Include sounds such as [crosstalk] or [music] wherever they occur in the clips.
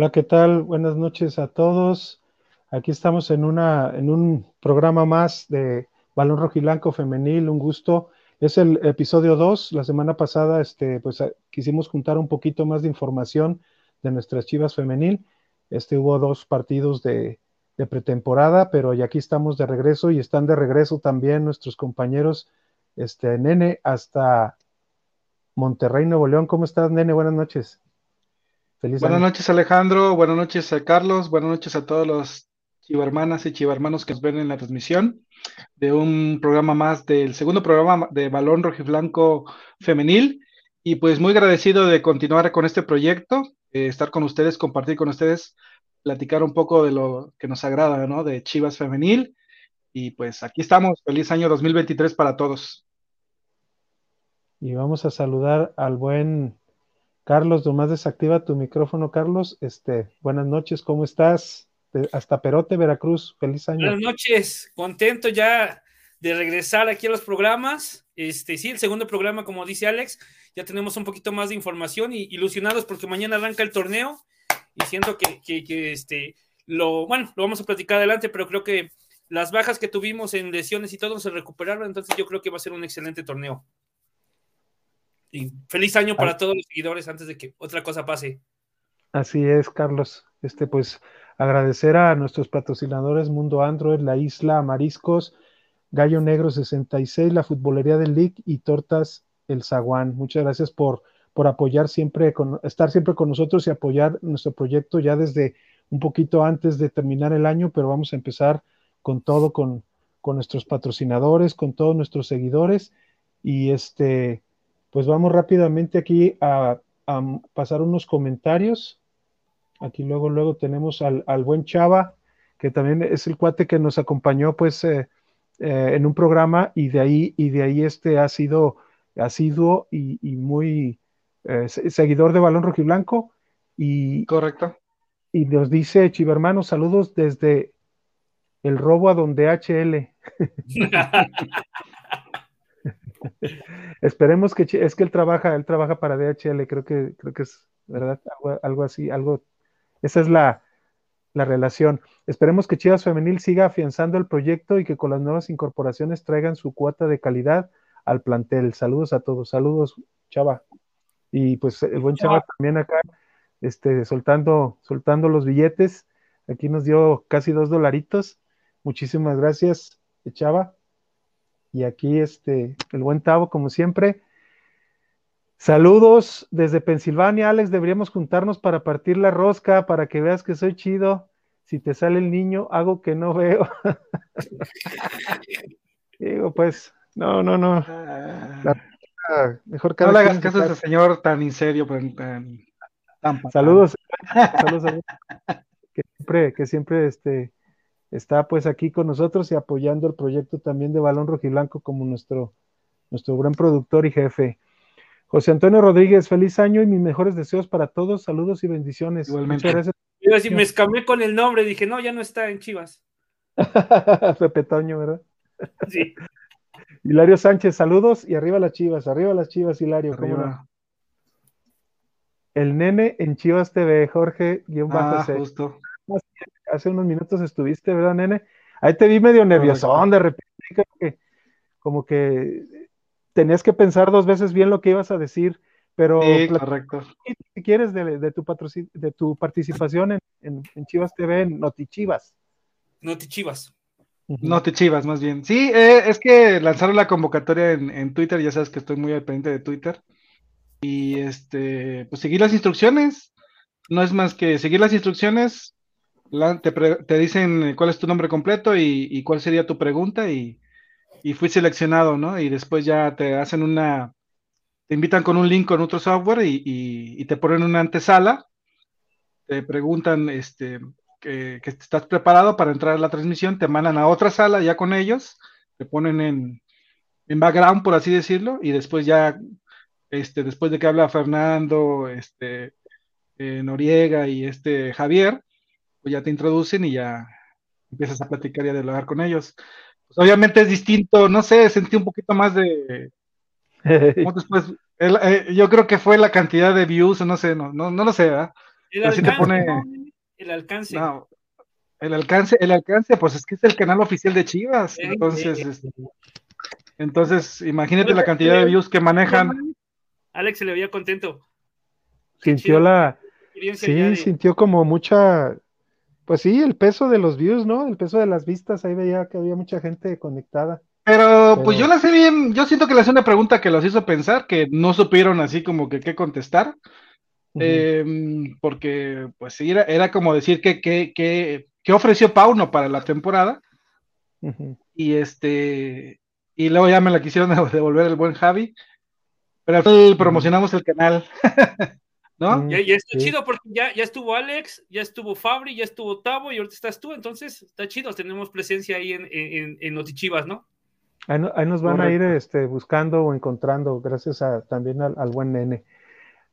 Hola, ¿qué tal? Buenas noches a todos. Aquí estamos en, una, en un programa más de Balón Rojiblanco Femenil, un gusto. Es el episodio 2. La semana pasada este, pues, quisimos juntar un poquito más de información de nuestras Chivas Femenil. Este, hubo dos partidos de, de pretemporada, pero ya aquí estamos de regreso y están de regreso también nuestros compañeros, este, Nene, hasta Monterrey, Nuevo León. ¿Cómo estás, Nene? Buenas noches buenas noches, Alejandro. Buenas noches a Carlos. Buenas noches a todos los chivarmanas y chivarmanos que nos ven en la transmisión de un programa más del segundo programa de Balón Rojiblanco Femenil. Y pues muy agradecido de continuar con este proyecto, estar con ustedes, compartir con ustedes, platicar un poco de lo que nos agrada, ¿no? De Chivas Femenil. Y pues aquí estamos. Feliz año 2023 para todos. Y vamos a saludar al buen Carlos, nomás desactiva tu micrófono, Carlos. Este, buenas noches, ¿cómo estás? hasta Perote, Veracruz, feliz año. Buenas noches, contento ya de regresar aquí a los programas. Este, sí, el segundo programa, como dice Alex, ya tenemos un poquito más de información y ilusionados porque mañana arranca el torneo y siento que, que, este, lo, bueno, lo vamos a platicar adelante, pero creo que las bajas que tuvimos en lesiones y todo se recuperaron, entonces yo creo que va a ser un excelente torneo. Y feliz año para todos los seguidores antes de que otra cosa pase. Así es, Carlos. Este, pues, agradecer a nuestros patrocinadores Mundo Android, La Isla, Mariscos, Gallo Negro 66, la Futbolería del League y Tortas El Zaguán. Muchas gracias por, por apoyar siempre, con, estar siempre con nosotros y apoyar nuestro proyecto ya desde un poquito antes de terminar el año, pero vamos a empezar con todo, con, con nuestros patrocinadores, con todos nuestros seguidores. Y este, pues vamos rápidamente aquí a, pasar unos comentarios. Aquí luego, luego tenemos al, buen Chava, que también es el cuate que nos acompañó pues eh, eh, en un programa y de ahí, y de ahí este ha sido asiduo y, y muy eh, seguidor de Balón Rojiblanco. Y, Correcto. Y nos dice Chivermano, saludos desde el robo a donde HL. [laughs] [laughs] [laughs] Esperemos que es que él trabaja, él trabaja para DHL, creo que, creo que es verdad, algo, así, algo, esa es la, la, relación. Esperemos que Chivas Femenil siga afianzando el proyecto y que con las nuevas incorporaciones traigan su cuota de calidad al plantel. Saludos a todos, saludos, Chava. Y pues el buen Chava también acá, este, soltando, soltando los billetes. Aquí nos dio casi dos dolaritos. Muchísimas gracias, Chava. Y aquí este, el buen Tavo, como siempre. Saludos desde Pensilvania, Alex. Deberíamos juntarnos para partir la rosca, para que veas que soy chido. Si te sale el niño, hago que no veo. [laughs] Digo, pues, no, no, no. Ah. mejor que no le hagas caso a ese señor tan in serio, tan, Saludos. Saludos [laughs] que siempre, que siempre este, está pues aquí con nosotros y apoyando el proyecto también de Balón Rojiblanco como nuestro, nuestro gran productor y jefe. José Antonio Rodríguez, feliz año y mis mejores deseos para todos. Saludos y bendiciones. Igualmente. Muchas gracias. Yo me escamé con el nombre, dije, no, ya no está en Chivas. [laughs] Pepe Toño, ¿verdad? Sí. [laughs] Hilario Sánchez, saludos y arriba las Chivas, arriba las Chivas, Hilario. El nene en Chivas TV, Jorge, guion bajo ah, justo hace unos minutos estuviste, ¿verdad, nene? Ahí te vi medio nervioso, de repente, como que, tenías que pensar dos veces bien lo que ibas a decir, pero sí, correcto. ¿qué quieres de, tu, de tu participación en, Chivas TV, en Notichivas? Notichivas. Notichivas, más bien. Sí, eh, es que lanzaron la convocatoria en, en, Twitter, ya sabes que estoy muy al pendiente de Twitter. Y este, pues seguir las instrucciones. No es más que seguir las instrucciones, te, dicen cuál es tu nombre completo y, cuál sería tu pregunta y, y, fui seleccionado, ¿no? Y después ya te hacen una, te invitan con un link con otro software y, te ponen una antesala, te preguntan este, que, estás preparado para entrar a la transmisión, te mandan a otra sala ya con ellos, te ponen en, en background, por así decirlo, y después ya, este, después de que habla Fernando, este, eh, Noriega y este Javier, pues ya te introducen y ya empiezas a platicar y a dialogar con ellos. Pues obviamente es distinto, no sé, sentí un poquito más de... [laughs] después, eh, yo creo que fue la cantidad de views, no sé, no, no, no lo sé, ¿verdad? El pero sí te alcance, pone. el alcance. No, el alcance, el alcance, pues es que es el canal oficial de Chivas. Entonces, este, entonces, imagínate la cantidad de views que manejan. Alex se le veía contento. Sintió la, sí, de- sintió como mucha, pues sí, el peso de los views, ¿no? El peso de las vistas, ahí veía que había mucha gente conectada. Pero, pues yo le sé bien, yo siento que le hace una pregunta que los hizo pensar, que no supieron así como que qué contestar. Eh, porque, pues sí, era, era como decir que, que, que, que ofreció Pauno para la temporada. Y este, y luego ya me la quisieron [laughs] devolver el buen Javi. Pero al final promocionamos el canal. [laughs] ¿No? Mm. Ya, ya está Sí. chido porque ya, ya estuvo Alex, ya estuvo Fabri, ya estuvo Tavo y ahorita estás tú, entonces está chido, tenemos presencia ahí en, en, en Notichivas, ¿no? Ahí, no- ahí nos van Correcto. a ir este, buscando o encontrando, gracias a, también al, al buen nene.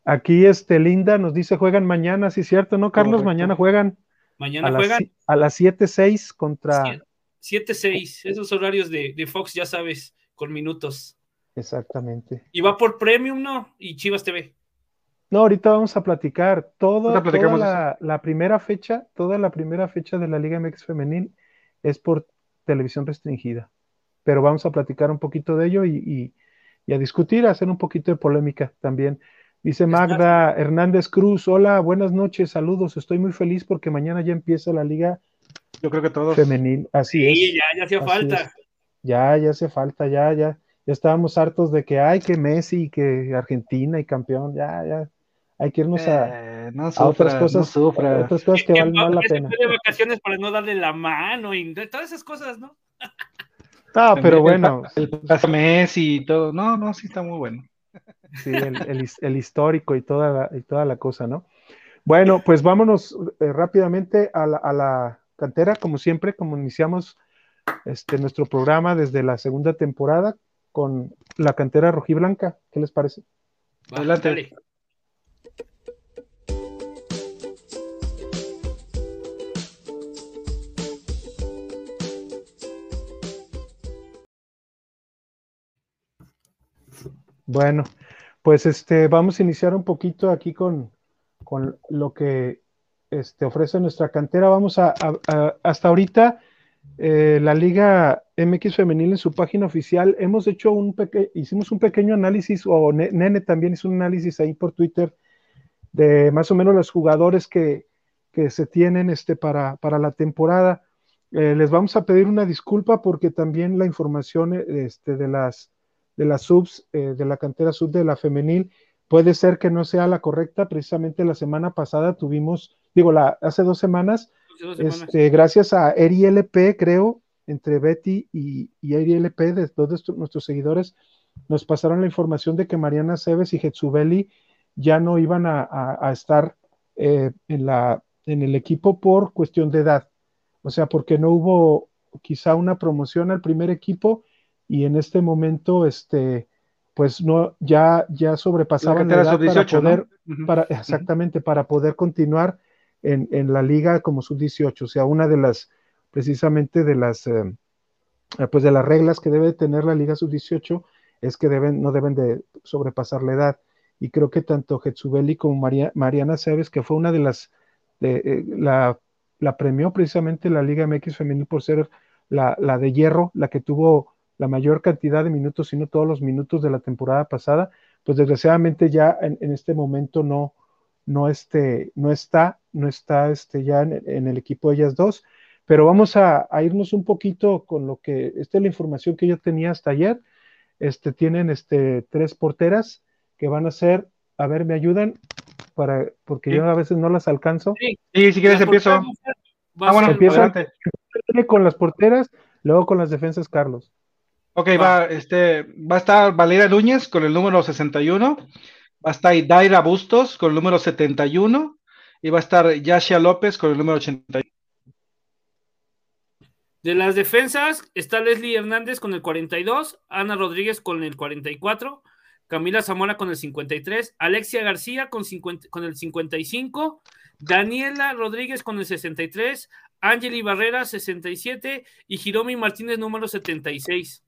Aquí este Linda nos dice juegan mañana, sí cierto, ¿no, Carlos? Correcto. Mañana juegan Mañana a juegan a las 7-6 contra... 7-6, esos horarios de, de Fox, ya sabes, con minutos. Exactamente. Y va por Premium, ¿no? Y Chivas TV. No, ahorita vamos a platicar toda la, la primera fecha, toda la primera fecha de la Liga MX Femenil es por televisión restringida. Pero vamos a platicar un poquito de ello y, y- y a discutir, a hacer un poquito de polémica también. Dice Magda Hernández Cruz, hola, buenas noches, saludos, estoy muy feliz porque mañana ya empieza la Liga Yo creo que todos. Femenil. Así Sí, es. ya, ya hacía falta. es. Ya, ya hace falta, ya, ya. Ya estábamos hartos de que, ay, que Messi, que Argentina y campeón, ya, ya. Hay que irnos a, Eh, no a otras no cosas, sufras. otras cosas que valen más la pena. de vacaciones para no darle la mano y todas esas cosas, ¿no? Ah, pero bueno, El, Messi y todo. No, no, sí está muy bueno. sí, el, el his- el histórico y toda la, y toda la cosa, ¿no? Bueno, pues vámonos eh, rápidamente a la, a la cantera, como siempre, como iniciamos este, nuestro programa desde la segunda temporada con la cantera rojiblanca. ¿Qué les parece? Adelante. dale. Bueno, pues este, vamos a iniciar un poquito aquí con, con lo que este, ofrece nuestra cantera. Vamos a, hasta ahorita, eh, la Liga MX Femenil en su página oficial, hemos hecho un hicimos un pequeño análisis, o Ne- Nene también hizo un análisis ahí por Twitter de más o menos los jugadores que, que se tienen este, para, para la temporada. Eh, les vamos a pedir una disculpa porque también la información este, de las de las subs, eh, de la cantera sub de la femenil, puede ser que no sea la correcta. Precisamente la semana pasada tuvimos, digo, la, hace dos semanas, Hace dos semanas. este, gracias a Eri LP, creo, entre Betty y, y Eri LP, de dos de nuestros seguidores, nos pasaron la información de que Mariana Seves y Getsubeli ya no iban a, a- a estar eh, en, la, en el equipo por cuestión de edad. O sea, porque no hubo quizá una promoción al primer equipo y en este momento, este, pues no, ya, ya sobrepasaban la, cantera edad para sub-18, ¿no? poder, para, exactamente, para poder continuar en, en la liga como sub-18. O sea, una de las, precisamente de las, eh, eh, pues de las reglas que debe tener la liga sub-18 es que deben, no deben de sobrepasar la edad. Y creo que tanto Getsubeli como María, Mariana Seves, que fue una de las, de, eh, la, la premió precisamente la Liga MX Femenil por ser la, la de hierro, la que tuvo la mayor cantidad de minutos, sino todos los minutos de la temporada pasada, pues desgraciadamente ya en, en este momento no, no, este, no está, no está este, ya en, en el equipo de ellas dos, pero vamos a, a, irnos un poquito con lo que, esta es la información que yo tenía hasta ayer, este, tienen este, tres porteras que van a ser, a ver, me ayudan, para, porque Sí. yo a veces no las alcanzo. Sí, si quieres empiezo. Ah, bueno, adelante. Con las porteras, luego con las defensas, Carlos. Ok, Va. va, este, va a estar Valeria Núñez con el número 61, va a estar Daira Bustos con el número 71 y va a estar Yashia López con el número 81. De las defensas está Leslie Hernández con el 42, Ana Rodríguez con el 44, Camila Zamora con el 53, Alexia García con, 50 con el 55, Daniela Rodríguez con el 63, Angeli Barrera 67 y Jiromi Martínez número 76.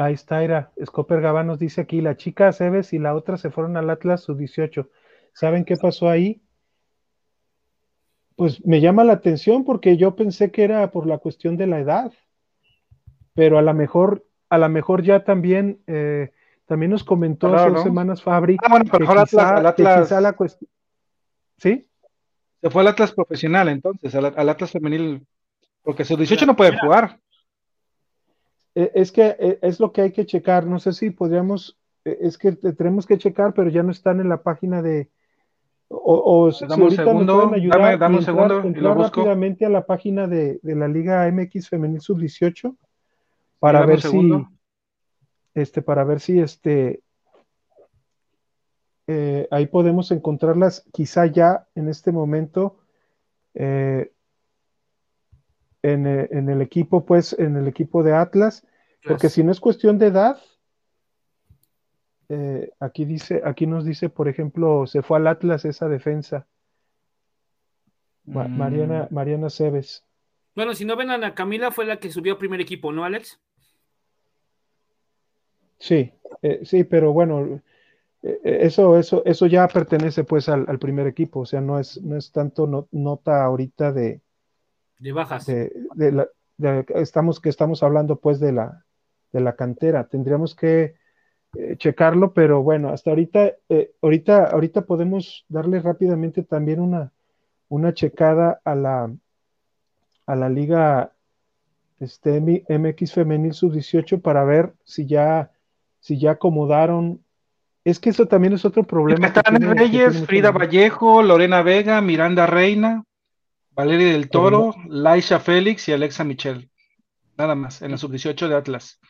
Ahí está, Ira. Scopper Gaba nos dice aquí, la chica Aceves y la otra se fueron al Atlas sub 18. ¿Saben qué pasó ahí? Pues me llama la atención porque yo pensé que era por la cuestión de la edad, pero a lo mejor, a lo mejor ya también, eh, también nos comentó hace dos semanas Fabri ah, bueno, pero que, quizá, quizá la cuestión, ¿sí? Se fue al Atlas profesional entonces, al, Atlas femenil, porque su 18 no puede jugar. E, es que e, es lo que hay que checar, no sé si podríamos, e, es que tenemos que checar, pero ya no están en la página de, o, o si un segundo, ayudar, dame, un segundo y lo busco. rápidamente a la página de, de la Liga MX Femenil Sub 18 para ver si este para ver si este eh, ahí podemos encontrarlas quizá ya en este momento. Eh, eh, en, el equipo, pues, en el equipo de Atlas, porque si no es cuestión de edad, aquí dice, aquí nos dice, por ejemplo, se fue al Atlas esa defensa. Mm. Mariana, Mariana Cebes. Bueno, si no ven a Ana Camila, fue la que subió primer equipo, ¿no, Alex? Sí, sí, pero bueno, eh, eh, eso, eso, eso ya pertenece pues al, primer equipo, o sea, no es, no es tanto nota ahorita de, de bajas. De, la, estamos, que estamos hablando pues de la, de la cantera. Tendríamos que eh, checarlo, pero bueno, hasta ahorita, ahorita, ahorita podemos darle rápidamente también una, una checada a la, a la liga este, MX Femenil Sub-18 para ver si ya, si ya acomodaron es que eso también es otro problema. Están Reyes, Frida Vallejo, Lorena Vega, Miranda Reina, Valeria del Toro, Laisha Félix y Alexa Michel. Nada más, en la sub-18 de Atlas.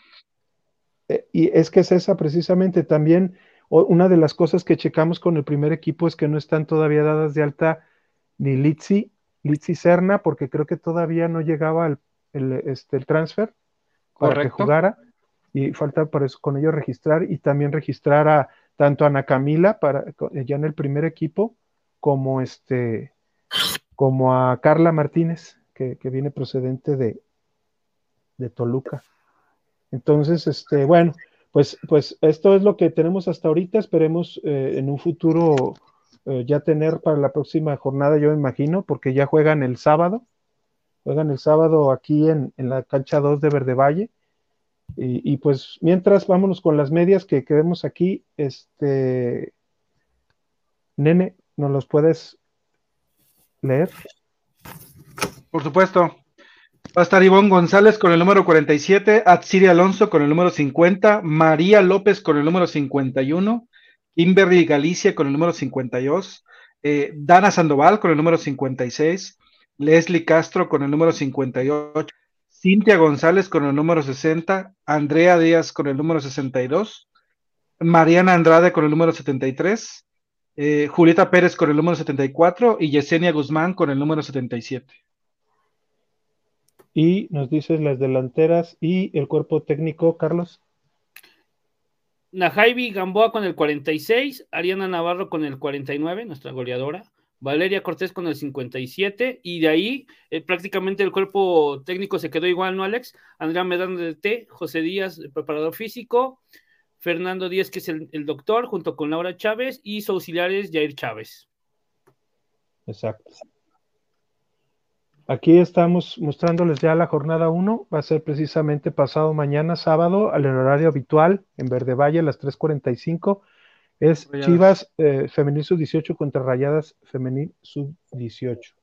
Eh, y es que es esa precisamente también, una de las cosas que checamos con el primer equipo es que no están todavía dadas de alta ni Litsi, Litsi Serna, porque creo que todavía no llegaba el, el, este, el transfer para que jugara y falta por eso con ellos registrar y también registrar a tanto a Ana Camila para ya en el primer equipo como este como a Carla Martínez que, viene procedente de, de Toluca. Entonces, este, bueno, pues, pues esto es lo que tenemos hasta ahorita. Esperemos eh, en un futuro eh, ya tener para la próxima jornada, yo me imagino, porque ya juegan el sábado. Juegan el sábado aquí en, en la cancha 2 de Verde Valle. Y, pues mientras vámonos con las medias que, queremos aquí, este, nene, ¿nos los puedes leer? Por supuesto. Va a estar Ivonne González con el número 47, Atsiri Alonso con el número 50, María López con el número 51, Kimberly Galicia con el número 52, eh, Dana Sandoval con el número 56, Leslie Castro con el número 58, Cintia González con el número 60, Andrea Díaz con el número 62, Mariana Andrade con el número 73, eh, Julieta Pérez con el número 74 y Yesenia Guzmán con el número 77. Y nos dices las delanteras y el cuerpo técnico, Carlos. Najaibi Gamboa con el 46, Ariana Navarro con el 49, nuestra goleadora. Valeria Cortés con el 57 y de ahí eh, prácticamente el cuerpo técnico se quedó igual, ¿no, Alex? Andrea Medán de T, José Díaz, el preparador físico, Fernando Díaz, que es el, doctor, junto con Laura Chávez y su auxiliares Jair Chávez. Exacto. Aquí estamos mostrándoles ya la jornada 1, va a ser precisamente pasado mañana sábado al horario habitual en Verde Valle a las 3.45 es Chivas eh, Femenil Sub-18 contra Rayadas Femenil Sub-18.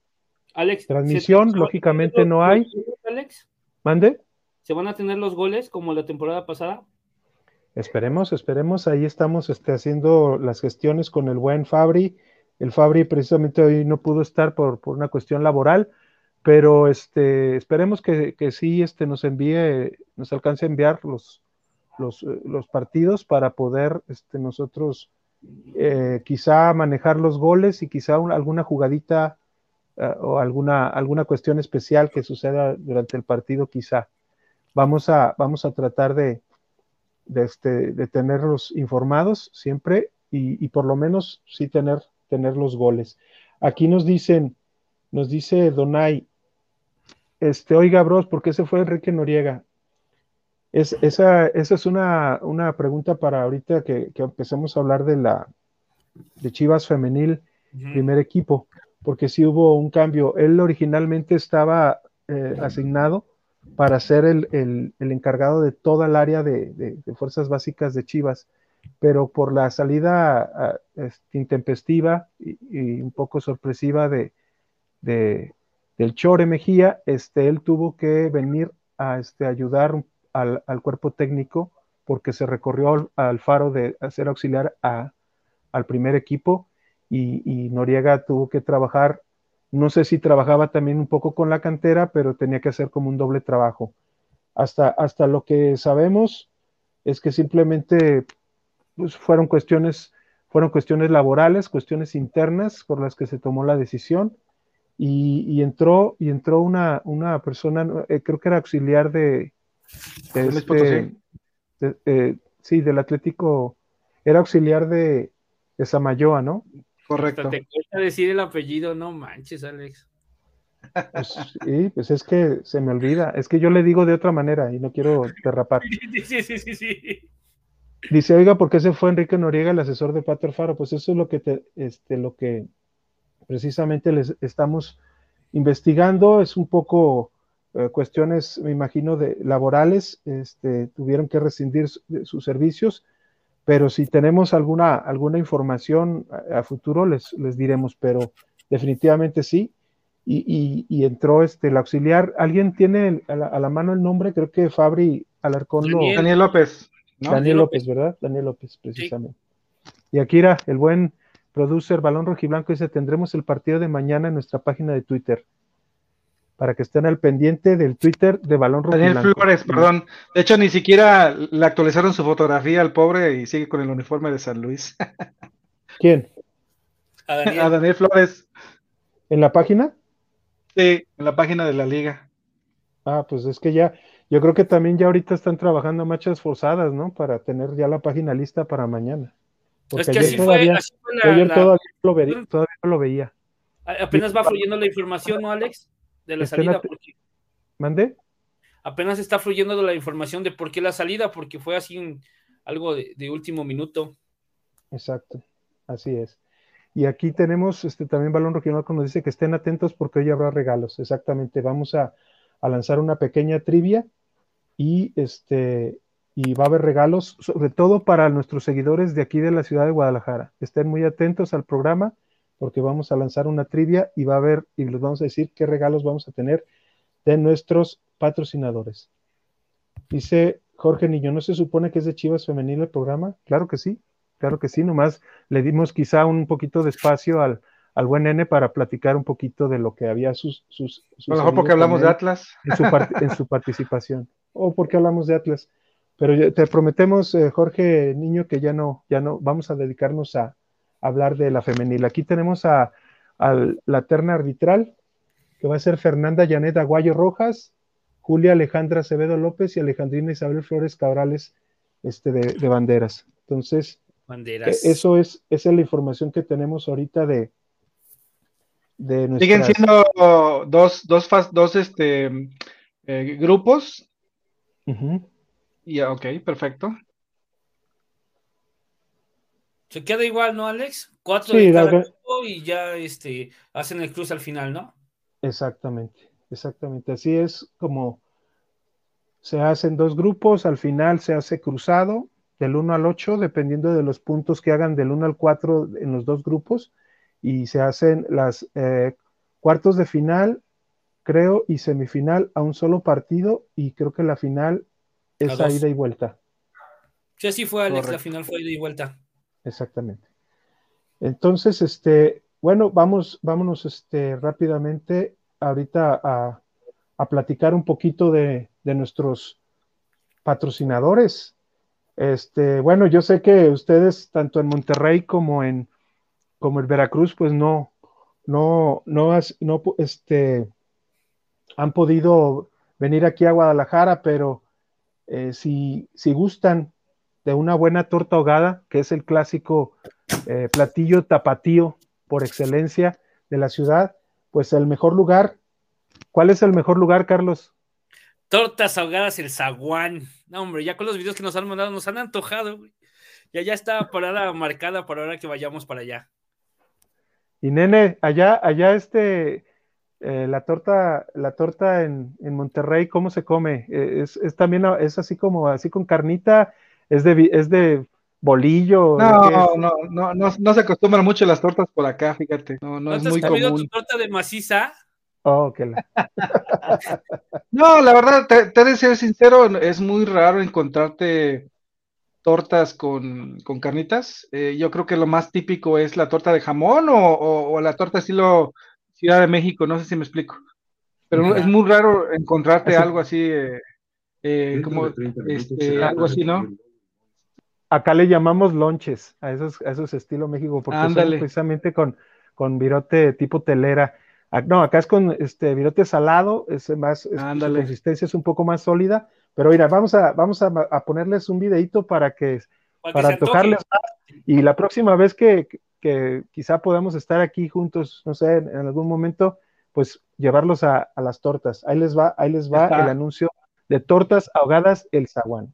Alex. Transmisión, lógicamente no hay. Alex. ¿Mande? ¿Se van a tener los goles como la temporada pasada? Esperemos, esperemos. Ahí estamos este, haciendo las gestiones con el buen Fabri. El Fabri precisamente hoy no pudo estar por, una cuestión laboral, pero este, esperemos que, que sí este, nos envíe, nos alcance a enviar los, eh, los, partidos para poder este, nosotros eh, quizá manejar los goles y quizá alguna jugadita eh, o alguna, alguna cuestión especial que suceda durante el partido quizá. Vamos a, vamos a tratar de, de, este, de tenerlos informados siempre y, por lo menos sí tener, tener los goles. Aquí nos dicen, nos dice Donay, este, oiga, bros, ¿por qué se fue Enrique Noriega? Es, esa, esa es una, pregunta para ahorita que, empecemos a hablar de la, de Chivas Femenil, primer equipo, porque sí hubo un cambio. Él originalmente estaba eh, asignado para ser el, encargado de toda el área de, fuerzas básicas de Chivas, pero por la salida este, intempestiva y, un poco sorpresiva de, del Chore Mejía, este, él tuvo que venir a este, ayudar al, cuerpo técnico porque se recorrió al, faro de hacer auxiliar al primer equipo y, Noriega tuvo que trabajar, no sé si trabajaba también un poco con la cantera, pero tenía que hacer como un doble trabajo. Hasta, hasta lo que sabemos es que simplemente pues, fueron cuestiones fueron cuestiones laborales, cuestiones internas por las que se tomó la decisión y, entró y entró una, una persona, eh, creo que era auxiliar de, este, eh, sí, del Atlético, era auxiliar de, de Samayoa, ¿no? Correcto. Te cuesta decir el apellido, no manches, Alex. Pues, sí, pues es que se me olvida. Es que yo le digo de otra manera y no quiero derrapar. [laughs] Sí, sí, sí, sí. Dice, oiga, ¿por qué se fue Enrique Noriega, el asesor de Pater Faro? Pues eso es lo que te, este, lo que precisamente les estamos investigando. Es un poco eh, cuestiones, me imagino, de laborales. Este, tuvieron que rescindir sus servicios pero si tenemos alguna, alguna información a, futuro les, les, diremos, pero definitivamente sí. Y, y, entró este, el auxiliar. ¿Alguien tiene a la, mano el nombre? Creo que Fabri Alarcón Daniel, lo... Daniel López. Daniel López, ¿verdad? Daniel López, precisamente. Y Akira, el buen producer Balón Rojiblanco, dice, tendremos el partido de mañana en nuestra página de Twitter para que estén al pendiente del Twitter de Balón Rojo. Daniel Flores, perdón. De hecho, ni siquiera le actualizaron su fotografía al pobre y sigue con el uniforme de San Luis. [laughs] ¿Quién? A Daniel. Flores. ¿En la página? Sí, en la página de la liga. Ah, pues es que ya, yo creo que también ya ahorita están trabajando marchas forzadas, ¿no? Para tener ya la página lista para mañana. es que así fue, ayer todavía, lo veía, todavía no lo veía. Apenas va fluyendo la información, ¿no, Alex? De la salida. Porque... ¿Mandé? Apenas está fluyendo de la información de por qué la salida, porque fue así algo de, último minuto. Exacto, así es. Y aquí tenemos este, también Balón Rojinolco nos dice que estén atentos porque hoy habrá regalos. Exactamente, vamos a, lanzar una pequeña trivia y este y va a haber regalos, sobre todo para nuestros seguidores de aquí de la ciudad de Guadalajara. Estén muy atentos al programa porque vamos a lanzar una trivia y va a haber, y les vamos a decir qué regalos vamos a tener de nuestros patrocinadores. Dice Jorge Niño, ¿no se supone que es de Chivas Femenil el programa? Claro que sí, claro que sí, nomás le dimos quizá un poquito de espacio al, al buen nene para platicar un poquito de lo que había sus... sus, a lo mejor porque hablamos de Atlas. En su, en su participación. O porque hablamos de Atlas. Pero te prometemos, eh, Jorge Niño, que ya no, ya no, vamos a dedicarnos a, hablar de la femenil. Aquí tenemos a, la terna arbitral, que va a ser Fernanda Janet Aguayo Rojas, Julia Alejandra Acevedo López y Alejandrina Isabel Flores Cabrales este, de, banderas. Entonces, banderas. E, eso es, esa es la información que tenemos ahorita de, de Siguen siendo dos, dos, dos este, eh, grupos. Y ok, perfecto. Se queda igual, ¿no, Alex? Cuatro de cada y ya este, hacen el cruz al final, ¿no? Exactamente, exactamente. Así es como se hacen dos grupos, al final se hace cruzado del 1 al 8, dependiendo de los puntos que hagan del 1 al 4 en los dos grupos, y se hacen las eh, cuartos de final, creo, y semifinal a un solo partido, y creo que la final es a, ida y vuelta. Sí, así fue, Alex, la final fue ida y vuelta. Exactamente. Entonces, este, bueno, vamos, vámonos este, rápidamente ahorita a, platicar un poquito de, nuestros patrocinadores. Este, bueno, yo sé que ustedes, tanto en Monterrey como en, como en Veracruz, pues no, no, no, no, este, han podido venir aquí a Guadalajara, pero eh, si, si gustan de una buena torta ahogada, que es el clásico eh, platillo tapatío por excelencia de la ciudad, pues el mejor lugar. ¿Cuál es el mejor lugar, Carlos? Tortas ahogadas el zaguán. No, hombre, ya con los videos que nos han mandado nos han antojado. ya, ya está parada marcada para ahora que vayamos para allá. Y nene, allá, allá este, eh, la torta, la torta en, Monterrey, ¿cómo se come? Eh, es, también, es así como, así con carnita, es de, es de bolillo. No, no, no, no, no, se acostumbran mucho las tortas por acá, fíjate. No, no, es muy común. tu torta de maciza? Oh, que la... [laughs] no, la verdad, te, te, de ser sincero, es muy raro encontrarte tortas con, con carnitas. Eh, yo creo que lo más típico es la torta de jamón o, o, la torta estilo Ciudad de México, no sé si me explico. Pero es muy raro encontrarte algo así, eh, eh, como este, algo así, ¿no? Acá le llamamos lonches a esos, a esos estilo México, porque son precisamente con, con virote tipo telera. Ah, no, acá es con este virote salado, es más, su consistencia es un poco más sólida, pero mira, vamos a, vamos a, ponerles un videito para que, para, tocarles más. Y la próxima vez que, que, quizá podamos estar aquí juntos, no sé, en, algún momento, pues llevarlos a, a, las tortas. Ahí les va, ahí les va el anuncio de tortas ahogadas El Zaguán.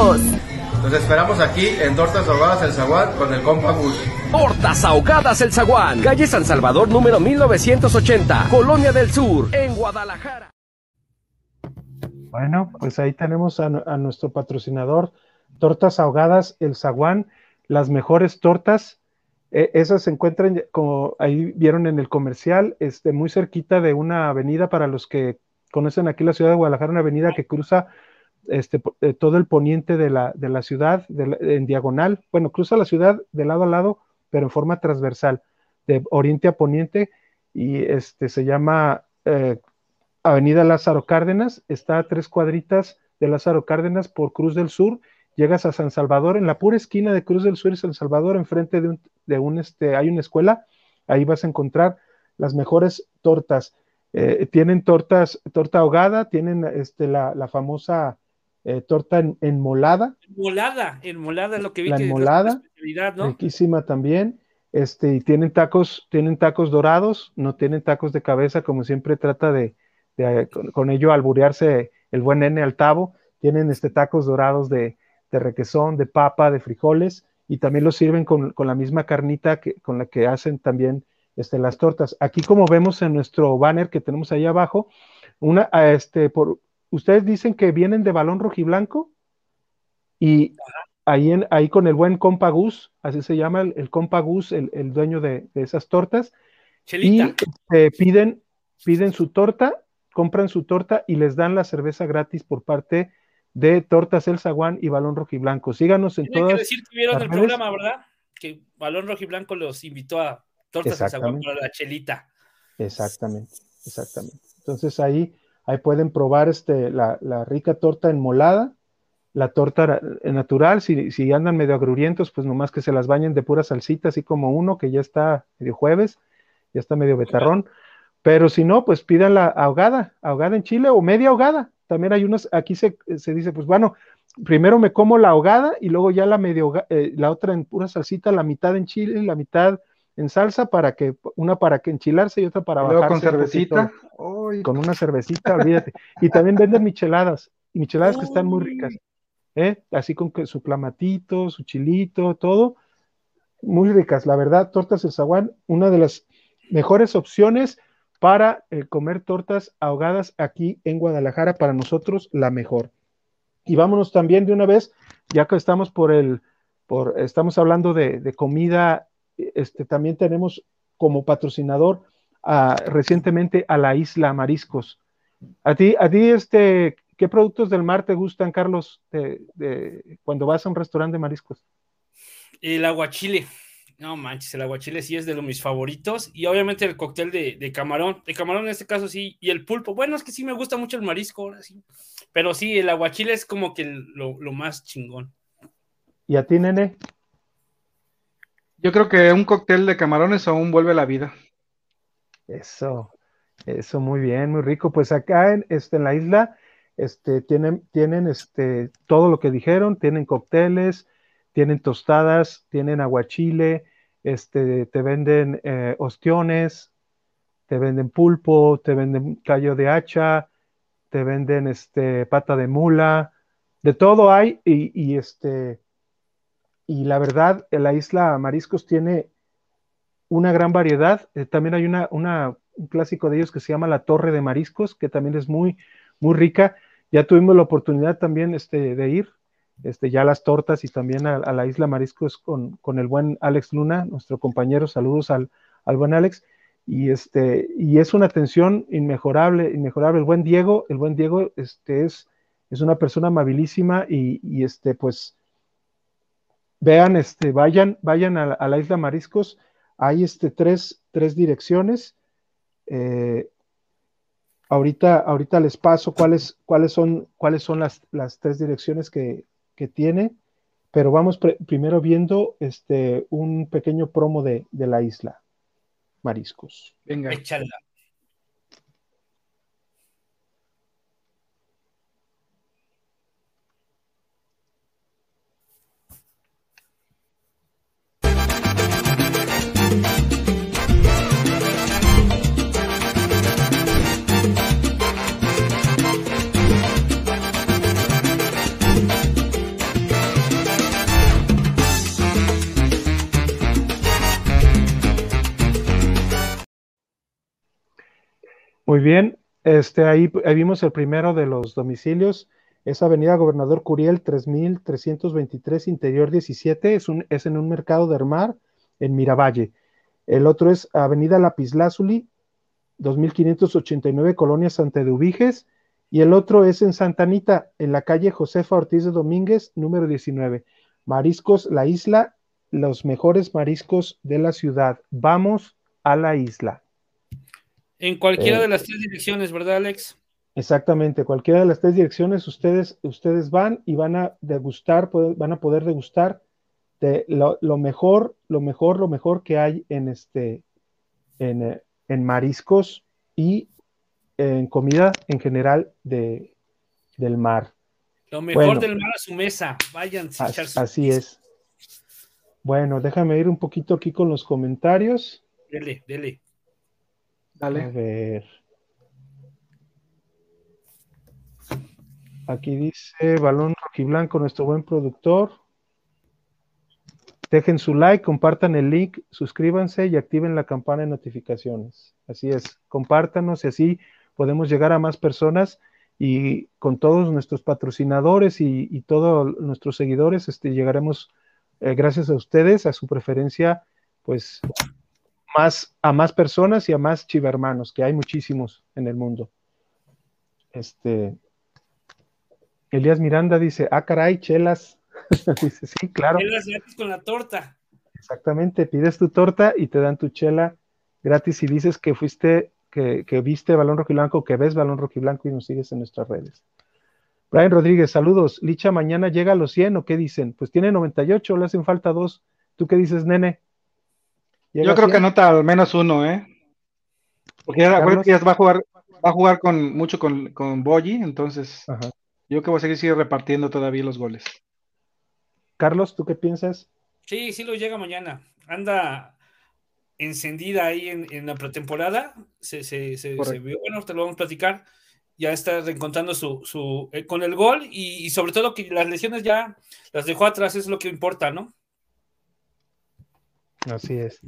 Nos esperamos aquí en Tortas Ahogadas El Zaguán con el compa Gus. Tortas Ahogadas El Zaguán, calle San Salvador número 1980, Colonia del Sur, en Guadalajara. Bueno, pues ahí tenemos a, nuestro patrocinador, Tortas Ahogadas El Zaguán, las mejores tortas. Eh, esas se encuentran, como ahí vieron en el comercial, este, muy cerquita de una avenida para los que conocen aquí la ciudad de Guadalajara, una avenida que cruza este, eh, todo el poniente de la, de la ciudad en diagonal, bueno, cruza la ciudad de lado a lado, pero en forma transversal, de oriente a poniente, y este, se llama eh, Avenida Lázaro Cárdenas, está a tres cuadritas de Lázaro Cárdenas por Cruz del Sur, llegas a San Salvador, en la pura esquina de Cruz del Sur y San Salvador, enfrente de un, de un este, hay una escuela, ahí vas a encontrar las mejores tortas. Eh, tienen tortas, torta ahogada, tienen este, la, la famosa eh, torta en, enmolada. Enmolada, enmolada es lo que vi. La enmolada, riquísima también. Este, y tienen tacos, tienen tacos dorados, no tienen tacos de cabeza, como siempre trata de, con, ello alburearse el buen nene al tabo. Tienen este, tacos dorados de, requesón, de papa, de frijoles, y también los sirven con, la misma carnita que, con la que hacen también este, las tortas. Aquí, como vemos en nuestro banner que tenemos ahí abajo, una, este, por, ustedes dicen que vienen de balón rojiblanco y ahí, en, ahí con el buen compa Gus, así se llama el, compa Gus, el, dueño de, esas tortas, y este, piden, piden su torta, compran su torta y les dan la cerveza gratis por parte de Tortas El Zaguán y Balón Rojiblanco. Síganos en todas. que decir que vieron el programa, ¿verdad? Que Balón Rojiblanco los invitó a Tortas El Zaguán para la chelita. Exactamente, exactamente. Entonces ahí Ahí pueden probar este, la, rica torta enmolada, la torta natural, si, si, andan medio agrurientos, pues nomás que se las bañen de pura salsita, así como uno que ya está medio jueves, ya está medio betarrón. Pero si no, pues pidan la ahogada, ahogada en chile o media ahogada. También hay unos, aquí se, dice, pues bueno, primero me como la ahogada y luego ya la medio, eh, la otra en pura salsita, la mitad en chile, la mitad en salsa para que, una para que enchilarse y otra para bajar. con cervecita. con una cervecita, olvídate. Y también venden micheladas, y micheladas que están muy ricas. ¿eh? Así con su clamatito, su chilito, todo. Muy ricas, la verdad, tortas el zaguán, una de las mejores opciones para eh, comer tortas ahogadas aquí en Guadalajara, para nosotros la mejor. Y vámonos también de una vez, ya que estamos por el, por, estamos hablando de, de comida este, también tenemos como patrocinador recientemente a la isla Mariscos. A ti, a ti, este, ¿qué productos del mar te gustan, Carlos, de, cuando vas a un restaurante de mariscos? El aguachile. No manches, el aguachile sí es de los mis favoritos. Y obviamente el cóctel de, camarón. De camarón en este caso sí. Y el pulpo. Bueno, es que sí me gusta mucho el marisco ahora sí. Pero sí, el aguachile es como que lo, lo más chingón. ¿Y a ti, nene? Yo creo que un cóctel de camarones aún vuelve a la vida. Eso, eso, muy bien, muy rico. Pues acá en, este, en la isla este, tienen, tienen este, todo lo que dijeron, tienen cócteles, tienen tostadas, tienen aguachile, este, te venden eh, ostiones, te venden pulpo, te venden callo de hacha, te venden este, pata de mula, de todo hay y, y este, y la verdad, la isla Mariscos tiene una gran variedad. Eh, también hay una, una, un clásico de ellos que se llama la Torre de Mariscos, que también es muy, muy rica. Ya tuvimos la oportunidad también este, de ir, este, ya las tortas y también a, a la isla Mariscos con, con, el buen Alex Luna, nuestro compañero. Saludos al, al, buen Alex. Y, este, y es una atención inmejorable, inmejorable. El buen Diego, el buen Diego este, es, es una persona amabilísima y, y este, pues, vean, este, vayan, vayan a, a la isla Mariscos. Hay este, tres, tres direcciones. Eh, ahorita, ahorita les paso cuáles, cuáles son, cuáles son las, las tres direcciones que, que tiene, pero vamos primero viendo este, un pequeño promo de, de la isla Mariscos. Venga. Échala. Muy bien, este, ahí, vimos el primero de los domicilios, es Avenida Gobernador Curiel 3323, Interior 17, es, un, es en un mercado de Armar en Miravalle. El otro es Avenida Lapislázuli 2589, Colonia Santa de Ubiges, y el otro es en Santa Anita, en la calle Josefa Ortiz de Domínguez, número 19. Mariscos La Isla, los mejores mariscos de la ciudad. Vamos a la isla. En cualquiera eh, de las tres direcciones, ¿verdad, Alex? Exactamente, cualquiera de las tres direcciones, ustedes, ustedes van y van a degustar, van a poder degustar de lo, lo mejor, lo mejor, lo mejor que hay en este, en, eh, en mariscos y en comida en general de, del mar. Lo mejor bueno, del mar a su mesa, vayan. As, así es. Bueno, déjame ir un poquito aquí con los comentarios. Dele, dele. A ver. Aquí dice Balón Rojiblanco, nuestro buen productor. Dejen su like, compartan el link, suscríbanse y activen la campana de notificaciones. Así es, compártanos y así podemos llegar a más personas y con todos nuestros patrocinadores y, y todos nuestros seguidores, este, llegaremos, eh, gracias a ustedes, a su preferencia, pues más, a más personas y a más chivermanos, que hay muchísimos en el mundo. Este, Elías Miranda dice, ah, caray, chelas. [laughs] dice, sí, claro. Chelas gratis con la torta. Exactamente, pides tu torta y te dan tu chela gratis y dices que fuiste, que, que viste Balón Rojiblanco, que ves Balón Rojiblanco y nos sigues en nuestras redes. Brian Rodríguez, saludos. Licha, mañana llega a los 100 o qué dicen? Pues tiene 98, le hacen falta dos. ¿Tú qué dices, nene? Yo creo que anota al menos uno, ¿eh? Porque ya, ya va a jugar, va a jugar con mucho con, con Boyi, entonces Ajá. yo creo que voy a seguir, seguir repartiendo todavía los goles. Carlos, ¿tú qué piensas? Sí, sí lo llega mañana. Anda encendida ahí en, en la pretemporada. Se, se, se, se, vio, bueno, te lo vamos a platicar. Ya está reencontrando su, su eh, con el gol y, y, sobre todo que las lesiones ya las dejó atrás, es lo que importa, ¿no? Así es.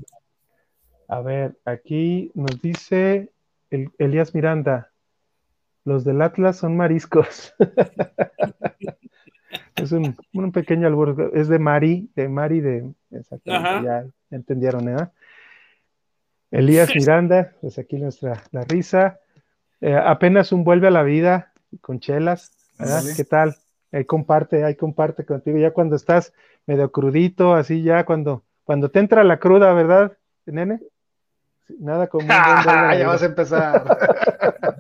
A ver, aquí nos dice el, Elías Miranda, los del Atlas son mariscos. [laughs] es un, un, pequeño albur, es de Mari, de Mari de, exactamente, ya entendieron, ¿eh? Elías Miranda, pues aquí nuestra la risa. Eh, apenas un vuelve a la vida con chelas, ¿verdad? Vale. ¿Qué tal? Ahí comparte, ahí comparte contigo, ya cuando estás medio crudito, así ya cuando cuando te entra la cruda, ¿verdad, nene? Nada como. Ah, [laughs] ya vas a empezar. [laughs]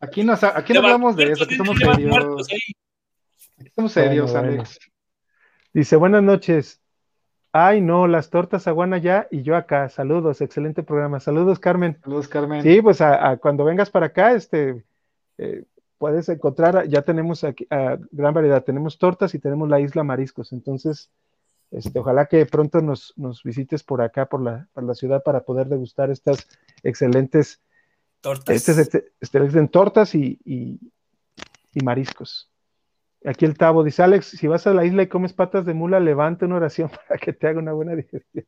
aquí no, aquí no hablamos de eso, aquí somos serios. Aquí somos serios, bueno, Alex. Bueno. Dice, buenas noches. Ay, no, las tortas aguana ya y yo acá. Saludos, excelente programa. Saludos, Carmen. Saludos, Carmen. Sí, pues a, a cuando vengas para acá, este, eh, puedes encontrar, ya tenemos aquí a gran variedad, tenemos tortas y tenemos la isla Mariscos, entonces, este, ojalá que pronto nos, nos visites por acá, por la, por la ciudad, para poder degustar estas excelentes Tortas. estas excelentes tortas y, y- y mariscos. Aquí el Tavo dice, Alex, si vas a la isla y comes patas de mula, levanta una oración [laughs] para que te haga una buena digestión.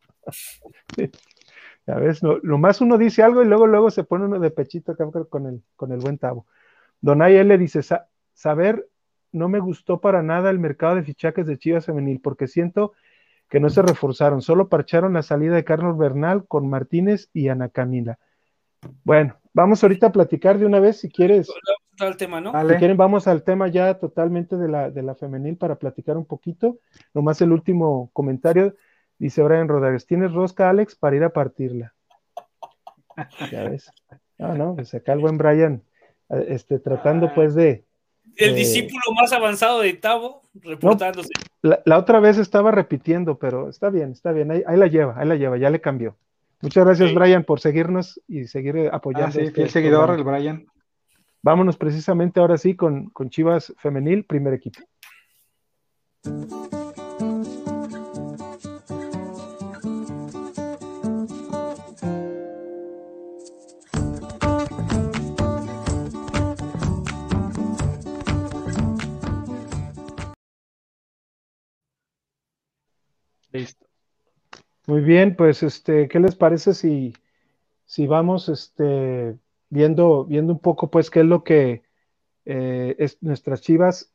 Ya ves, no, nomás uno dice algo y luego, luego se pone uno de pechito acá con el, con el buen Tavo. Donay L dice, "Sa- saber, no me gustó para nada el mercado de fichajes de Chivas Femenil, porque siento que no se reforzaron, solo parcharon la salida de Carlos Bernal con Martínez y Ana Camila. Bueno, vamos ahorita a platicar de una vez, si quieres, al tema, ¿no? Dale. si quieren, vamos al tema ya totalmente de la, de la femenil para platicar un poquito. Nomás el último comentario, dice Brian Rodríguez, ¿tienes rosca, Alex, para ir a partirla? Ya ves. No, no, pues acá el buen Brian, eh, este, tratando pues de... El Eh, discípulo más avanzado de Tavo reportándose. La, la otra vez estaba repitiendo, pero está bien, está bien, ahí, ahí la lleva, ahí la lleva, ya le cambió. Muchas gracias, Sí. Brian, por seguirnos y seguir eh, apoyando. Ah, sí, este fiel seguidor, el Brian. Vámonos precisamente ahora sí con, con Chivas Femenil, primer equipo. Muy bien, pues este, ¿qué les parece si, si vamos este, viendo, viendo un poco pues qué es lo que eh, es- nuestras chivas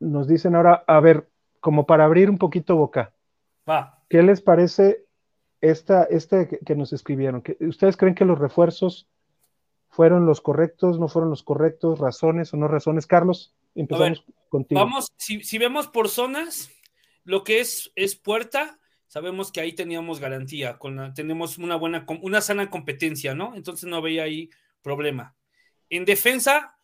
nos dicen ahora, a ver, como para abrir un poquito boca, Va. ¿qué les parece esta, este que, que nos escribieron? ¿Que- ¿Ustedes creen que los refuerzos fueron los correctos, no fueron los correctos, razones o no razones? Carlos, empezamos contigo. Vamos, si, si vemos por zonas, lo que es, es puerta, sabemos que ahí teníamos garantía, con la- tenemos una buena, una sana competencia, ¿no? Entonces no veía ahí problema. En defensa,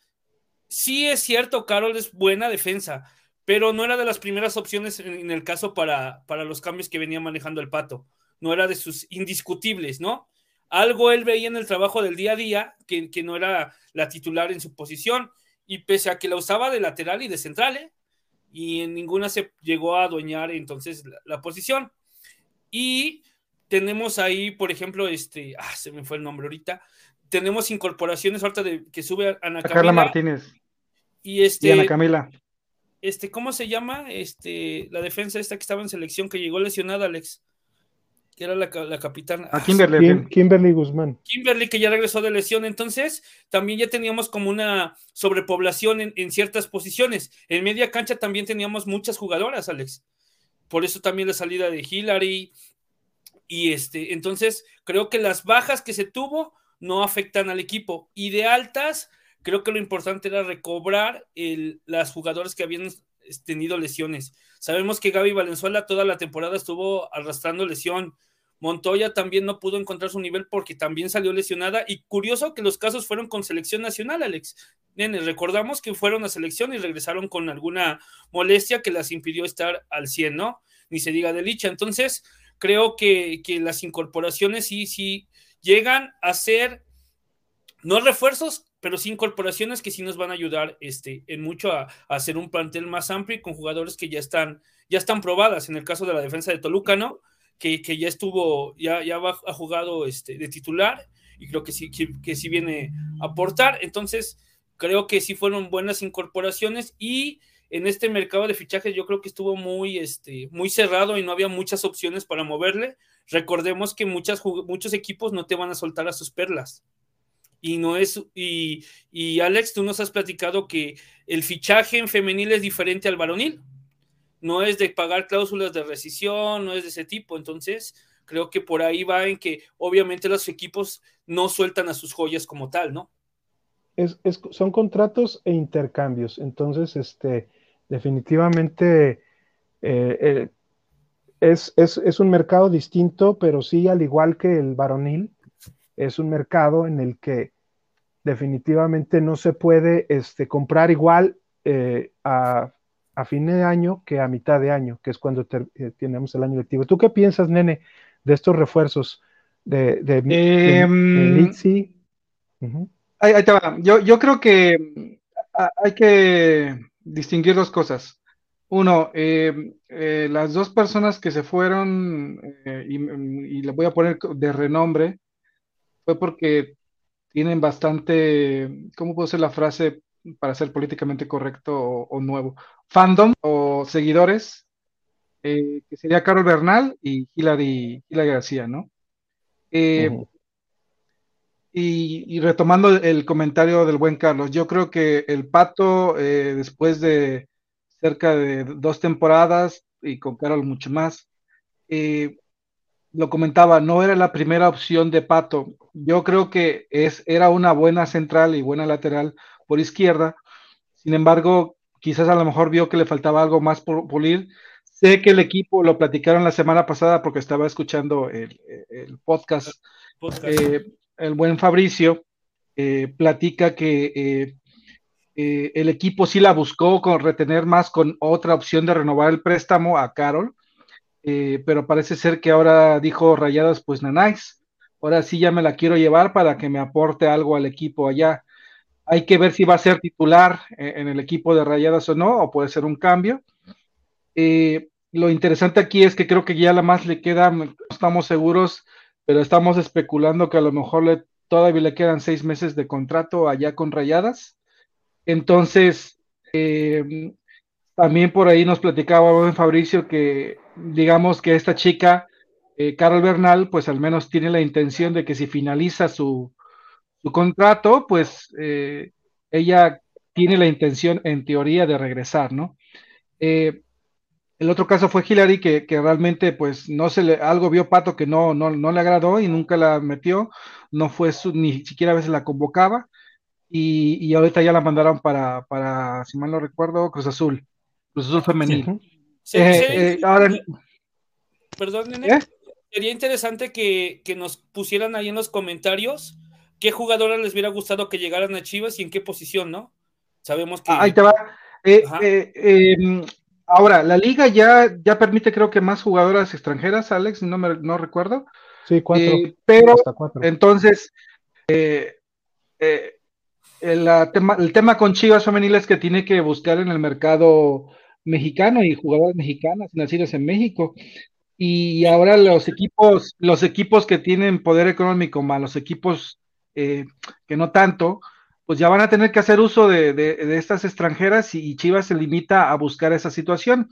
sí es cierto, Carol es buena defensa, pero no era de las primeras opciones en, el caso para, para los cambios que venía manejando el pato. No era de sus indiscutibles, ¿no? Algo él veía en el trabajo del día a día que, que no era la titular en su posición, y pese a que la usaba de lateral y de central, ¿eh? y en ninguna se llegó a adueñar entonces la posición. Y tenemos ahí, por ejemplo, este, ah, se me fue el nombre ahorita. Tenemos incorporaciones ahorita de que sube Ana A Camila. Carla Martínez Y este, y Ana Camila. este, ¿cómo se llama? Este, la defensa esta que estaba en selección, que llegó lesionada, Alex. Que era la, la capitana. A Ah, Kimberly. Kim- Kimberly Guzmán. Kimberly, que ya regresó de lesión, entonces también ya teníamos como una sobrepoblación en, en ciertas posiciones. En media cancha también teníamos muchas jugadoras, Alex. Por eso también la salida de Hillary. Y este, entonces creo que las bajas que se tuvo no afectan al equipo. Y de altas, creo que lo importante era recobrar el, las jugadoras que habían tenido lesiones. Sabemos que Gaby Valenzuela toda la temporada estuvo arrastrando lesión. Montoya también no pudo encontrar su nivel porque también salió lesionada. Y curioso que los casos fueron con selección nacional, Alex. Recordamos que fueron a selección y regresaron con alguna molestia que las impidió estar al 100, ¿no? Ni se diga de Licha. Entonces, creo que, que las incorporaciones sí, sí llegan a ser, no refuerzos, pero sí incorporaciones que sí nos van a ayudar este, en mucho a, a hacer un plantel más amplio y con jugadores que ya están, ya están probadas. En el caso de la defensa de Toluca, ¿no? Que, ya estuvo, ya, ya ha jugado este, de titular y creo que sí, que sí viene a aportar. Entonces, creo que sí fueron buenas incorporaciones y en este mercado de fichajes yo creo que estuvo muy, este, muy cerrado y no había muchas opciones para moverle. Recordemos que muchas, muchos equipos no te van a soltar a sus perlas. Y no es, y, y Alex, tú nos has platicado que el fichaje en femenil es diferente al varonil. No es de pagar cláusulas de rescisión, no es de ese tipo. Entonces, creo que por ahí va en que obviamente los equipos no sueltan a sus joyas como tal, ¿no? Es, es, son contratos e intercambios. Entonces, este, definitivamente eh, eh, es, es, un mercado distinto, pero sí, al igual que el varonil, es un mercado en el que definitivamente no se puede este, comprar igual eh, a a fin de año que a mitad de año, que es cuando eh, tenemos el año lectivo. ¿Tú qué piensas, nene, de estos refuerzos de, de, em, ahí, te va. Yo, yo creo que hay que distinguir dos cosas. Uno, em, eh, las dos personas que se fueron, eh, y, y le voy a poner de renombre, fue porque tienen bastante, ¿cómo puedo hacer la frase para ser políticamente correcto o, nuevo? Fandom o seguidores, eh, que sería Carol Bernal y Hilary, García, ¿no? Eh, y, retomando el comentario del buen Carlos, yo creo que el Pato, eh, después de cerca de dos temporadas y con Carol mucho más, lo comentaba, no era la primera opción de Pato. Yo creo que es, era una buena central y buena lateral por izquierda. Sin embargo, quizás a lo mejor vio que le faltaba algo más por pulir. Sé que el equipo lo platicaron la semana pasada porque estaba escuchando el, podcast. Eh, el buen Fabricio eh, platica que eh, el equipo sí la buscó con retener más con otra opción de renovar el préstamo a Carol pero parece ser que ahora dijo Rayadas, pues Nanáis, ahora sí ya me la quiero llevar para que me aporte algo al equipo allá. Hay que ver si va a ser titular eh, en el equipo de Rayadas o no, o puede ser un cambio. Eh, lo interesante aquí es que creo que ya la más le queda, no estamos seguros, pero estamos especulando que a lo mejor le, todavía le quedan seis meses de contrato allá con Rayadas. Entonces, también por ahí nos platicaba Fabricio que digamos que esta chica, eh, Carol Bernal, pues al menos tiene la intención de que si finaliza su, contrato, pues eh, ella tiene la intención en teoría de regresar, ¿no? Eh, el otro caso fue Hillary, que, realmente pues no se le, algo vio Pato que no, no, no le agradó y nunca la metió, no fue su, ni siquiera a veces la convocaba y, y ahorita ya la mandaron para, para, si mal no recuerdo, Cruz Azul, Cruz Azul femenil. Eh, eh, perdón, nene. ¿Eh? Sería interesante que, nos pusieran ahí en los comentarios qué jugadoras les hubiera gustado que llegaran a Chivas y en qué posición, ¿no? Sabemos que. Ahí te va. Em, ahora, la liga ya, ya permite, creo que más jugadoras extranjeras, Alex, no, me, no recuerdo. Sí, cuatro. pero, entonces, el, tema, el tema con Chivas femeniles que tiene que buscar en el mercado mexicano y jugadoras mexicanas nacidas en México. Y ahora los equipos, los equipos que tienen poder económico, más los equipos eh, que no tanto, pues ya van a tener que hacer uso de, estas extranjeras y, Chivas se limita a buscar esa situación.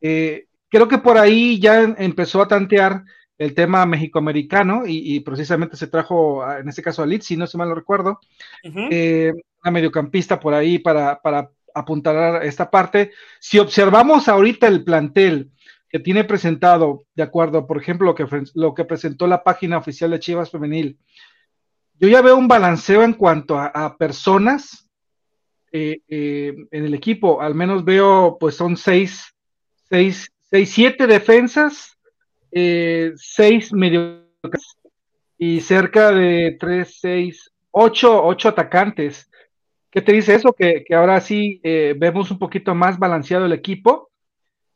Eh, creo que por ahí ya empezó a tantear el tema mexicoamericano y, y precisamente se trajo, en este caso a Litz, si no se mal lo recuerdo, eh, una mediocampista por ahí para, para apuntar esta parte. Si observamos ahorita el plantel que tiene presentado, de acuerdo, por ejemplo, lo que, lo que presentó la página oficial de Chivas Femenil, yo ya veo un balanceo en cuanto a, personas eh, eh, en el equipo. Al menos veo, pues son seis, seis, seis siete defensas, eh, seis medio y cerca de tres, seis, ocho, ocho atacantes. ¿Qué te dice eso? Que, ahora sí vemos un poquito más balanceado el equipo.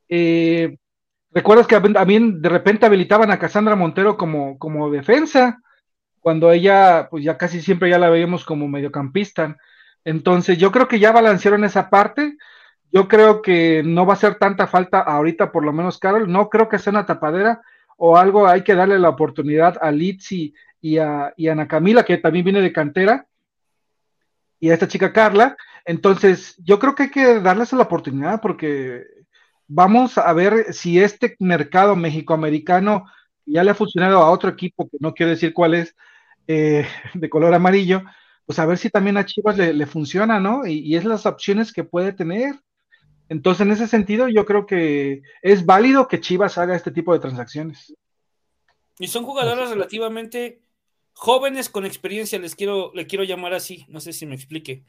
¿Recuerdas que también de repente habilitaban a Cassandra Montero como, como defensa? Cuando ella, pues ya casi siempre ya la veíamos como mediocampista. Entonces, yo creo que ya balancearon esa parte. Yo creo que no va a ser tanta falta ahorita, por lo menos, Carol. No creo que sea una tapadera o algo. Hay que darle la oportunidad a Litsi y a, Ana Camila, que también viene de cantera y a esta chica Carla. Entonces, yo creo que hay que darles la oportunidad porque vamos a ver si este mercado mexicoamericano ya le ha funcionado a otro equipo, que no quiero decir cuál es, eh, [laughs] de color amarillo, pues a ver si también a Chivas le, funciona, ¿no? Y, es las opciones que puede tener. Entonces, en ese sentido, yo creo que es válido que Chivas haga este tipo de transacciones. Y son jugadoras relativamente jóvenes con experiencia, les quiero, le quiero llamar así, no sé si me explique.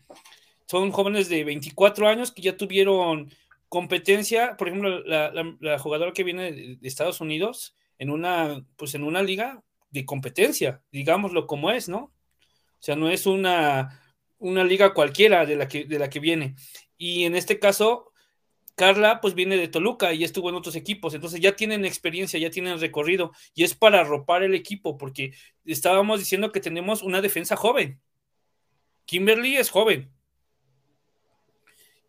Son jóvenes de 24 años que ya tuvieron competencia, por ejemplo, la, jugadora que viene de, Estados Unidos en una, pues en una liga de competencia, digámoslo como es, ¿no? O sea, no es una, una liga cualquiera de la, que, de la que viene. Y en este caso, Carla pues viene de Toluca y estuvo en otros equipos, entonces ya tienen experiencia, ya tienen recorrido y es para arropar el equipo porque estábamos diciendo que tenemos una defensa joven. Kimberly es joven.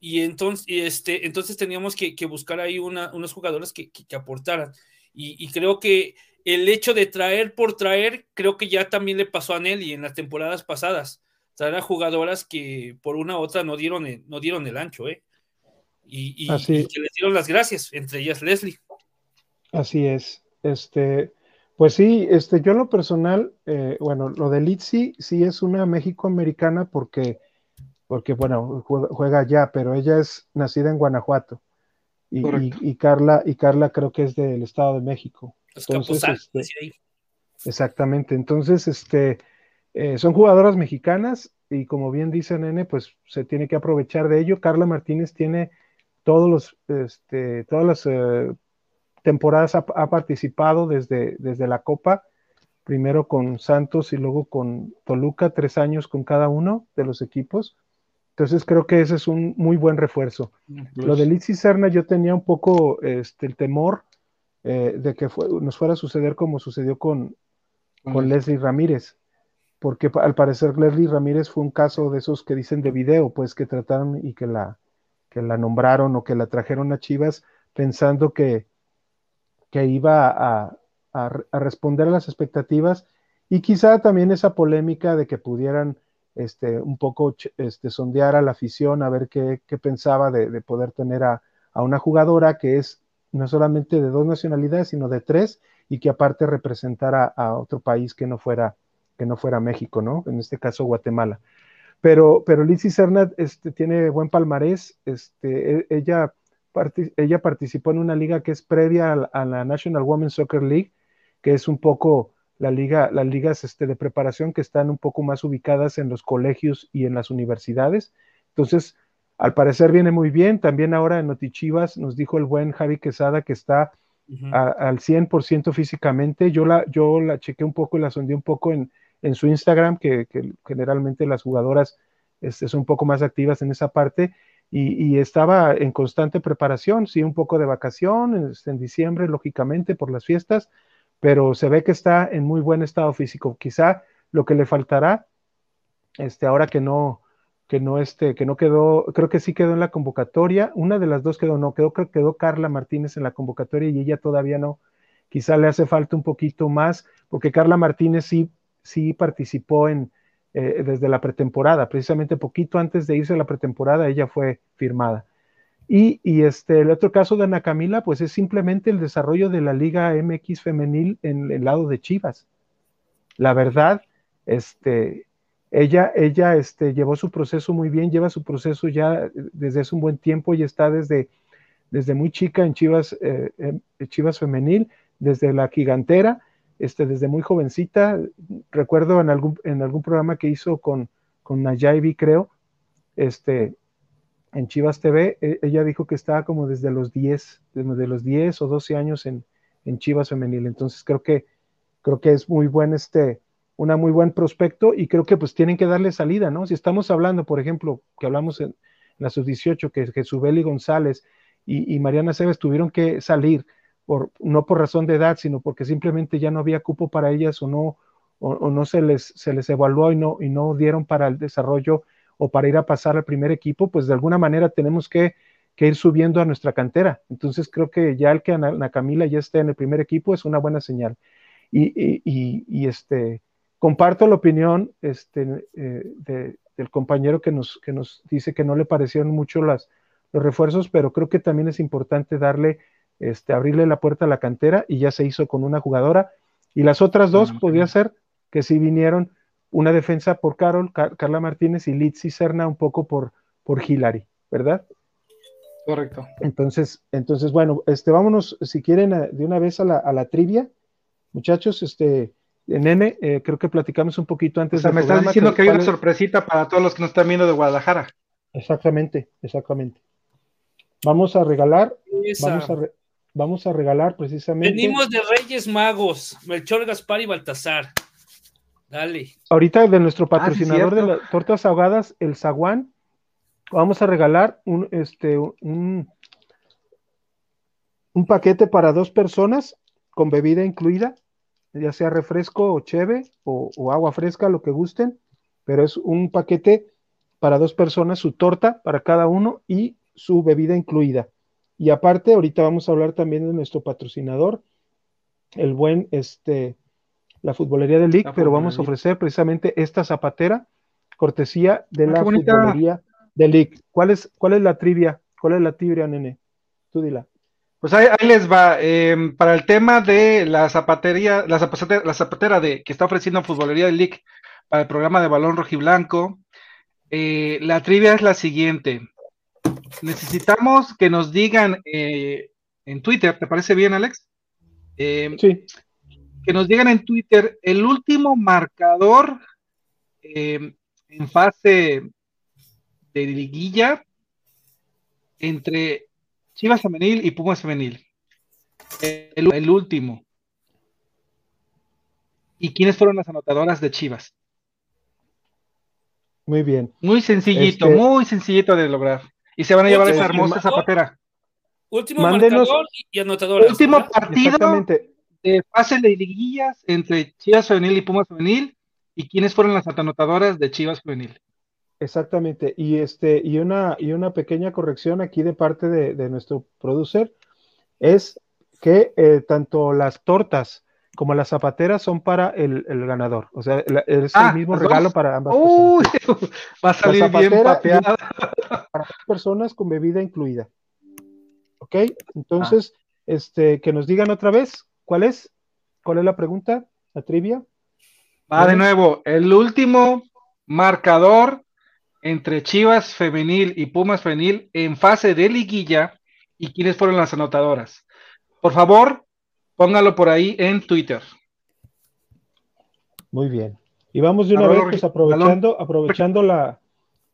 Y entonces, este, entonces teníamos que, buscar ahí unos jugadores que, aportaran. Y, creo que el hecho de traer por traer, creo que ya también le pasó a Nelly en las temporadas pasadas. Traer a jugadoras que por una u otra no dieron el, no dieron el ancho, ¿eh? Y, que les dieron las gracias, entre ellas Leslie. Así es. Este, pues sí, este, yo en lo personal, eh, bueno, lo de Litzy sí es una México-americana porque, porque, bueno, juega allá, pero ella es nacida en Guanajuato. Y, Carla, y Carla creo que es del Estado de México. Entonces, este, exactamente. Entonces, este, eh, son jugadoras mexicanas y como bien dice Nene, pues se tiene que aprovechar de ello. Carla Martínez tiene todos los, este, todas las eh, temporadas ha, participado desde, desde la Copa, primero con Santos y luego con Toluca, tres años con cada uno de los equipos. Entonces creo que ese es un muy buen refuerzo. Lo de Liz Serna yo tenía un poco este, el temor eh, de que nos fuera a suceder como sucedió con, con Leslie Ramírez, porque al parecer Leslie Ramírez fue un caso de esos que dicen de video, pues que trataron y que la, que la nombraron o que la trajeron a Chivas pensando que, que iba a, responder a las expectativas y quizá también esa polémica de que pudieran este, un poco este, sondear a la afición a ver qué, pensaba de, poder tener a, una jugadora que es no solamente de dos nacionalidades, sino de tres y que aparte representara a otro país que no fuera, que no fuera México, ¿no? En este caso Guatemala. Pero, pero Lizzie Cernat este, tiene buen palmarés, este, e, ella ella participó en una liga que es previa a, la National Women's Soccer League, que es un poco la liga, las ligas este, de preparación que están un poco más ubicadas en los colegios y en las universidades. Entonces, al parecer viene muy bien. También ahora en Notichivas nos dijo el buen Javi Quesada que está al 100% físicamente. Yo la, yo la chequé un poco y la sondé un poco en, en su Instagram, que, generalmente las jugadoras este, son un poco más activas en esa parte y, estaba en constante preparación, sí, un poco de vacación este, en, diciembre, lógicamente, por las fiestas, pero se ve que está en muy buen estado físico. Quizá lo que le faltará, este, ahora que no, que no, este, que no quedó, creo que sí quedó en la convocatoria, una de las dos quedó, no, quedó, que quedó Carla Martínez en la convocatoria y ella todavía no, quizá le hace falta un poquito más, porque Carla Martínez sí, sí participó en, eh, desde la pretemporada, precisamente poquito antes de irse a la pretemporada, ella fue firmada. Y, este, el otro caso de Ana Camila, pues es simplemente el desarrollo de la Liga MX femenil en el lado de Chivas. La verdad, este, ella, ella este, llevó su proceso muy bien, lleva su proceso ya desde hace un buen tiempo y está desde, desde muy chica en Chivas, eh, Chivas femenil, desde la gigantera, este, desde muy jovencita. Recuerdo en algún, en algún programa que hizo con, con Nayabi, creo, este, en Chivas TV, e, ella dijo que estaba como desde los 10, desde los 10 o 12 años en, en Chivas femenil. Entonces creo que, creo que es muy buen este, una muy buen prospecto y creo que pues tienen que darle salida, ¿no? Si estamos hablando, por ejemplo, que hablamos en, la sub-18, que Jesubeli González y, y Mariana Cebes tuvieron que salir no por razón de edad, sino porque simplemente ya no había cupo para ellas o no, o, no se les, se les evaluó y no, y no dieron para el desarrollo o para ir a pasar al primer equipo, pues de alguna manera tenemos que, ir subiendo a nuestra cantera. Entonces creo que ya el que Ana, Camila ya esté en el primer equipo es una buena señal. Y, este, comparto la opinión este, eh, del compañero que nos, que nos dice que no le parecieron mucho las, los refuerzos, pero creo que también es importante darle este, abrirle la puerta a la cantera y ya se hizo con una jugadora. Y las otras dos podría ser que si vinieron una defensa por Carol, Carla Martínez y Litsi Serna un poco por, por Hilary, ¿verdad? Correcto. Entonces, entonces, bueno, este, vámonos, si quieren, de una vez a la, a la trivia. Muchachos, este, Nene, eh, creo que platicamos un poquito antes. O sea, me estás diciendo que hay una sorpresita para todos los que nos están viendo de Guadalajara. Exactamente, exactamente. Vamos a regalar, vamos a, vamos a regalar precisamente. Venimos de Reyes Magos, Melchor, Gaspar y Baltasar. Dale. Ahorita de nuestro ah, patrocinador de las tortas ahogadas, el Zaguán, vamos a regalar un, este, un, un paquete para dos personas con bebida incluida, ya sea refresco o cheve o, o agua fresca, lo que gusten, pero es un paquete para dos personas, su torta para cada uno y su bebida incluida. Y aparte, ahorita vamos a hablar también de nuestro patrocinador, el buen, este, la futbolería del League, La pero vamos a ofrecer precisamente esta zapatera, cortesía de Ah, la futbolería del League. ¿Cuál es, ¿Cuál es la trivia? ¿Cuál es la trivia, nene? Tú dila. Pues ahí, ahí les va. eh, para el tema de la zapatería, la zapatera, la zapatera de que está ofreciendo Futbolería del League para el programa de balón rojiblanco, eh, la trivia es la siguiente. Necesitamos que nos digan eh, en Twitter, ¿te parece bien, Alex? Eh, Sí, que nos digan en Twitter el último marcador eh, en fase de liguilla entre Chivas Femenil y Pumas Femenil. El, el último. ¿Y quiénes fueron las anotadoras de Chivas? muy bien. Muy sencillito, Este- muy sencillito de lograr. Y se van a llevar esa hermosa marcador. zapatera. Último Mándenos- marcador y, anotadoras. Último ¿verdad? partido de fase de liguillas entre Chivas Femenil y Pumas Femenil. ¿Y quiénes fueron las anotadoras de Chivas Femenil? Exactamente. Y este, y una, y una pequeña corrección aquí de parte de, de nuestro producer es que eh, tanto las tortas como las zapateras son para el, el ganador. O sea, la- es Ah, el mismo ¿las regalo para ambas Uy, personas. [laughs] va a salir bien papeada. [laughs] Para personas con bebida incluida. ¿Ok? Entonces, este, que nos digan otra vez, ¿cuál es? ¿Cuál es la pregunta? ¿La trivia? Va de nuevo, el último marcador entre Chivas Femenil y Pumas Femenil en fase de liguilla y quiénes fueron las anotadoras. Por favor, póngalo por ahí en Twitter. Muy bien. Y vamos de una vez, pues aprovechando, aprovechando la,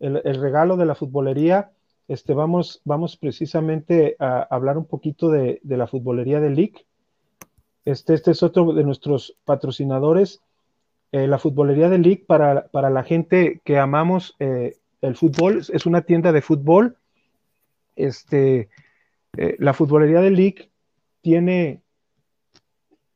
el, el regalo de la futbolería, este, vamos, vamos precisamente a hablar un poquito de, de la futbolería del League. Este, este es otro de nuestros patrocinadores, eh, la futbolería del League para, para la gente que amamos eh, el fútbol. Es una tienda de fútbol. Este, eh, la futbolería del League tiene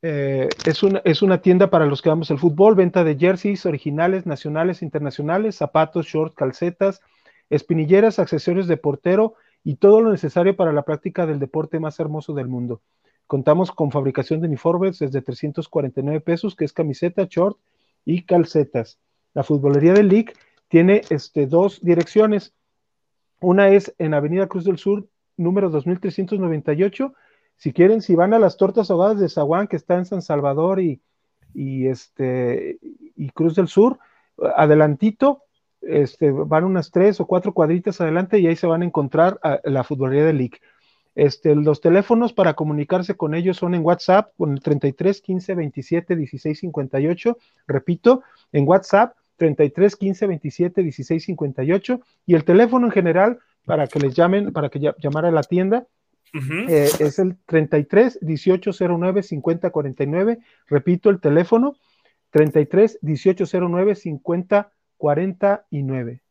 eh, es, una, es una tienda para los que amamos el fútbol, venta de jerseys originales, nacionales, internacionales, zapatos, shorts, calcetas, espinilleras, accesorios de portero y todo lo necesario para la práctica del deporte más hermoso del mundo. Contamos con fabricación de uniformes desde 349 pesos, que es camiseta, short y calcetas. La futbolería del League tiene este, dos direcciones. Una es en Avenida Cruz del Sur, número 2398. Si quieren, si van a las tortas ahogadas de Zaguán, que está en San Salvador y, y, este, y Cruz del Sur, adelantito, este, van unas tres o cuatro cuadritas adelante y ahí se van a encontrar la futbolería del League. Este, los teléfonos para comunicarse con ellos son en WhatsApp con el 33 15 27 16 58. Repito, en WhatsApp 33 15 27 16 58 y el teléfono en general para que les llamen, para que llamar a la tienda eh, es el 33 1809 50 49. Repito el teléfono 33 1809 50 49.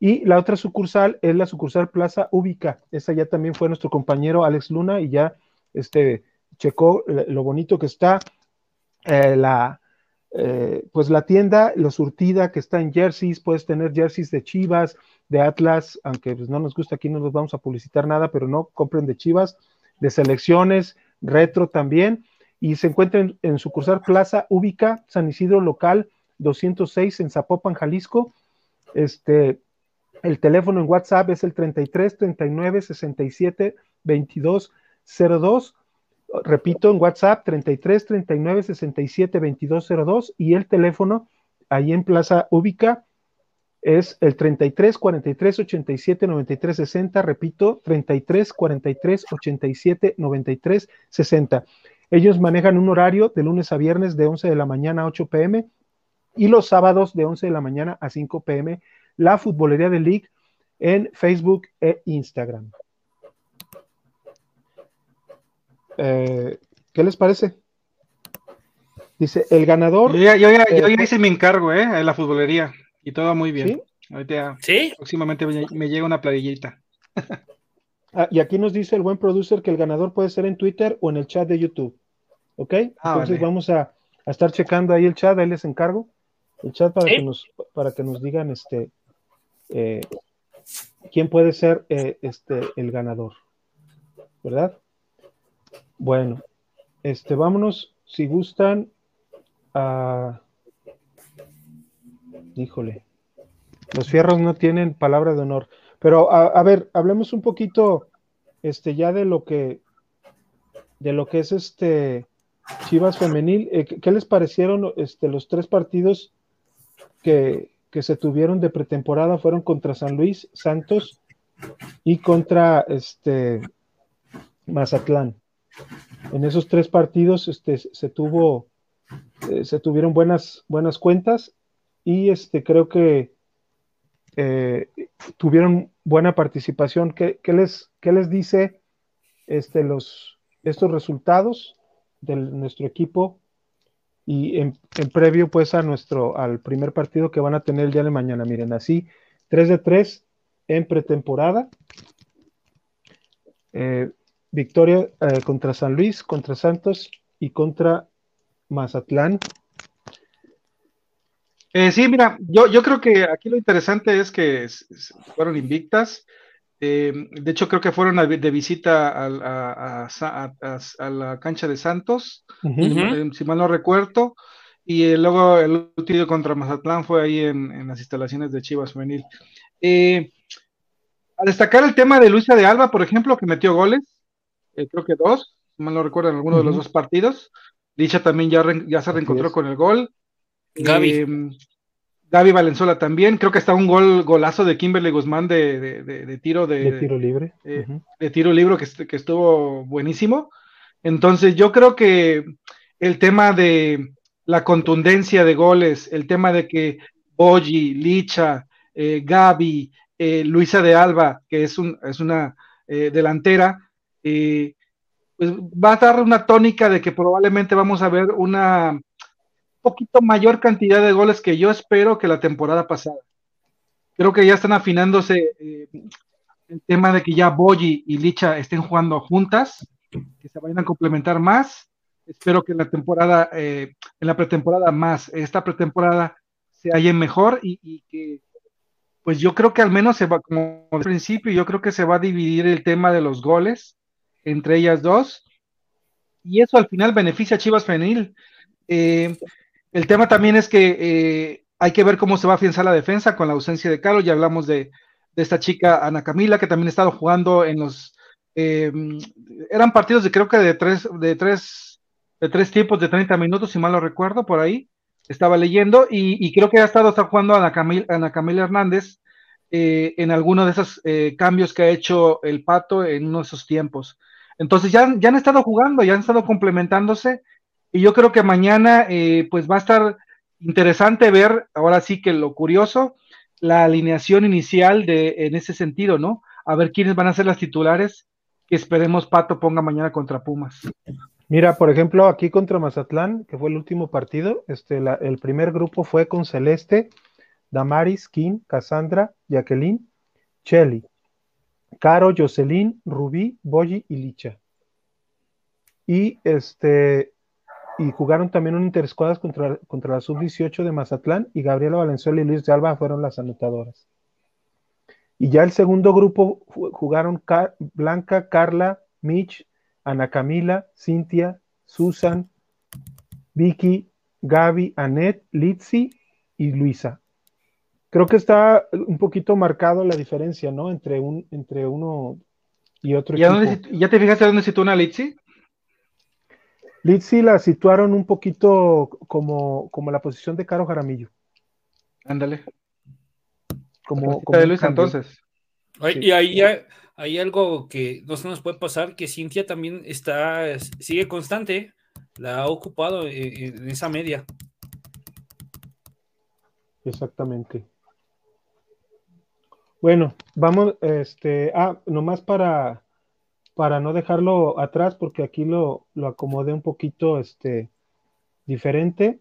Y la otra sucursal es la sucursal Plaza Ubica. Esa ya también fue nuestro compañero Alex Luna y ya este, checó lo bonito que está eh, la, eh, pues la tienda, lo surtida que está en jerseys. Puedes tener jerseys de Chivas, de Atlas, aunque pues, no nos gusta aquí, no nos vamos a publicitar nada, pero no compren de Chivas, de selecciones, retro también. Y se encuentra en, en sucursal Plaza Ubica, San Isidro Local 206 en Zapopan, Jalisco. Este, el teléfono en WhatsApp es el 33 39 67 22 02. Repito, en WhatsApp 33 39 67 22 02 y el teléfono ahí en Plaza Ubica es el 33 43 87 93 60. Repito, 33 43 87 93 60. Ellos manejan un horario de lunes a viernes de 11 de la mañana a 8 pm y los sábados de 11 de la mañana a 5 pm la Futbolería de League en Facebook e Instagram. Eh, ¿Qué les parece? Dice, el ganador... Yo ya, yo ya, yo ya hice mi encargo, ¿eh? En la futbolería. Y todo muy bien. ¿Sí? Ahorita ¿Sí? próximamente me, me llega una playerita. [laughs] Ah, y aquí nos dice el buen producer que el ganador puede ser en Twitter o en el chat de YouTube. ¿Ok? Ah, Entonces vale. vamos a, a estar checando ahí el chat, ahí les encargo. El chat para, Sí. que, nos, para que nos digan este eh, quién puede ser eh, este el ganador. ¿Verdad? Bueno, este, vámonos, si gustan, a. Híjole. Los fierros no tienen palabra de honor. Pero a, ver, hablemos un poquito este, ya de lo que de lo que es este Chivas femenil. Eh, ¿qué, qué les parecieron este, los tres partidos que, que se tuvieron de pretemporada? Fueron contra San Luis, Santos y contra este Mazatlán. En esos tres partidos este, se tuvo eh, se tuvieron buenas, buenas cuentas y este, creo que eh, tuvieron buena participación. ¿Qué, qué les, qué les dice este, los, estos resultados de nuestro equipo y en, previo pues a nuestro, al primer partido que van a tener el día de mañana? Miren, así, 3 de 3 en pretemporada. Eh, victoria eh, contra San Luis, contra Santos y contra Mazatlán. Eh, sí, mira, yo, yo creo que aquí lo interesante es que fueron invictas. Eh, de hecho, creo que fueron a, de visita a, a, a, a, la cancha de Santos, uh -huh. si mal no recuerdo. Y luego el partido contra Mazatlán fue ahí en, en las instalaciones de Chivas. Eh, a destacar el tema de Luisa de Alba, por ejemplo, que metió goles, eh, creo que dos, si mal no recuerdo, en alguno uh -huh. de los dos partidos. Licha también ya, re, ya se reencontró con el gol. Gaby. Eh, Gaby Valenzuela también. Creo que está un gol, golazo de Kimberly Guzmán de, de, de, de tiro de, de, tiro libre. Eh, uh -huh. De tiro libre que, que, estuvo buenísimo. Entonces, yo creo que el tema de la contundencia de goles, el tema de que Boyi, Licha, eh, Gaby, eh, Luisa de Alba, que es, un, es una eh, delantera, pues va a dar una tónica de que probablemente vamos a ver una poquito mayor cantidad de goles que yo espero que la temporada pasada. Creo que ya están afinándose eh, el tema de que ya Boyi y Licha estén jugando juntas, que se vayan a complementar más. Espero que en la temporada, eh, en la pretemporada más, esta pretemporada se hallen mejor y, y, que, pues yo creo que al menos se va, como al principio, yo creo que se va a dividir el tema de los goles entre ellas dos. Y eso al final beneficia a Chivas Femenil. Eh, el tema también es que eh, hay que ver cómo se va a afianzar la defensa con la ausencia de Carlos. Ya hablamos de, esta chica Ana Camila, que también ha estado jugando en los. Eh, eran partidos de creo que de tres, de tres, de tres tiempos de 30 minutos, si mal no recuerdo, por ahí. Estaba leyendo y, creo que ha estado está jugando Ana Camila, Ana Camila Hernández eh, en alguno de esos cambios que ha hecho el Pato en uno de esos tiempos. Entonces ya, ya han estado jugando, ya han estado complementándose y yo creo que mañana eh, pues va a estar interesante ver, ahora sí que lo curioso, la alineación inicial de, en ese sentido, ¿no? A ver quiénes van a ser las titulares que esperemos Pato ponga mañana contra Pumas. Mira, por ejemplo, aquí contra Mazatlán, que fue el último partido, este, la, el primer grupo fue con Celeste, Damaris, Kim, Cassandra, Jacqueline, Chelly, Caro, Jocelyn, Rubí, Boyi y Licha. Y este, y jugaron también un interescuadras contra, contra la sub-18 de Mazatlán y Gabriela Valenzuela y Luis de Alba fueron las anotadoras. Y ya el segundo grupo jugaron Blanca, Carla, Mitch, Ana Camila, Cintia, Susan, Vicky, Gaby, Anet, Litzy y Luisa. Creo que está un poquito marcado la diferencia, ¿no? Entre, un, entre uno y otro ¿Ya, equipo. Dónde, ¿Ya te fijaste dónde situó una Litzy? Litzy la situaron un poquito como, como la posición de Caro Jaramillo. Ándale. Como, como de Luis entonces. Sí. Y ahí hay, hay, algo que no se nos puede pasar, que Cintia también está, sigue constante, la ha ocupado en, en esa media. Exactamente. Bueno, vamos, este, ah, nomás para, para no dejarlo atrás, porque aquí lo, lo acomodé un poquito, este, diferente,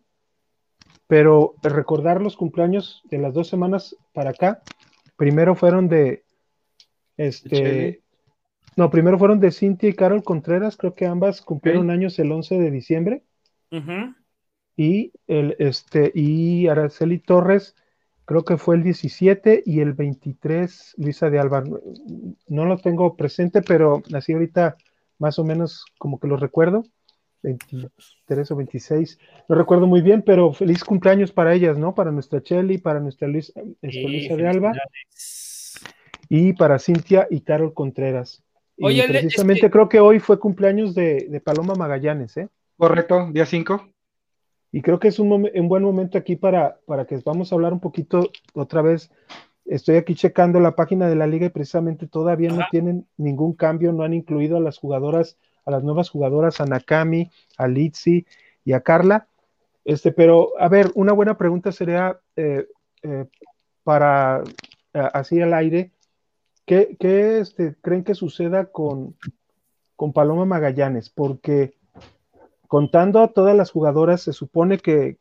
pero recordar los cumpleaños de las dos semanas para acá, primero fueron de, este, No, primero fueron de Cintia y Carol Contreras, creo que ambas cumplieron años el 11 de diciembre. Ujú. Y el este y Araceli Torres, creo que fue el 17 y el 23 Luisa de Alba. No, lo tengo presente, pero así ahorita más o menos como que lo recuerdo. 23 o 26, no recuerdo muy bien, pero feliz cumpleaños para ellas, ¿no? Para nuestra Chelly, para nuestra Luis, este, Sí, Luisa de Alba y para Cintia y Carol Contreras. Y Oye, Ale, precisamente creo que hoy fue cumpleaños de, de Paloma Magallanes, ¿eh? Correcto, día 5. Y creo que es un, un buen momento aquí para, para que vamos a hablar un poquito otra vez. Estoy aquí checando la página de la liga y precisamente todavía no tienen ningún cambio, no han incluido a las jugadoras, a las nuevas jugadoras, a Nakami, a Litsi y a Carla. Este, pero, a ver, una buena pregunta sería eh, eh, para eh, así al aire, ¿qué, qué, este, creen que suceda con, con Paloma Magallanes? Porque contando a todas las jugadoras, se supone que,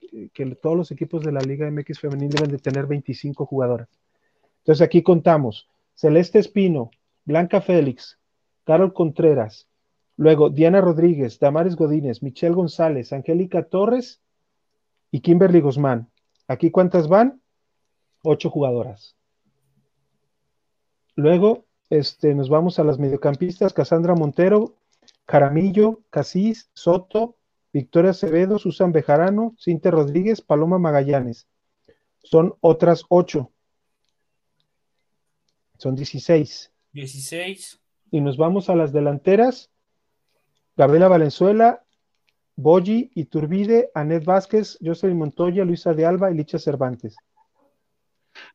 todos los equipos de la Liga MX Femenil deben de tener 25 jugadoras. Entonces aquí contamos Celeste Espino, Blanca Félix, Carol Contreras, luego Diana Rodríguez, Damares Godínez, Michelle González, Angélica Torres y Kimberly Guzmán. ¿Aquí cuántas van? Ocho jugadoras. Luego este, nos vamos a las mediocampistas, Cassandra Montero, Caramillo, Casís, Soto, Victoria Acevedo, Susan Bejarano, Cintia Rodríguez, Paloma Magallanes. Son otras ocho. Son 16. 16. Y nos vamos a las delanteras. Gabriela Valenzuela, Boyi, Iturbide, Anet Vázquez, Jocelyn Montoya, Luisa de Alba y Licha Cervantes.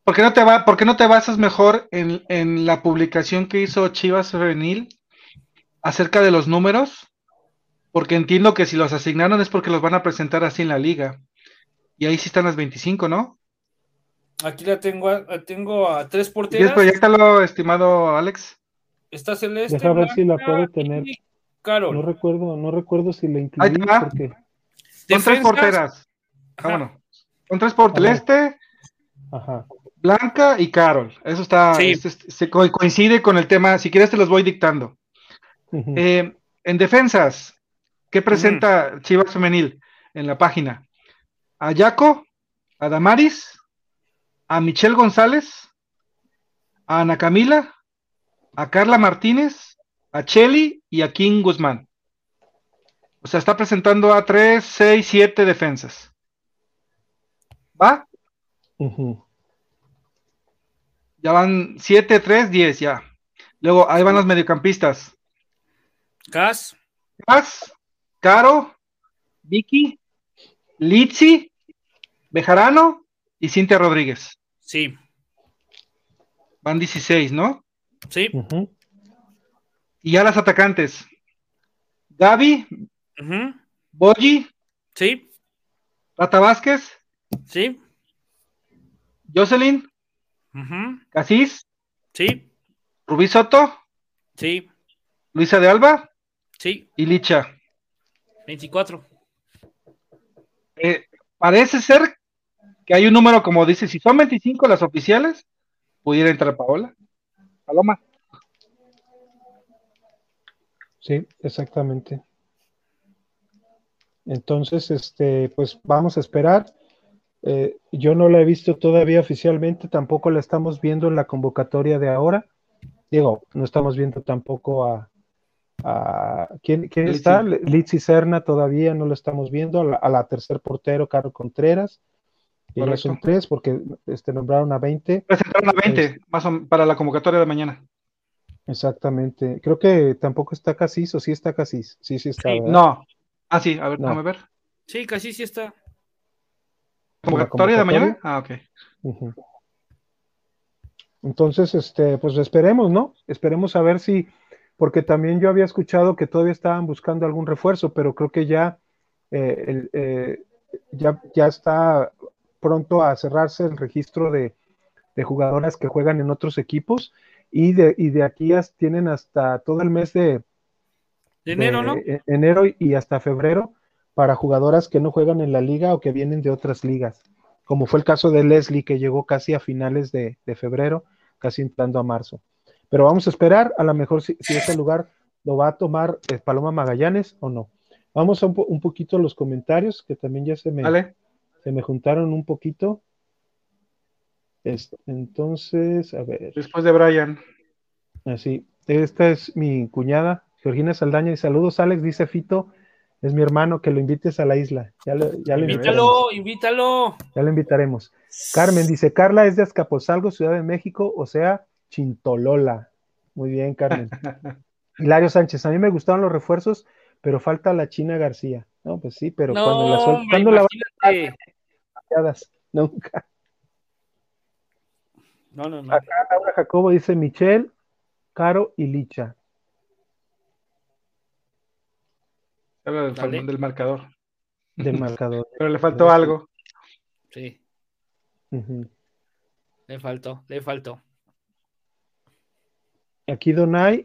¿Por qué no te, va, por qué no te basas mejor en, en la publicación que hizo Chivas Femenil acerca de los números? Porque entiendo que si los asignaron es porque los van a presentar así en la liga. Y ahí sí están las 25, ¿no? Aquí la tengo, a- tengo a tres ¿Quieres porteras. proyectarlo, estimado Alex? Está Celeste. Deja ver si la puedo tener. y Carol. No recuerdo, no recuerdo si la Ahí incluí te va. porque Son tres porteras. Ah, ajá. bueno. Son tres por. Celeste, ajá. Blanca y Carol. Eso está, Sí. este- este- se co- coincide con el tema. Si quieres te los voy dictando. Eh, en defensas, ¿qué presenta Chivas Femenil en la página? A Yaco, a Damaris, a Michelle González, a Ana Camila, a Carla Martínez, a Cheli y a King Guzmán. O sea, está presentando a 3, 6, 7 defensas. ¿Va? Ya van 7, 3, 10 ya. Luego, ahí van los mediocampistas. Cas. Paz, Caro, Vicky, Litsi, Bejarano y Cintia Rodríguez. Sí, Van 16, ¿no? sí. Y ya las atacantes. Gaby, ujú, Boyi, Sí, Rata Vázquez, sí. Jocelyn, ujú, Casís, Sí, Rubí Soto, sí, Luisa de Alba sí. y Licha. 24. Eh, parece ser que hay un número, como dice, si son 25 las oficiales, pudiera entrar Paola. Paloma. Sí, exactamente. Entonces, este, pues vamos a esperar. Eh, yo no la he visto todavía oficialmente, tampoco la estamos viendo en la convocatoria de ahora. Digo, no estamos viendo tampoco a, a ¿quién, quién Litsi. está? Litsi Serna todavía no lo estamos viendo, a la, a la tercer portero, Carlos Contreras. Y ya son tres porque este, nombraron a 20. Presentaron a 20 más o menos, para la convocatoria de mañana. Exactamente. Creo que tampoco está Casís, o sí está Casís. Sí, sí está. No. Ah, sí, a ver, No. déjame ver. Sí, casi sí está. ¿Convocatoria de mañana? Ah, ok. Entonces, este, pues esperemos, ¿no? Esperemos a ver si, porque también yo había escuchado que todavía estaban buscando algún refuerzo, pero creo que ya, eh, el, eh, ya, ya está pronto a cerrarse el registro de, de jugadoras que juegan en otros equipos y de, y de aquí tienen hasta todo el mes de, De enero, ¿no? e- enero y hasta febrero para jugadoras que no juegan en la liga o que vienen de otras ligas, como fue el caso de Leslie que llegó casi a finales de, de febrero, casi entrando a marzo. Pero vamos a esperar, a lo mejor si, si ese lugar lo va a tomar eh, Paloma Magallanes o no. Vamos a un, po- un poquito a los comentarios, que también ya se me, se me juntaron un poquito. Este, entonces, a ver, Después de Brian. así. Esta es mi cuñada, Georgina Saldaña, y saludos, Alex, dice Fito, es mi hermano, que lo invites a la isla. Ya lo, ya lo. Invítalo, invítalo. Ya lo invitaremos. Carmen dice, Carla es de Azcapotzalco, Ciudad de México, o sea, Chintolola. Muy bien, Carmen. [laughs] Hilario Sánchez, a mí me gustaron los refuerzos, pero falta la China García. No, pues sí, pero No, cuando la suel- hombre, ¿cuándo la van Nunca. No, no, no. Acá Laura Jacobo dice Michelle, Caro y Licha. Habla del, Dale. del marcador. del [laughs] marcador. Pero le faltó algo. Sí, Ujú. le faltó, le faltó. Aquí Donay,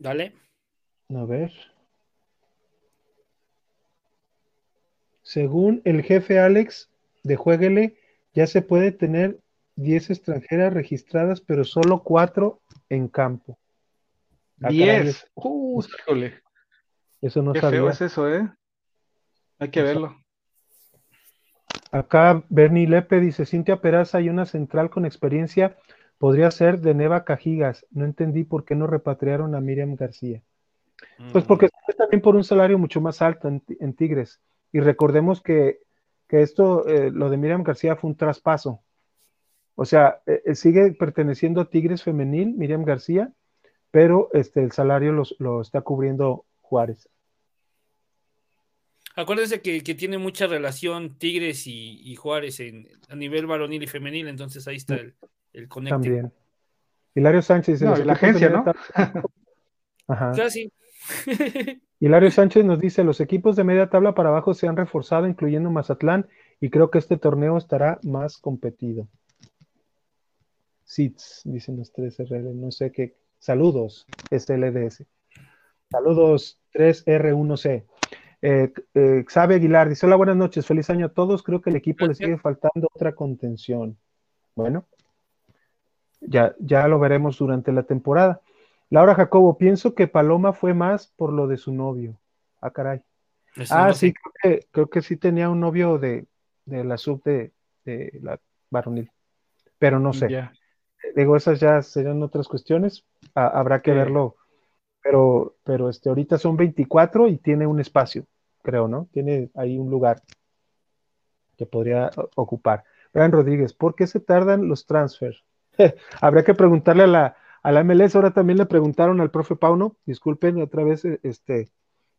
Dale. a ver. Según el jefe Alex de Jueguele, ya se puede tener 10 extranjeras registradas, pero solo 4 en campo. Ah, caray, Diez. Uh, híjole. Eso no Qué sabía. feo es eso, ¿eh? Hay que verlo. Acá Bernie Lepe dice, Cintia Peraza y una central con experiencia podría ser de Neva Cajigas. No entendí por qué no repatriaron a Miriam García. Pues porque es también por un salario mucho más alto en, en Tigres. Y recordemos que, que esto, eh, lo de Miriam García fue un traspaso. O sea, eh, eh, sigue perteneciendo a Tigres Femenil, Miriam García, pero este, el salario los- lo está cubriendo Juárez. Acuérdense que, que tiene mucha relación Tigres y, y Juárez en, a nivel varonil y femenil, entonces ahí está el, el conecte. También. Hilario Sánchez. dice, No, la agencia, ¿no? tabla- [laughs] Ajá. Casi. [laughs] Hilario Sánchez nos dice, los equipos de media tabla para abajo se han reforzado, incluyendo Mazatlán, y creo que este torneo estará más competido. SITS, dicen los 3RL, no sé qué. Saludos, SLDS. Saludos, 3R1C. Eh, eh, Xavi Aguilar dice, hola, buenas noches, feliz año a todos. Creo que el equipo Gracias. le sigue faltando otra contención. Bueno, ya, ya lo veremos durante la temporada. Laura Jacobo, pienso que Paloma fue más por lo de su novio. Ah, caray. Eso Ah, no sí, creo que, creo que sí tenía un novio de, de la sub de, de la varonil, pero no sé. Ya. Digo, esas ya serían otras cuestiones, ha- habrá que Sí. verlo, pero, pero este, ahorita son 24 y tiene un espacio, creo, ¿no? Tiene ahí un lugar que podría ocupar. Brian Rodríguez, ¿por qué se tardan los transfers? [laughs] Habría que preguntarle a la, a la MLS, ahora también le preguntaron al profe Pauno, disculpen otra vez, eh, este,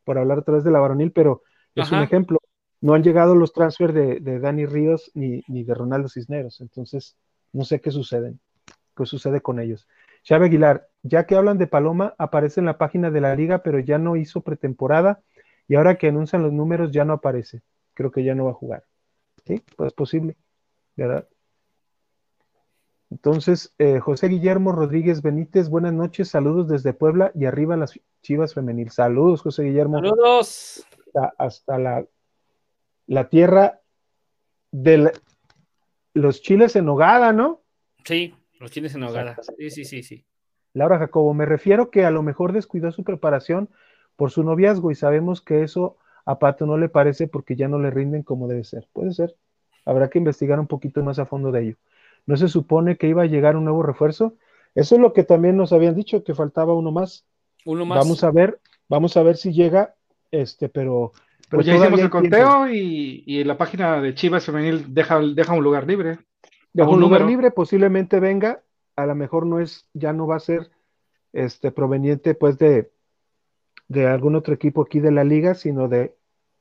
por hablar otra vez de la varonil, pero es un ejemplo. No han llegado los transfers de, de Dani Ríos ni, ni de Ronaldo Cisneros, entonces no sé qué suceden, qué sucede con ellos. Xavi Aguilar, ya que hablan de Paloma, aparece en la página de la liga, pero ya no hizo pretemporada y ahora que anuncian los números ya no aparece. Creo que ya no va a jugar. Sí, pues es posible, ¿verdad? Entonces, eh, José Guillermo Rodríguez Benítez, buenas noches, saludos desde Puebla y arriba las Chivas Femenil. Saludos, José Guillermo Saludos. hasta, hasta la, la tierra de la- los chiles en nogada, ¿no? Sí, los tienes en hogada. Sí, sí, sí, sí. Laura Jacobo, me refiero que a lo mejor descuidó su preparación por su noviazgo y sabemos que eso a Pato no le parece porque ya no le rinden como debe ser. Puede ser. Habrá que investigar un poquito más a fondo de ello. ¿No se supone que iba a llegar un nuevo refuerzo? Eso es lo que también nos habían dicho, que faltaba uno más. Uno más. Vamos a ver, vamos a ver si llega, este, pero, pero Pues ya hicimos el conteo y, y la página de Chivas Femenil deja, deja un lugar libre. Deja un un lugar libre, posiblemente venga, a lo mejor no es, ya no va a ser este proveniente pues de, de algún otro equipo aquí de la liga, sino de,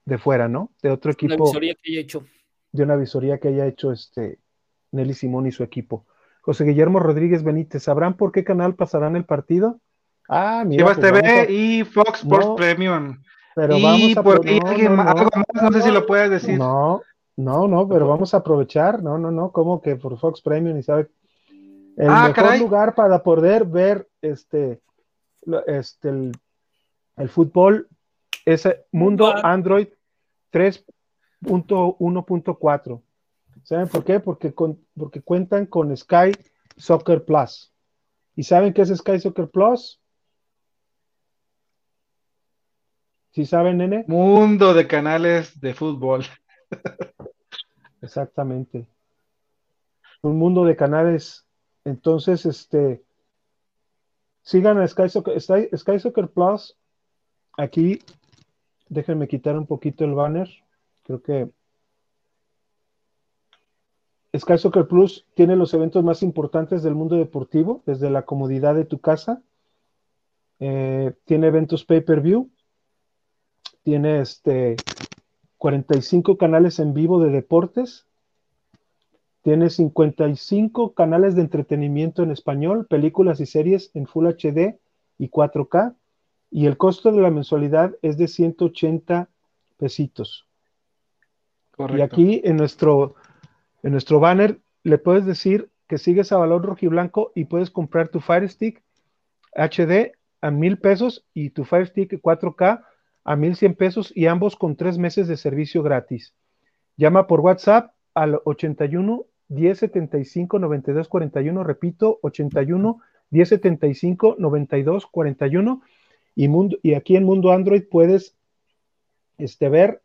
de fuera, ¿no? De otro Una equipo, visoría que haya hecho. de una visoría que haya hecho este Nelly Simón y su equipo. José Guillermo Rodríguez Benítez, ¿sabrán por qué canal pasarán el partido? Ah, mira, Chivas pues TV a- y Fox Sports No, Premium. pero y vamos a por ahí no, alguien no, no. algo más, no sé si lo puedes decir. No, no, no, pero vamos a aprovechar. No, no, no, como que por Fox Premium y sabe. El Ah, mejor caray. lugar para poder ver este, este el, el fútbol es Mundo Android 3.1.4. ¿Saben por qué? Porque, con, porque cuentan con Sky Soccer Plus. ¿Y saben qué es Sky Soccer Plus? ¿Sí saben, nene? Mundo de canales de fútbol. [laughs] Exactamente. Un mundo de canales. Entonces, este, sigan a Sky Soccer, Sky, Sky Soccer Plus. Aquí, déjenme quitar un poquito el banner. Creo que Sky Soccer Plus tiene los eventos más importantes del mundo deportivo desde la comodidad de tu casa. Eh, tiene eventos pay-per-view. Tiene este 45 canales en vivo de deportes. Tiene 55 canales de entretenimiento en español, películas y series en Full HD y 4K. Y el costo de la mensualidad es de 180 pesitos. Correcto. Y aquí en nuestro en nuestro banner le puedes decir que sigues a Valor Rojiblanco y puedes comprar tu Fire Stick HD a mil pesos y tu Fire Stick 4K a mil cien pesos y ambos con tres meses de servicio gratis. Llama por WhatsApp al 81 1075 92 41, repito, 81 1075 92 41 y, mundo, y aquí en Mundo Android puedes este, ver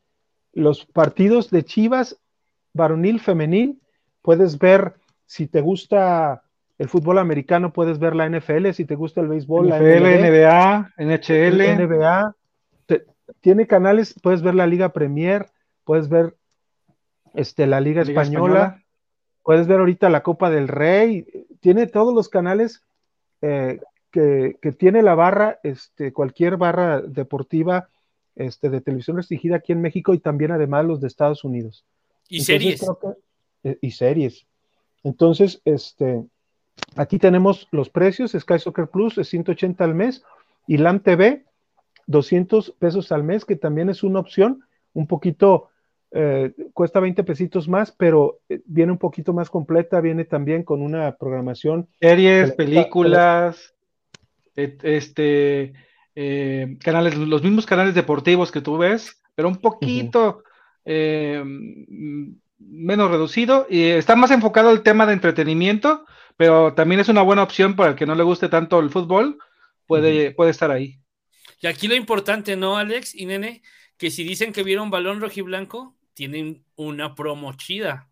los partidos de Chivas varonil, femenil, puedes ver si te gusta el fútbol americano, puedes ver la NFL, si te gusta el béisbol, NFL, la NBA, NHL, NBA, te, tiene canales, puedes ver la Liga Premier, puedes ver este, la Liga, Liga Española, Española, puedes ver ahorita la Copa del Rey, tiene todos los canales eh, que, que, tiene la barra, este, cualquier barra deportiva este, de televisión restringida aquí en México y también además los de Estados Unidos. Y Entonces, series. Que, eh, y series. Entonces, este, aquí tenemos los precios. Sky Soccer Plus es 180 al mes y LAM TV 200 pesos al mes, que también es una opción. Un poquito, eh, cuesta 20 pesitos más, pero eh, viene un poquito más completa. Viene también con una programación. Series, películas, este, eh, canales, los mismos canales deportivos que tú ves, pero un poquito. Uh -huh eh, menos reducido y está más enfocado al tema de entretenimiento, pero también es una buena opción para el que no le guste tanto el fútbol, puede, uh -huh. puede estar ahí. Y aquí lo importante, ¿no, Alex y Nene? Que si dicen que vieron balón rojiblanco, tienen una promo chida.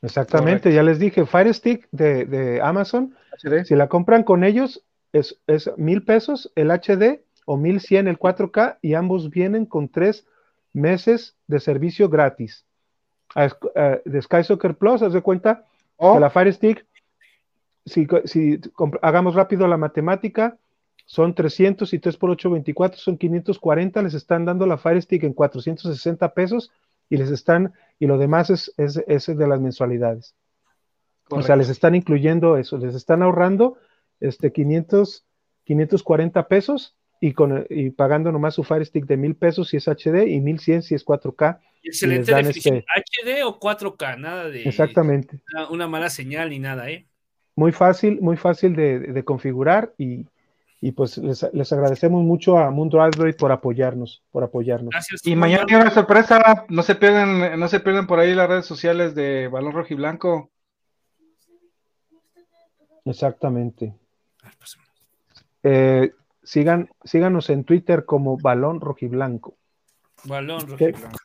Exactamente, Correcto. ya les dije, Fire Stick de, de Amazon, HD. si la compran con ellos, es, es mil pesos el HD o mil cien el 4K y ambos vienen con tres meses de servicio gratis. A, a, de Sky Soccer Plus, haz de cuenta oh. que la Fire Stick, si, si hagamos rápido la matemática, son 300 y 3 por 8, 24, son 540, les están dando la Fire Stick en 460 pesos y les están, y lo demás es, es, es de las mensualidades. Correcto. O sea, les están incluyendo eso, les están ahorrando este 500, 540 pesos y, con, y pagando nomás su Fire Stick de mil pesos si es HD y 1100 si es 4K. Excelente definición. Este... HD o 4K, nada de Exactamente. Una, una, mala señal ni nada, ¿eh? Muy fácil, muy fácil de, de configurar y, y pues les, les, agradecemos mucho a Mundo Android por apoyarnos, por apoyarnos. Gracias, y mañana hay una sorpresa, no se pierdan, no se pierdan por ahí las redes sociales de Balón Rojo y Blanco. Exactamente. Eh, sigan, síganos en Twitter como Balón Rojiblanco. Balón Rojiblanco.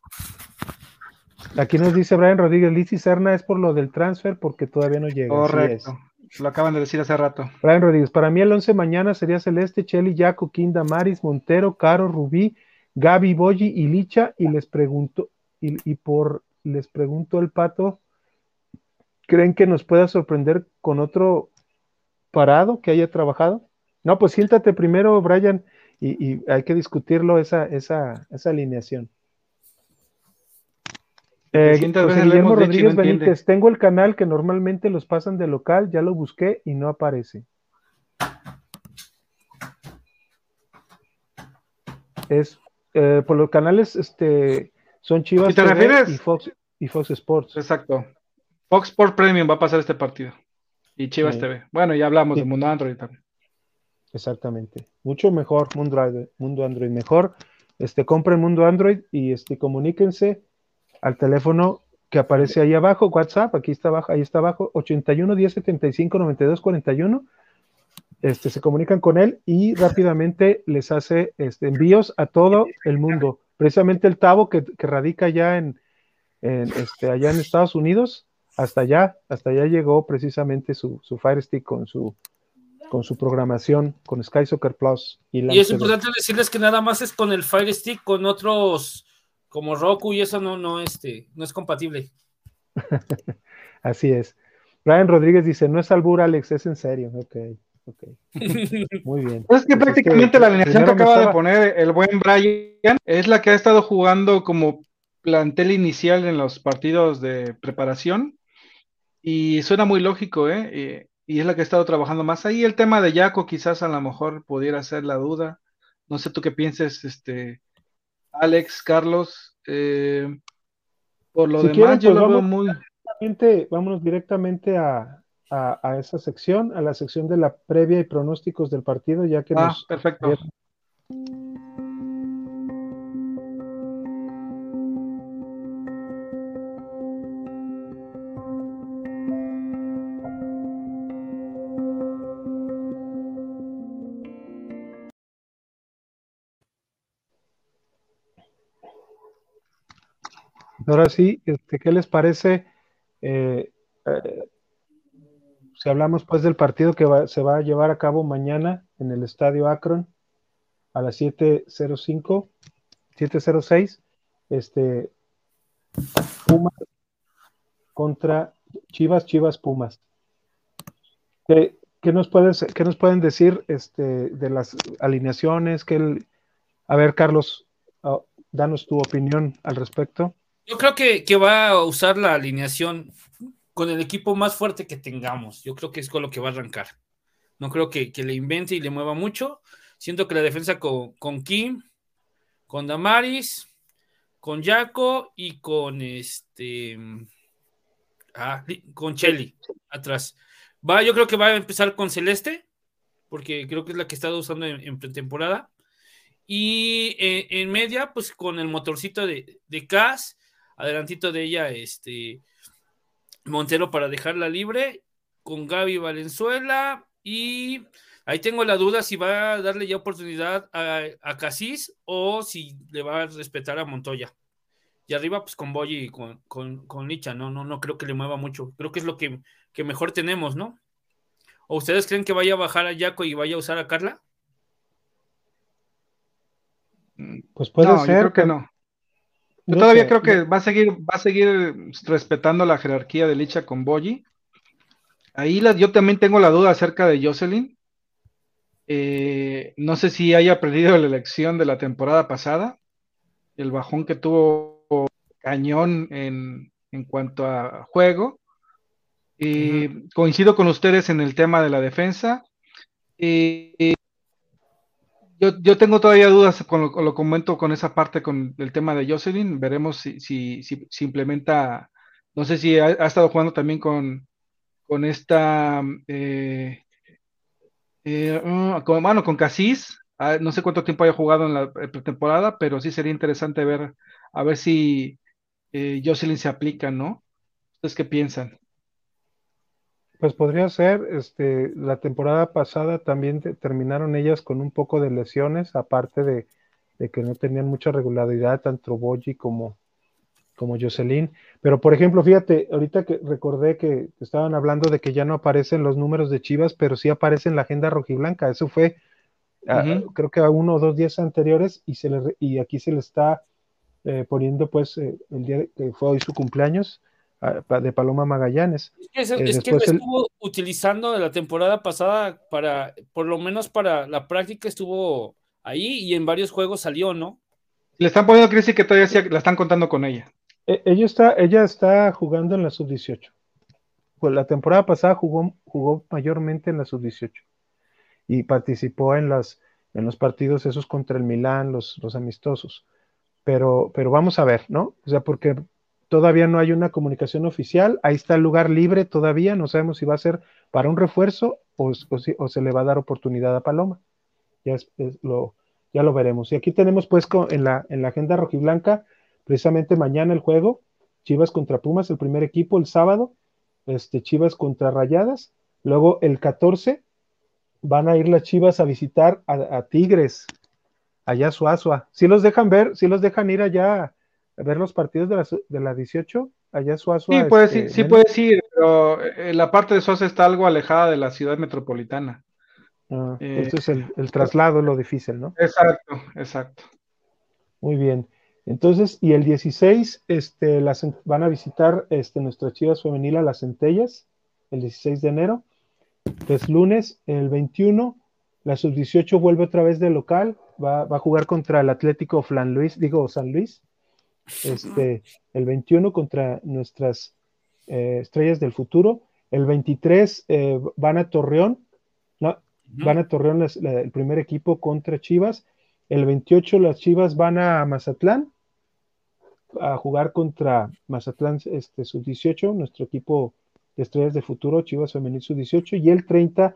Aquí nos dice Brian Rodríguez, Liz y Serna es por lo del transfer porque todavía no llega. Correcto. Lo acaban de decir hace rato. Brian Rodríguez, para mí el 11 mañana sería Celeste, Cheli, Yaco, Kinda, Maris, Montero, Caro, Rubí, Gaby, Boyi y Licha. Y les pregunto, y, y por les pregunto el pato, ¿creen que nos pueda sorprender con otro parado que haya trabajado? No, pues siéntate primero, Brian, y, y hay que discutirlo esa, esa, esa alineación. Eh, José Guillermo Rodríguez no Benítez, tengo el canal que normalmente los pasan de local, ya lo busqué y no aparece. Es eh, por los canales, este, son Chivas ¿Y, TV y Fox y Fox Sports. Exacto. Fox Sports Premium va a pasar este partido. Y Chivas sí. TV. Bueno, ya hablamos sí. de Mundo Android también. Exactamente. Mucho mejor Mundo Android, Mundo Android mejor. Este, compren Mundo Android y este, comuníquense al teléfono que aparece ahí abajo, WhatsApp, aquí está abajo, ahí está abajo, 81 10 75 92 41. este, se comunican con él y rápidamente les hace este, envíos a todo el mundo. Precisamente el Tavo que, radica ya en, este, allá en Estados Unidos, hasta allá, hasta allá llegó precisamente su, su Fire Stick con su, con su programación, con Sky Soccer Plus. Y, y es importante decirles que nada más es con el Fire Stick, con otros como Roku y eso no, no, este, no es compatible. [laughs] Así es. Brian Rodríguez dice, no es albur, Alex, es en serio. Ok, ok. [laughs] Muy bien. Es que prácticamente la alineación que acaba de poner el buen Brian es la que ha estado jugando como plantel inicial en los partidos de preparación. Y suena muy lógico, ¿eh? Y, es la que ha estado trabajando más. Ahí el tema de Jaco quizás a lo mejor pudiera ser la duda. No sé tú qué pienses, este, Alex, Carlos. Eh, por lo demás, yo pues lo veo muy vámonos directamente a, esa sección, a la sección de la previa y pronósticos del partido, ya que ah, perfecto. Ahora sí, este, ¿qué les parece? Eh, eh, si hablamos pues del partido que se va a llevar a cabo mañana en el Estadio Akron a las 7.05, 7.06, este, Pumas contra Chivas, Chivas, Pumas. ¿Qué, nos, puedes, qué nos pueden decir este, de las alineaciones? Que el... A ver, Carlos, oh, danos tu opinión al respecto. Yo creo que, va a usar la alineación con el equipo más fuerte que tengamos. Yo creo que es con lo que va a arrancar. No creo que, le invente y le mueva mucho. Siento que la defensa con, Kim, con Damaris, con Jaco y con este. Ah, con Chelly atrás. Va, yo creo que va a empezar con Celeste, porque creo que es la que he estado usando en, pretemporada. Y eh, en media, pues con el motorcito de, de Cas adelantito de ella, este Montero para dejarla libre, con Gaby Valenzuela, y ahí tengo la duda si va a darle ya oportunidad a, a Casís o si le va a respetar a Montoya. Y arriba, pues con Boyi y con, con, Licha, no, no, no creo que le mueva mucho. Creo que es lo que, mejor tenemos, ¿no? ¿O ustedes creen que vaya a bajar a Jaco y vaya a usar a Carla? Pues puede ser. creo que no. Yo todavía creo que va a seguir, va a seguir respetando la jerarquía de Licha con Boyi. Ahí yo también tengo la duda acerca de Jocelyn. Eh, no sé si haya perdido la elección de la temporada pasada. El bajón que tuvo cañón en, cuanto a juego. y Coincido con ustedes en el tema de la defensa. y yo, tengo todavía dudas, con lo, comento con esa parte con el tema de Jocelyn. Veremos si, si, si, implementa, no sé si ha, estado jugando también con, con esta, eh, eh, con, bueno, con Casis. Ah, no sé cuánto tiempo haya jugado en la pretemporada, pero sí sería interesante ver, a ver si eh, Jocelyn se aplica, ¿no? ¿Ustedes qué piensan? Pues podría ser, este, la temporada pasada también terminaron ellas con un poco de lesiones, aparte de, que no tenían mucha regularidad, tanto Boji como, como Jocelyn. Pero por ejemplo, fíjate, ahorita que recordé que estaban hablando de que ya no aparecen los números de Chivas, pero sí aparece en la agenda rojiblanca. Eso fue, creo que a uno o dos días anteriores, y, se le, y aquí se le está eh, poniendo, pues, eh, el día que fue hoy su cumpleaños de Paloma Magallanes. Es que, es, eh, estuvo utilizando de la temporada pasada para, por lo menos para la práctica estuvo ahí y en varios juegos salió, ¿no? Le están poniendo crisis que todavía la están contando con ella. E, ella, está, ella está jugando en la sub-18. Pues la temporada pasada jugó, jugó mayormente en la sub-18 y participó en, las, en los partidos esos contra el Milán, los, los amistosos. Pero, pero vamos a ver, ¿no? O sea, porque todavía no hay una comunicación oficial, ahí está el lugar libre todavía, no sabemos si va a ser para un refuerzo o, se le va a dar oportunidad a Paloma. Ya, lo, ya lo veremos. Y aquí tenemos pues en, la, en la agenda rojiblanca, precisamente mañana el juego, Chivas contra Pumas, el primer equipo, el sábado, este, Chivas contra Rayadas, luego el 14, van a ir las Chivas a visitar a, Tigres, allá a Suazua. Si los dejan ver, si los dejan ir allá ver los partidos de la, de la 18, allá a Suazua. Sí, puedes ir, sí puedes ir, pero eh, la parte de Suazua está algo alejada de la ciudad metropolitana. Ah, eh, entonces el, el traslado es lo difícil, ¿no? Exacto, exacto. Muy bien. Entonces, y el 16, este, las, van a visitar este, nuestras chivas femenil a las centellas, el 16 de enero, es lunes, el 21, la sub-18 vuelve otra vez de local, va, a jugar contra el Atlético Flan Luis, digo San Luis, este, el 21 contra nuestras eh, estrellas del futuro, el 23 eh, van a Torreón, no, van a Torreón el primer equipo contra Chivas, el 28 las Chivas van a Mazatlán, a jugar contra Mazatlán este, sub-18, nuestro equipo de estrellas de futuro, Chivas Femenil sub-18, y el 30,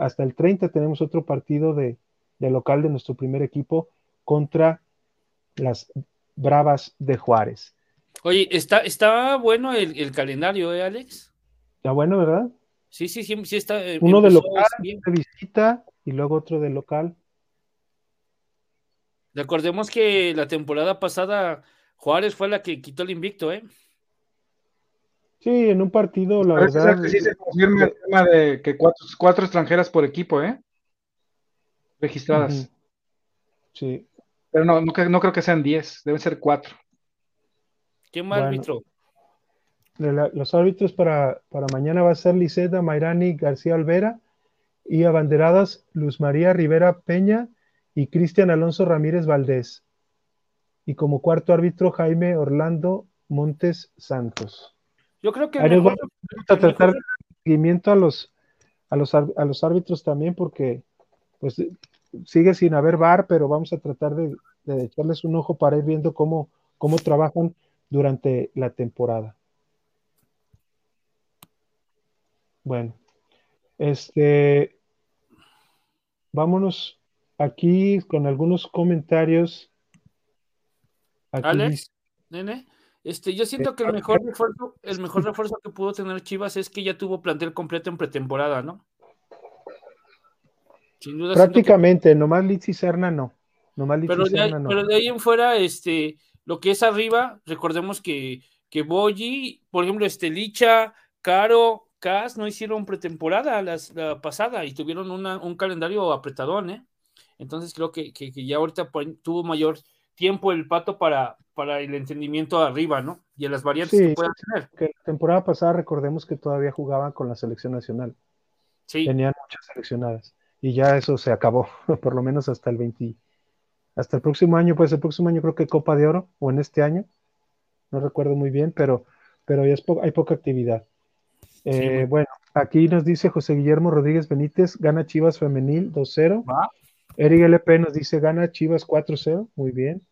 hasta el 30 tenemos otro partido de, local de nuestro primer equipo contra las Bravas de Juárez. Oye, está, está bueno el, calendario, ¿eh, Alex? Está bueno, ¿verdad? Sí, sí, sí, sí está. Eh, Uno de local, de visita y luego otro de local. Recordemos que la temporada pasada Juárez fue la que quitó el invicto, ¿eh? Sí, en un partido, la verdad. sí se confirma el tema de que cuatro, extranjeras por equipo, ¿eh? Registradas. Sí. Pero no, no, creo que sean diez, deben ser cuatro. ¿Quién va árbitro? los árbitros para, para mañana va a ser Liseta Mayrani García Alvera y abanderadas Luz María Rivera Peña y Cristian Alonso Ramírez Valdés y como cuarto árbitro Jaime Orlando Montes Santos. Yo creo que vamos a tratar de seguimiento a los, a los, a los árbitros también porque pues sigue sin haber bar, pero vamos a tratar de, echarles un ojo para ir viendo cómo, cómo trabajan durante la temporada. Bueno, este, vámonos aquí con algunos comentarios Alex, nene, este, yo siento que el mejor refuerzo, el mejor refuerzo que pudo tener Chivas es que ya tuvo plantel completo en pretemporada, ¿no? Sin duda Prácticamente, nomás Litz y Serna no. Nomás pero, de ahí, no. pero de ahí en fuera, este, lo que es arriba, recordemos que, que Boyi, por ejemplo, este Licha, Caro, Cas no hicieron pretemporada la pasada y tuvieron un calendario apretadón, ¿eh? Entonces creo que, que, que ya ahorita tuvo mayor tiempo el pato para, para el entendimiento arriba, ¿no? Y en las variantes que puedan tener. Que la temporada pasada recordemos que todavía jugaban con la selección nacional. Sí. Tenían muchas seleccionadas. Y ya eso se acabó, [laughs] por lo menos hasta el 20, hasta el próximo año, pues el próximo año creo que Copa de Oro, o en este año, no recuerdo muy bien, pero, pero ya es hay poca actividad. Eh, bueno, aquí nos dice José Guillermo Rodríguez Benítez, gana Chivas Femenil 2-0. Eric LP nos dice, gana Chivas 4-0, muy bien.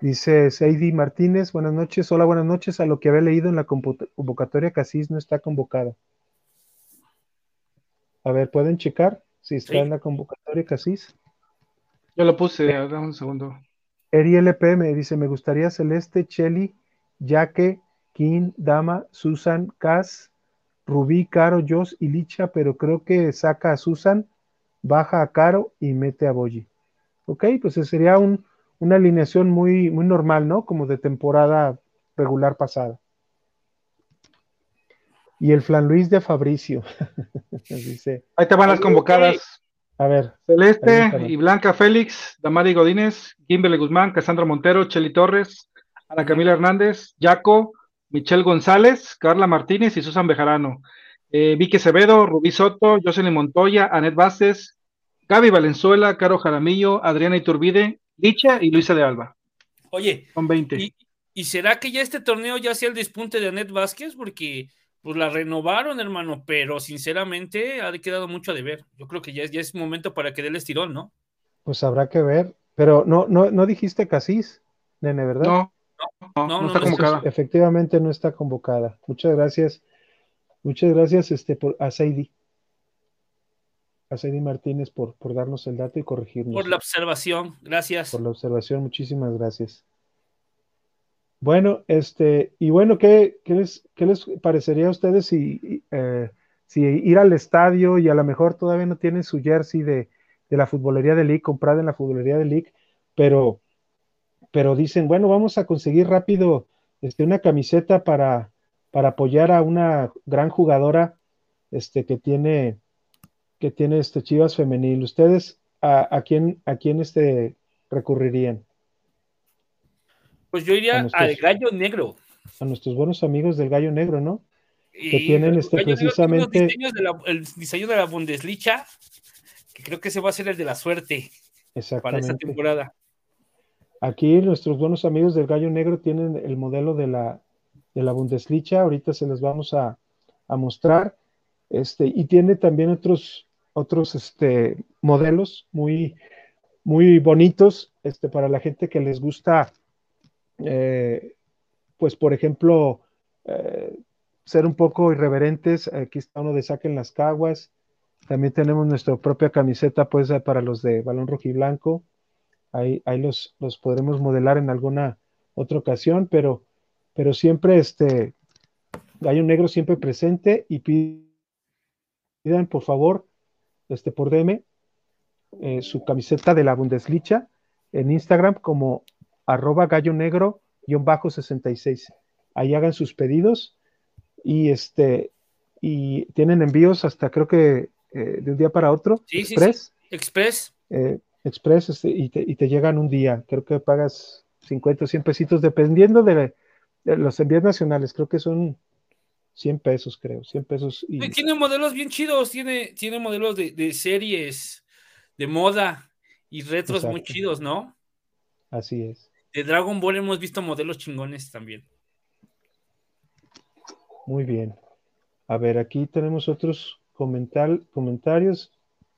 Dice Seidi Martínez, buenas noches, hola, buenas noches. A lo que había leído en la convocatoria, Casís no está convocado. A ver, ¿pueden checar si está en la convocatoria Casís? Yo lo puse, dame un segundo. Eri LP me dice, me gustaría Celeste, Cheli, Yaque, King, Dama, Susan, Cas, Rubí, Caro, Jos y Licha, pero creo que saca a Susan, baja a Caro y mete a Boyi. Ok, pues sería un, una alineación muy, muy normal, ¿no? Como de temporada regular pasada. Y el Flan Luis de Fabricio. [laughs] Dice, Ahí te van las convocadas. A ver. Celeste y Blanca Félix, Damari Godínez, Kimberly Guzmán, Cassandra Montero, Cheli Torres, Ana Camila Hernández, Jaco, Michelle González, Carla Martínez y Susan Bejarano. Eh, Vicky Acevedo, Rubí Soto, Jocelyn Montoya, Anet Vázquez, Gaby Valenzuela, Caro Jaramillo, Adriana Iturbide, Licha y Luisa de Alba. Oye, son 20. ¿y, será que ya este torneo ya sea el despunte de Anet Vázquez? Porque pues la renovaron, hermano, pero sinceramente ha quedado mucho a deber. Yo creo que ya, ya es momento para que dé el estirón, ¿no? Pues habrá que ver. Pero no, no, no dijiste Casís, nene, ¿verdad? No, no, no, está convocada. Efectivamente no está convocada. Muchas gracias. Muchas gracias este, por, a Seidi a Sadie Martínez por, por darnos el dato y corregirnos. Por la observación, gracias. Por la observación, muchísimas gracias. Bueno, este, y bueno, ¿qué, qué, les, qué les, parecería a ustedes si, eh, si ir al estadio y a lo mejor todavía no tienen su jersey de, de la futbolería de League, comprada en la futbolería de League, pero, pero dicen, bueno, vamos a conseguir rápido este, una camiseta para, para apoyar a una gran jugadora este, que tiene, que tiene este Chivas femenil. ¿Ustedes a, a quién, a quién este, recurrirían? Pues yo iría al gallo negro. A nuestros buenos amigos del gallo negro, ¿no? que tienen este precisamente el diseño de la Bundesliga, que creo que ese va a ser el de la suerte para esta temporada. Aquí nuestros buenos amigos del Gallo Negro tienen el modelo de la, de la Bundesliga, ahorita se les vamos a, a mostrar, este, y tiene también otros, otros este, modelos muy, muy bonitos este, para la gente que les gusta, eh, pues por ejemplo, eh, ser un poco irreverentes. Aquí está uno de Saquen las Caguas. También tenemos nuestra propia camiseta pues para los de balón rojiblanco. Ahí, ahí los, los podremos modelar en alguna otra ocasión, pero, pero siempre este Gallo Negro siempre presente y pidan por favor este por DM eh, su camiseta de la Bundesliga en Instagram como arroba gallo negro 66. Ahí hagan sus pedidos y este y tienen envíos hasta creo que eh, de un día para otro. Express. Express. Eh, Express este, y, te, y, te, llegan un día. Creo que pagas 50 o 100 pesitos dependiendo de, los envíos nacionales. Creo que son 100 pesos, creo. 100 pesos. Y... Tiene modelos bien chidos. Tiene, tiene modelos de, de series, de moda y retros muy chidos, ¿no? Así es. De Dragon Ball hemos visto modelos chingones también. Muy bien. A ver, aquí tenemos otros comentar, comentarios.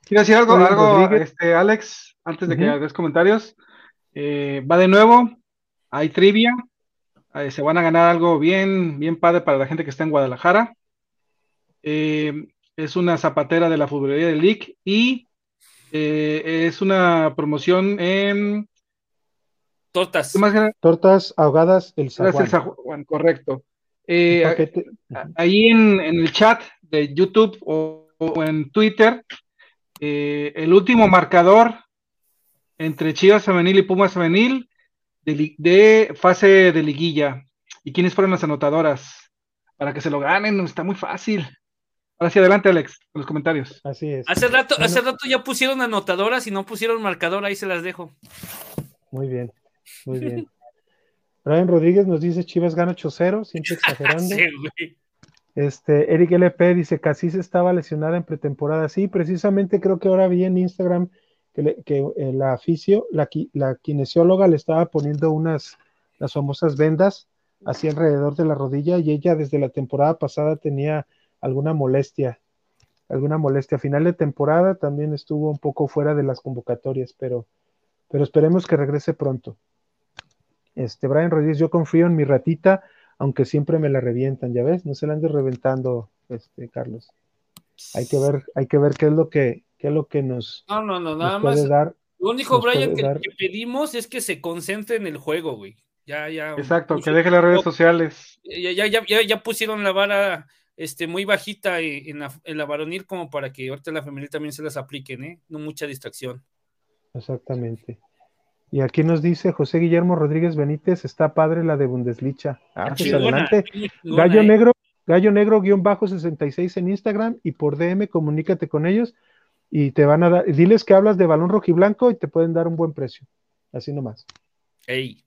Quiero decir algo, algo este, Alex, antes de que hagas comentarios. Eh, va de nuevo, hay trivia. Eh, se van a ganar algo bien, bien padre para la gente que está en Guadalajara. Eh, es una zapatera de la futbolería del League y es una promoción en tortas. Tortas ahogadas el Zaguán. correcto. Eh, ahí en, el chat de YouTube o, en Twitter, eh, el último marcador entre Chivas Femenil y Pumas Femenil de, fase de liguilla. ¿Y quiénes fueron las anotadoras? Para que se lo ganen, está muy fácil. Ahora sí, adelante, Alex, con los comentarios. Así es. Hace rato, hace rato ya pusieron anotadoras y no pusieron marcador, ahí se las dejo. Muy bien, muy bien. [laughs] Brian Rodríguez nos dice Chivas gana 8-0, siempre [laughs] exagerando. Este, Eric LP dice Casís estaba lesionada en pretemporada. Sí, precisamente creo que ahora vi en Instagram que, que eh, la aficio, la, la, kinesióloga le estaba poniendo unas, las famosas vendas así alrededor de la rodilla y ella desde la temporada pasada tenía alguna molestia, alguna molestia. A final de temporada también estuvo un poco fuera de las convocatorias, pero, pero esperemos que regrese pronto. Este, Brian Rodríguez, yo confío en mi ratita, aunque siempre me la revientan, ya ves, no se la ande reventando, este, Carlos. Hay que ver, hay que ver qué es lo que, qué es lo que nos, no, no, no, nada más. Dar, lo único, Brian, que, pedimos es que se concentre en el juego, güey. Ya, ya. Exacto, que deje las redes sociales. Ya, ya, ya, ya, pusieron la vara este, muy bajita en la, en la varonil como para que ahorita la femenil también se las apliquen, ¿eh? No mucha distracción. Exactamente. Y aquí nos dice José Guillermo Rodríguez Benítez, está padre la de Bundesliga. Ah, pues adelante. Gallo ¿eh? Negro, Gallo Negro guion bajo 66 en Instagram y por DM comunícate con ellos y te van a dar, diles que hablas de balón rojiblanco y te pueden dar un buen precio. Así nomás. Ey.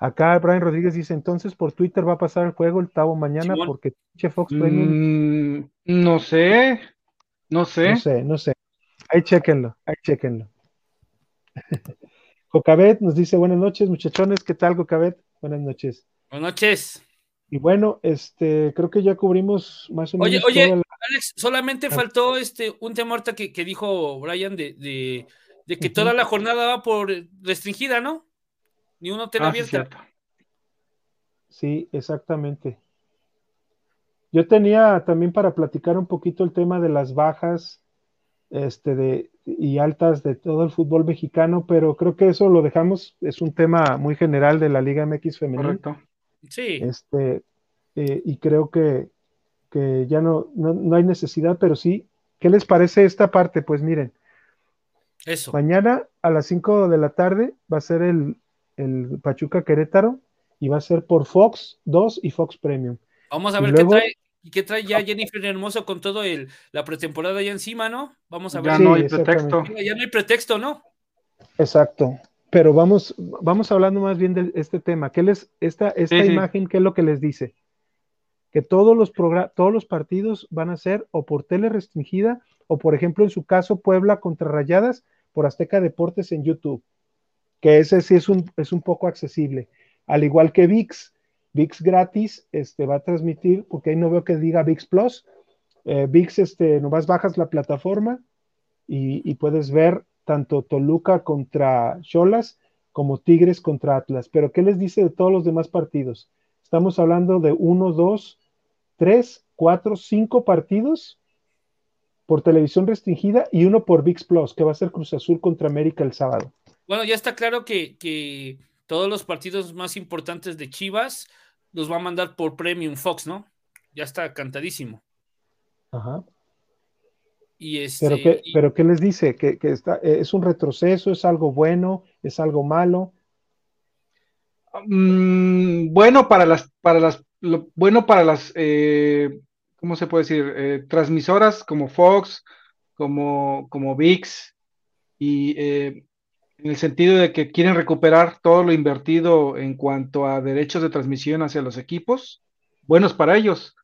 Acá Brian Rodríguez dice, entonces por Twitter va a pasar el juego el Tavo mañana porque Fox mm, no sé, no sé. No sé, no sé. Ahí chequenlo, ahí chequenlo. [laughs] Jocabet nos dice buenas noches, muchachones. ¿Qué tal, Jocabet? Buenas noches. Buenas noches. Y bueno, este, creo que ya cubrimos más o menos. Oye, oye, Alex, solamente ah. faltó este un tema ahorita que, dijo Brian de, que toda la jornada va por restringida, ¿no? Ni uno hotel ah, abierta. Sí, exactamente. Yo tenía también para platicar un poquito el tema de las bajas este, de, y altas de todo el fútbol mexicano, pero creo que eso lo dejamos, es un tema muy general de la Liga MX femenina. Correcto. Sí. Este, eh, y creo que, que ya no, no, no hay necesidad, pero sí, ¿qué les parece esta parte? Pues miren, Eso. Mañana a las 5 de la tarde va a ser el, el Pachuca Querétaro y va a ser por Fox 2 y Fox Premium. Vamos a ver luego- qué trae. ¿Y qué trae ya Jennifer Hermoso con todo el, la pretemporada ya encima, no? Vamos a ver. Ya no hay pretexto. Ya no hay pretexto, ¿no? Exacto. Pero vamos, vamos hablando más bien de este tema. ¿Qué les, esta, esta Sí, sí. imagen, qué es lo que les dice? Que todos los, progra- todos los partidos van a ser o por tele restringida o, por ejemplo, en su caso, Puebla contra Rayadas por Azteca Deportes en YouTube. Que ese sí es un, es un poco accesible. Al igual que VIX. VIX gratis este, va a transmitir, porque ahí no veo que diga VIX Plus. Eh, VIX, este, nomás bajas la plataforma y, puedes ver tanto Toluca contra Cholas como Tigres contra Atlas. Pero ¿qué les dice de todos los demás partidos? Estamos hablando de uno, dos, tres, cuatro, cinco partidos por televisión restringida y uno por VIX Plus, que va a ser Cruz Azul contra América el sábado. Bueno, ya está claro que todos los partidos más importantes de Chivas los va a mandar por Premium Fox, ¿no? Ya está cantadísimo. Ajá. Y este, Pero, ¿qué, y- pero ¿qué les dice? ¿Que, que está, eh, es un retroceso? ¿Es algo bueno? ¿Es algo malo? Mm, bueno para las, para las, lo- bueno para las, eh, ¿cómo se puede decir? Eh, transmisoras como Fox, como, como VIX, y eh, en el sentido de que quieren recuperar todo lo invertido en cuanto a derechos de transmisión hacia los equipos, buenos para ellos.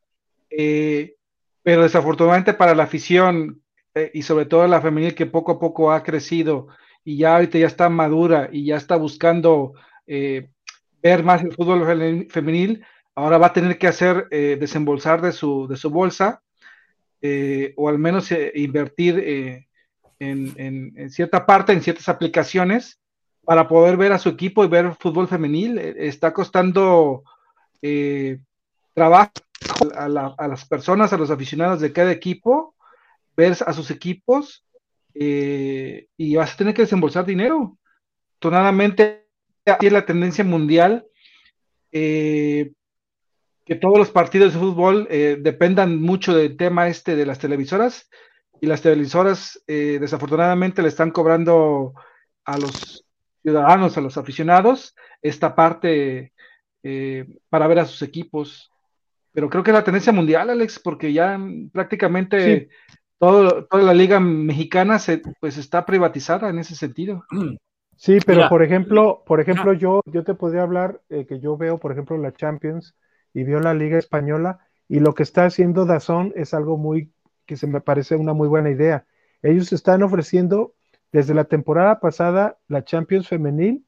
Eh, pero desafortunadamente para la afición eh, y sobre todo la femenil que poco a poco ha crecido y ya ahorita ya está madura y ya está buscando eh, ver más el fútbol fe- femenil, ahora va a tener que hacer desembolsar de su, de su bolsa o al menos invertir en, cierta parte, en ciertas aplicaciones para poder ver a su equipo y ver fútbol femenil. Eh, está costando eh, trabajo a, la- a las personas, a los aficionados de cada equipo, ver a sus equipos eh, y vas a tener que desembolsar dinero. Afortunadamente, así es la tendencia mundial, eh, que todos los partidos de fútbol eh, dependan mucho del tema este de las televisoras y las televisoras eh, desafortunadamente le están cobrando a los ciudadanos, a los aficionados, esta parte eh, para ver a sus equipos. Pero creo que es la tendencia mundial, Alex, porque ya prácticamente Sí. todo, toda la liga mexicana se, pues está privatizada en ese sentido. Sí, pero Mira. por ejemplo, por ejemplo, yo, yo te podría hablar eh, que yo veo, por ejemplo, la Champions y veo la Liga Española y lo que está haciendo Dazón es algo muy que se me parece una muy buena idea. Ellos están ofreciendo desde la temporada pasada la Champions femenil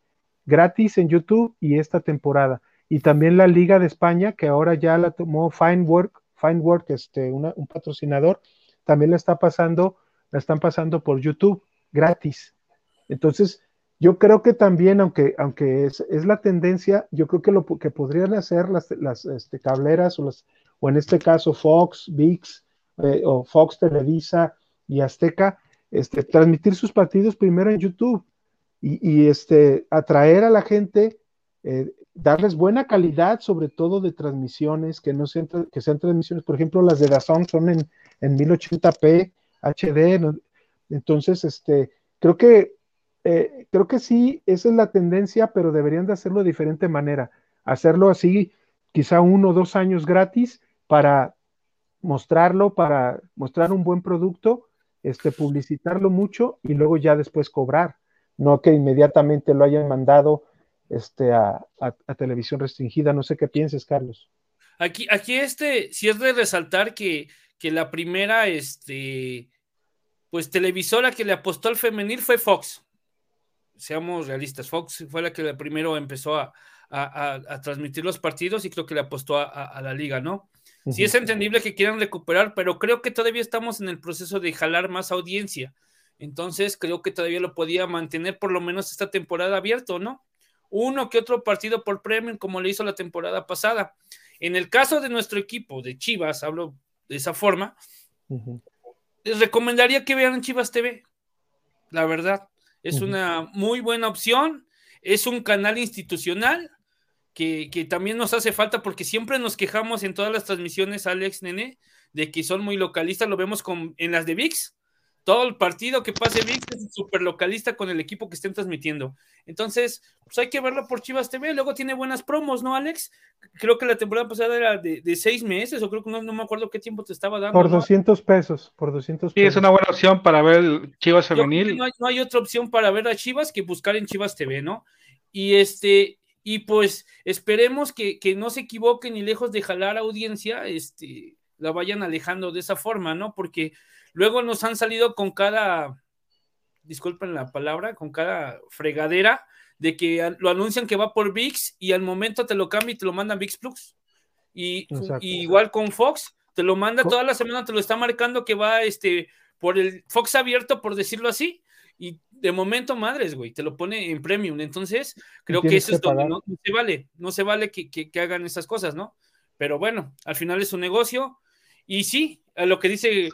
gratis en YouTube y esta temporada y también la Liga de España que ahora ya la tomó Finework, Finework, este, una- un patrocinador, también la está pasando, la están pasando por YouTube gratis. Entonces, yo creo que también, aunque, aunque es, es la tendencia, yo creo que lo que podrían hacer las, las este, cableras o, las, o en este caso Fox, VIX eh, o Fox Televisa y Azteca, este, transmitir sus partidos primero en YouTube y, y, este, atraer a la gente, eh, darles buena calidad, sobre todo de transmisiones, que no sean, que sean transmisiones, por ejemplo, las de Dazón son en, en 1080p, HD, entonces, este, creo que eh, creo que sí, esa es la tendencia, pero deberían de hacerlo de diferente manera. Hacerlo así, quizá uno o dos años gratis para mostrarlo, para mostrar un buen producto, este, publicitarlo mucho y luego ya después cobrar. No que inmediatamente lo hayan mandado este, a, a- televisión restringida. No sé qué pienses, Carlos. Aquí, aquí este, sí es de resaltar que, que la primera, este, pues televisora que le apostó al femenil fue Fox. Seamos realistas, Fox fue la que la primero empezó a, a- transmitir los partidos y creo que le apostó a la liga, ¿no? Sí es entendible que quieran recuperar, pero creo que todavía estamos en el proceso de jalar más audiencia. Entonces creo que todavía lo podía mantener por lo menos esta temporada abierto, ¿no? Uno que otro partido por premium como le hizo la temporada pasada. En el caso de nuestro equipo de Chivas, hablo de esa forma, les recomendaría que vean Chivas TV. La verdad, es una muy buena opción. Es un canal institucional que, que también nos hace falta porque siempre nos quejamos en todas las transmisiones, Alex Nene, de que son muy localistas, lo vemos con, en las de VIX, todo el partido que pase VIX es súper localista con el equipo que estén transmitiendo. Entonces, pues hay que verlo por Chivas TV. Luego tiene buenas promos, ¿no, Alex? Creo que la temporada pasada era de, de seis meses, o creo que no, no, me acuerdo qué tiempo te estaba dando. Por ¿no? 200 pesos, por 200 Sí, pesos. es una buena opción para ver Chivas femenil. no, hay, no hay otra opción para ver a Chivas que buscar en Chivas TV, ¿no? Y este, y pues esperemos que, que no se equivoquen y lejos de jalar audiencia, este, la vayan alejando de esa forma, ¿no? Porque luego nos han salido con cada, disculpen la palabra, con cada fregadera de que lo anuncian que va por VIX y al momento te lo cambia y te lo mandan VIX Plus. Y, y igual con Fox, te lo manda toda la semana, te lo está marcando que va este por el Fox abierto, por decirlo así, y de momento, madres, güey, te lo pone en premium. Entonces, creo que eso es que donde no, no se vale, no se vale que, que- que hagan esas cosas, ¿no? Pero bueno, al final es un negocio. Y sí, a lo que dice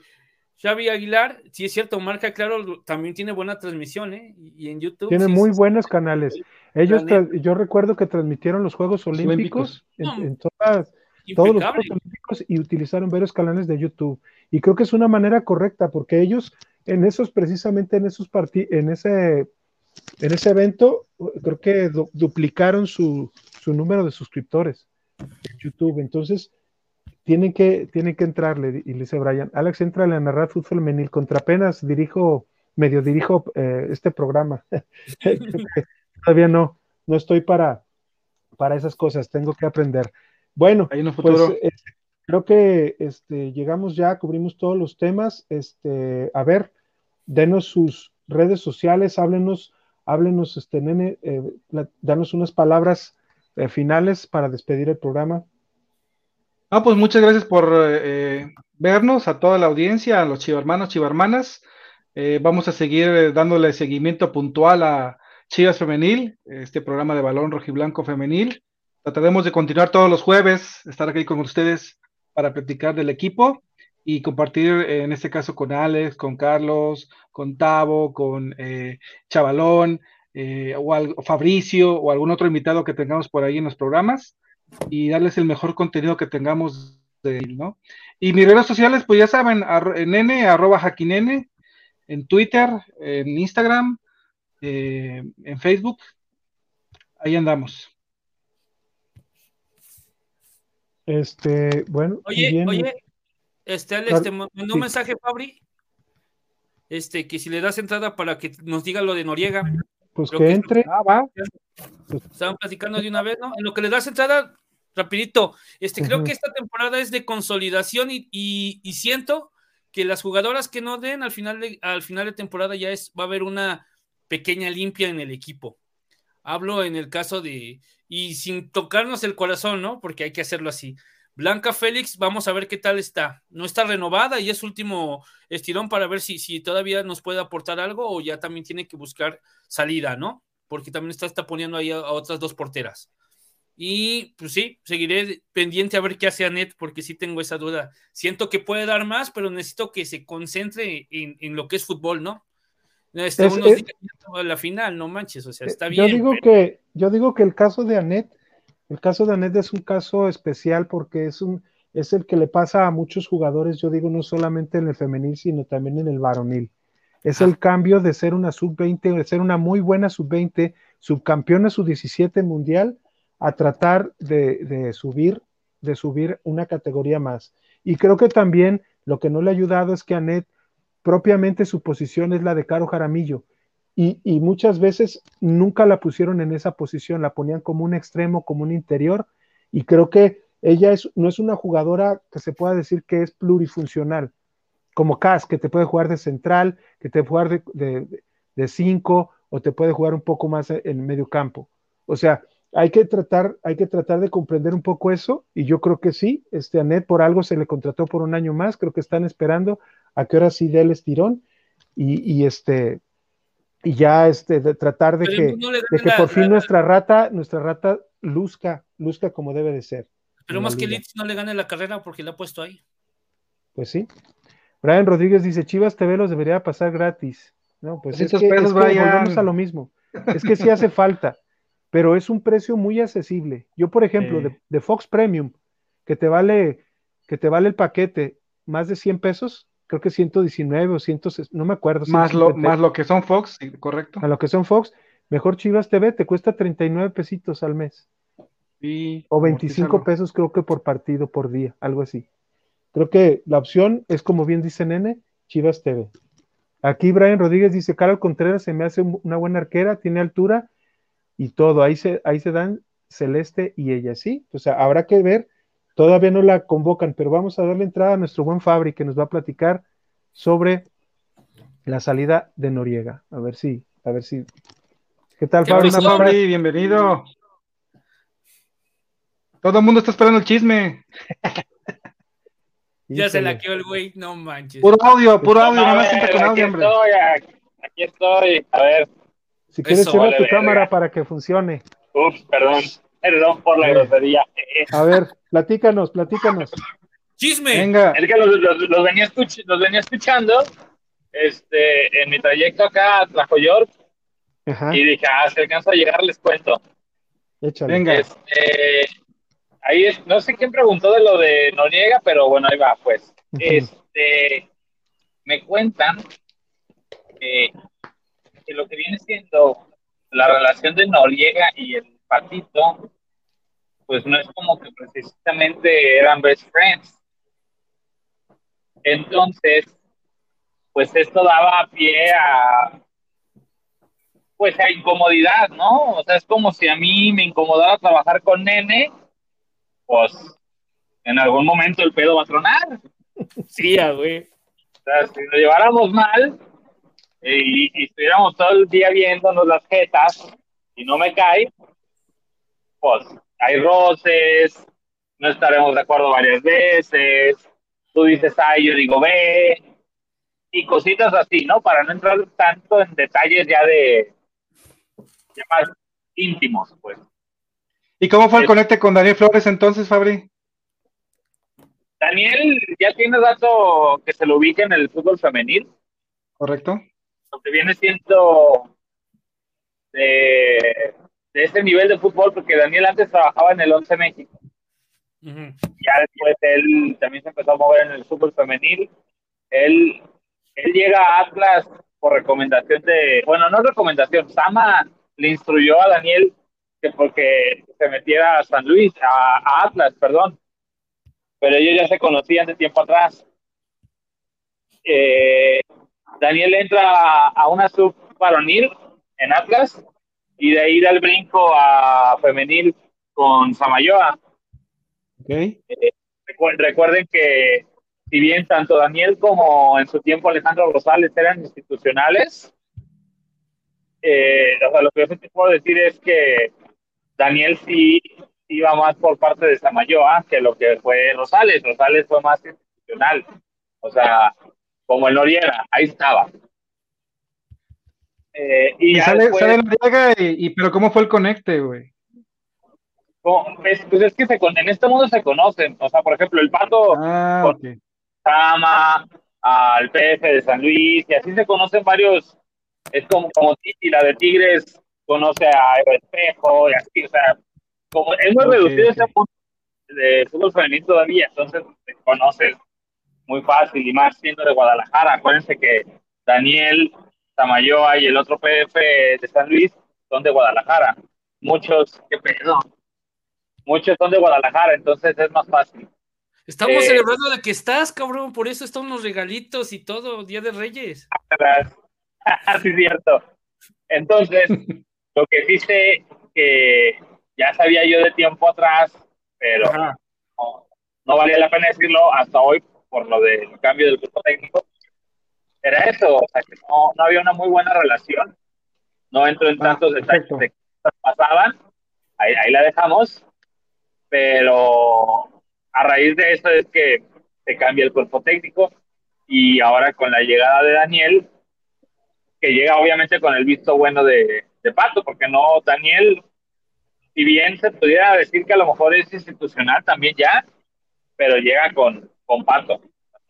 Xavi Aguilar, sí es cierto, marca claro, también tiene buena transmisión, ¿eh? Y, y en YouTube. Tiene sí, muy sí, buenos canales. Ellos, yo recuerdo que transmitieron los Juegos Olímpicos, en, en todas, todos los. Juegos Olímpicos y utilizaron varios canales de YouTube. Y creo que es una manera correcta porque ellos en esos, precisamente en esos partidos, en ese, en ese evento, creo que du- duplicaron su, su número de suscriptores en YouTube. Entonces, tienen que, tienen que entrarle, y le dice Brian, Alex, entra a narrar fútbol femenil, contra apenas dirijo, medio dirijo eh, este programa. [laughs] Todavía no, no estoy para, para esas cosas, tengo que aprender. Bueno, Hay un pues futuro. eh, creo que este, llegamos ya, cubrimos todos los temas. Este, a ver, denos sus redes sociales, háblenos, háblenos, este, nene, eh, danos unas palabras eh, finales para despedir el programa. Ah, pues muchas gracias por eh, vernos, a toda la audiencia, a los chivarmanos, chivarmanas. Vamos a seguir dándole seguimiento puntual a Chivas Femenil, este programa de balón rojiblanco femenil. Trataremos de continuar todos los jueves, estar aquí con ustedes para platicar del equipo y compartir, eh, en este caso, con Alex, con Carlos, con Tavo, con eh, Chavalón, eh, o Fabricio, o algún otro invitado que tengamos por ahí en los programas y darles el mejor contenido que tengamos de él, ¿no? Y mis redes sociales, pues ya saben, arro- nene, arroba jaquinene, en Twitter, en Instagram, eh, en Facebook, ahí andamos. Este, bueno, Oye, bien. oye, este Alex, te mandó un sí. mensaje, Fabri. Este, que si le das entrada para que nos diga lo de Noriega. pues creo que que- entre. Ah, va. Estaban platicando de una vez, ¿no? En lo que le das entrada, rapidito. Este, creo que esta temporada es de consolidación y, y- y siento que las jugadoras que no den al final de, al final de temporada ya es, va a haber una pequeña limpia en el equipo. Hablo en el caso de, y sin tocarnos el corazón, ¿no? Porque hay que hacerlo así. Blanca Félix, vamos a ver qué tal está. No está renovada y es último estirón para ver si, si todavía nos puede aportar algo o ya también tiene que buscar salida, ¿no? Porque también está, está poniendo ahí a, otras dos porteras. Y pues sí, seguiré pendiente a ver qué hace Anet, porque sí tengo esa duda. Siento que puede dar más, pero necesito que se concentre en, en lo que es fútbol, ¿no? Está Es- unos es- días a la final, no manches, o sea, está Yo bien. digo pero- que, yo digo que el caso de Anet, el caso de Anet es un caso especial porque es un, es el que le pasa a muchos jugadores, yo digo, no solamente en el femenil, sino también en el varonil. Es el cambio de ser una sub-20, de ser una muy buena sub-20, subcampeona sub-17 mundial, a tratar de, de subir, de subir una categoría más. Y creo que también lo que no le ha ayudado es que Anet, propiamente su posición es la de Caro Jaramillo. Y, muchas veces nunca la pusieron en esa posición, la ponían como un extremo, como un interior, y creo que ella es, no es una jugadora que se pueda decir que es plurifuncional, como Cas, que te puede jugar de central, que te puede jugar de, de, de cinco, o te puede jugar un poco más en medio campo. O sea, hay que tratar, hay que tratar de comprender un poco eso, y yo creo que sí, este Anet por algo se le contrató por un año más, creo que están esperando a que ahora sí dé el estirón, y, y este, y ya este, de tratar de Pero que, no le de que la- por fin la- nuestra rata, nuestra rata luzca, luzca como debe de ser. Pero más que. Litz no le gane la carrera porque la ha puesto ahí. Pues sí. Brian Rodríguez dice, Chivas TV los debería pasar gratis. No, pues es 200 que, pesos, es que Brian. volvemos a lo mismo. Es que sí hace falta. pero es un precio muy accesible. Yo, por ejemplo, de Fox Premium, que te vale, que te vale el paquete más de 100 pesos, creo que 119 o 100, no me acuerdo. Más lo, 150, más lo que son Fox, correcto. A lo que son Fox, mejor Chivas TV te cuesta 39 pesitos al mes. Sí, O 25 amortízalo. pesos creo que por partido, por día, algo así. Creo que la opción es como bien dice Nene, Chivas TV. Aquí Brian Rodríguez dice, Carol Contreras se me hace un- una buena arquera, tiene altura y todo. Ahí se, ahí se dan Celeste y ella, ¿sí? O sea, habrá que ver. Todavía no la convocan, pero vamos a darle entrada a nuestro buen Fabri que nos va a platicar sobre la salida de Noriega. A ver si, a ver si. ¿Qué tal, ¿Qué Fabri? Fabri. Fabri, bienvenido. Todo el mundo está esperando el chisme. [laughs] Ya se la quedó el güey, no manches. Puro audio, puro audio, A nada más ver, siempre con aquí audio, hombre. estoy, aquí- estoy. A ver, Si quieres, vale tu cámara para que funcione. ups, perdón, perdón por la grosería. A ver, platícanos, platícanos. ¡Chisme! Venga, Es que los, los- los venía, escuch- los venía escuchando este, en mi trayecto acá a Tlajoyork Ajá, y dije, ah, si alcanzo a llegar les cuento. échale. venga. Este, ahí es, no sé quién preguntó de lo de Noriega, pero bueno, ahí va, pues. Este, me cuentan que, que lo que viene siendo la relación de Noriega y el Patito, pues no es como que precisamente eran best friends. Entonces, pues esto daba pie a, pues a incomodidad, ¿no? O sea, es como si a mí me incomodara trabajar con Nene, pues en algún momento el pedo va a tronar. [laughs] Sí, güey. O sea, si nos lleváramos mal y, y estuviéramos todo el día viéndonos las jetas y no me cae, pues hay roces, no estaremos de acuerdo varias veces, tú dices A yo digo B, y cositas así, ¿no? Para no entrar tanto en detalles ya de más íntimos, pues. ¿Y cómo fue el es- conecte con Daniel Flores entonces, Fabri? Daniel ya tiene dato que se lo ubica en el fútbol femenil, ¿Correcto? lo que viene siendo de, de ese nivel de fútbol, porque Daniel antes trabajaba en el 11 México. Ujú. Ya después él también se empezó a mover en el fútbol femenil. Él, él llega a Atlas por recomendación de, bueno, no recomendación, Sama le instruyó a Daniel que porque se metiera a San Luis, a, a Atlas, perdón. Pero ellos ya se conocían de tiempo atrás. Eh, Daniel entra a, a una sub varonil en Atlas y de ahí da el brinco a femenil con Samayoa. Ok. Recu- Recuerden que si bien tanto Daniel como en su tiempo Alejandro Rosales eran institucionales, eh, o sea, lo que yo sí te puedo decir es que Daniel sí iba más por parte de Samayoa que lo que fue Rosales. Rosales fue más institucional. O sea, como el Noriega, ahí estaba. Eh, y Y sale, después- sale Noriega y, y- pero ¿cómo fue el conecte, güey? pues, pues es que se en este mundo se conocen. O sea, por ejemplo, el Pato Ah, Con- ok. Sama, al PF de San Luis, y así se conocen varios. Es como, como Titi, la de Tigres, conoce a Eva Espejo, y así, o sea, como es muy Ok, reducido ok. ese punto de fútbol femenino todavía, entonces te conoces muy fácil, y más siendo de Guadalajara. Acuérdense que Daniel, Tamayoa y el otro PF de San Luis son de Guadalajara. Muchos, qué pedo. Muchos son de Guadalajara, entonces es más fácil. Estamos Eh, celebrando de que estás, cabrón, por eso están los regalitos y todo, Día de Reyes. [laughs] sí, es cierto. Entonces, [laughs] lo que sé que ya sabía yo de tiempo atrás, pero no, no valía la pena decirlo hasta hoy por lo del cambio del grupo técnico, era eso, o sea, que no, no había una muy buena relación. No entro en Ah, tantos detalles de qué cosas pasaban, ahí, ahí la dejamos, pero a raíz de eso es que se cambia el cuerpo técnico y ahora con la llegada de Daniel, que llega obviamente con el visto bueno de, de Pato, porque no, Daniel, si bien se pudiera decir que a lo mejor es institucional también ya, pero llega con, con Pato.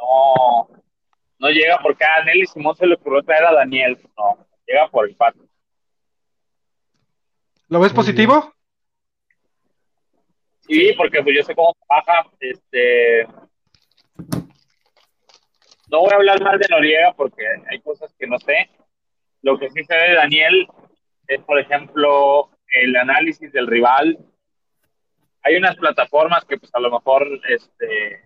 No, no llega porque a Nelly Simón se le ocurrió traer a Daniel, no, llega por el Pato. ¿Lo ves Muy positivo? Sí, porque pues yo sé cómo trabaja, este... No voy a hablar más de Noriega porque hay cosas que no sé. Lo que sí sé de Daniel es, por ejemplo, el análisis del rival. Hay unas plataformas que pues a lo mejor este,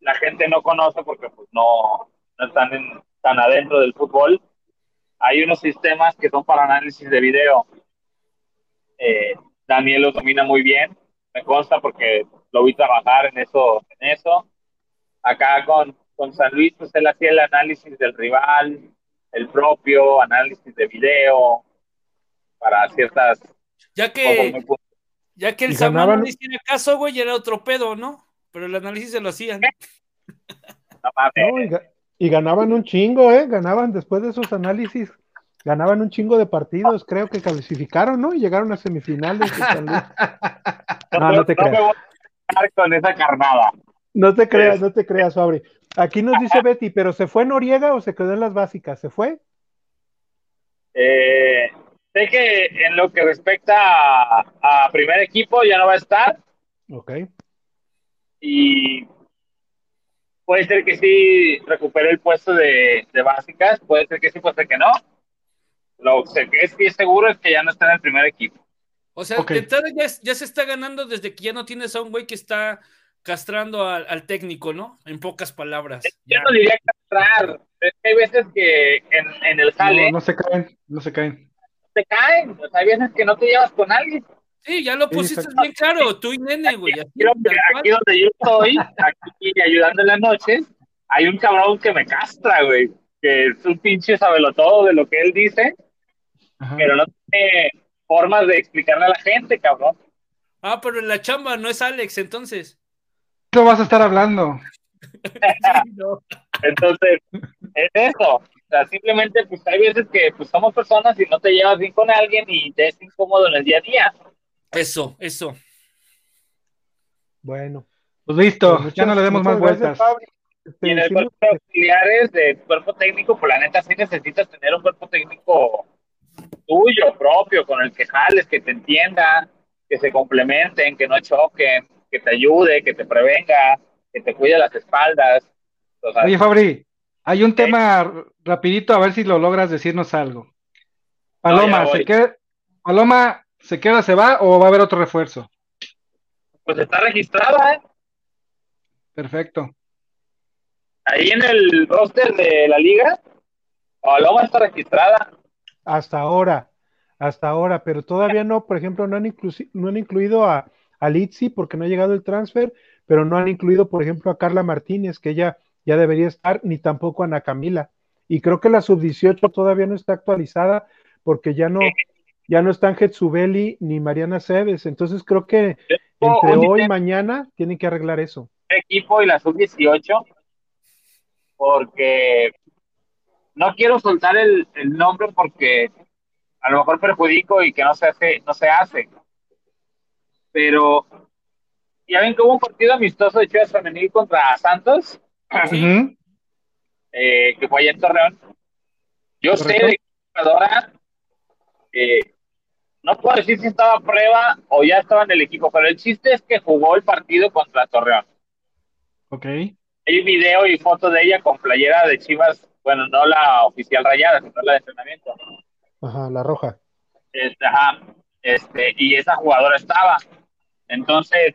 la gente no conoce porque pues no, no están en- tan adentro del fútbol. Hay unos sistemas que son para análisis de video. Eh, Daniel los domina muy bien, me consta porque lo vi trabajar en eso, en eso. Acá con, con San Luis, pues él hacía el análisis del rival, el propio, análisis de video, para ciertas Ya que, ya que el ganaban- les tiene caso, güey, era otro pedo, ¿no? Pero el análisis se lo hacían. [laughs] No y, ga- y ganaban un chingo, ¿eh? Ganaban después de esos análisis, ganaban un chingo de partidos, creo que calificaron, ¿no? Y llegaron a semifinales. de San Luis. [laughs] No, no te me creas. voy a quedar con esa carnada. No te creas, no te creas, Fabri. Aquí nos dice Betty, ¿pero se fue Noriega o se quedó en las básicas? ¿Se fue? Eh, sé que en lo que respecta a, a primer equipo ya no va a estar Ok. Y puede ser que sí recupere el puesto de, de básicas, puede ser que sí, puede ser que no. Lo que es, sí es seguro es que ya no está en el primer equipo. O sea, Ok. de entrada ya, ya se está ganando desde que ya no tienes a un güey que está castrando al, al técnico, ¿no? En pocas palabras. Yo Ya. no diría castrar, es que hay veces que en, en el jale No, no se caen, no se caen. te caen, o sea, hay veces que no te llevas con alguien. Sí, ya lo pusiste exacto. bien claro, tú y nene, güey. aquí donde yo estoy, aquí ayudando en las noches, hay un cabrón que me castra, güey, que es un pinche sabelotodo de lo que él dice, Ajá. pero no tiene formas de explicarle a la gente, cabrón. Ah, pero en la chamba no es Alex, entonces. ¿Qué vas a estar hablando? [laughs] Sí, no. Entonces, es eso. O sea, simplemente, pues hay veces que pues, somos personas y no te llevas bien con alguien y te es incómodo en el día a día. Eso, eso. Bueno. Pues listo, Pues ya no le demos más gracias, vueltas. Este, Y en el sí cuerpo de auxiliares de cuerpo técnico, pues la neta sí necesitas tener un cuerpo técnico tuyo, propio, con el que jales, que te entienda, que se complementen, que no choquen, que te ayude, que te prevenga, que te cuide las espaldas. O sea, Oye, Fabri, hay un tema rapidito, a ver si lo logras decirnos algo. Paloma, No, ¿se queda, Paloma, ¿se queda, se va o va a haber otro refuerzo? pues está registrada, ¿eh? Perfecto. Ahí en el roster de la liga, Paloma está registrada. Hasta ahora, hasta ahora, pero todavía no, por ejemplo, no han, inclusi- no han incluido a, a Litsi porque no ha llegado el transfer, pero no han incluido, por ejemplo, a Carla Martínez, que ella ya debería estar, ni tampoco a Ana Camila. Y creo que la sub-18 todavía no está actualizada porque ya no, ya no están Getsubeli ni Mariana Cebes. Entonces creo que entre hoy y mañana tienen que arreglar eso. equipo y la sub-18, porque no quiero soltar el, el nombre porque a lo mejor perjudico y que no se hace, no se hace. Pero ya ven que hubo un partido amistoso de Chivas Femenil contra Santos, [clears throat] eh, que fue allá en Torreón. Yo sé de que la jugadora, eh, no puedo decir si estaba a prueba o ya estaba en el equipo, pero el chiste es que jugó el partido contra Torreón. Ok. Hay video y foto de ella con playera de Chivas, bueno, no la oficial rayada, sino la de entrenamiento. Ajá, la roja. Este, ajá, este, y esa jugadora estaba. Entonces,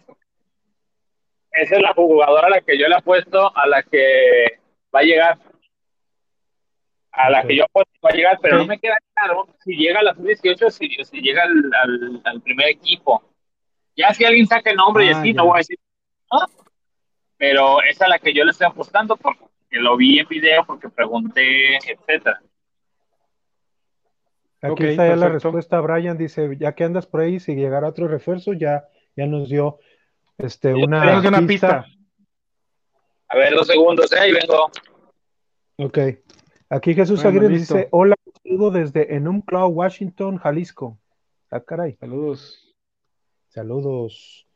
esa es la jugadora a la que yo le apuesto, a la que va a llegar. A la que yo apuesto que va a llegar, pero no me queda claro si llega a la sub-18 si, si llega al, al, al primer equipo. Ya si alguien saca el nombre y Ah, así, ya. no voy a decir no. Pero esa es a la que yo le estoy apostando porque lo vi en video, porque pregunté, etcétera. Aquí está ya la respuesta. Brian dice, ya que andas por ahí, si llegara otro refuerzo, ya, ya nos dio este, una, dio una pista. A ver, dos segundos, ¿eh? Ahí vengo. Ok. Aquí Jesús Bueno, Aguirre listo. dice, hola, saludo desde Enumclaw, Washington, Jalisco. Ah, caray. Saludos. Saludos.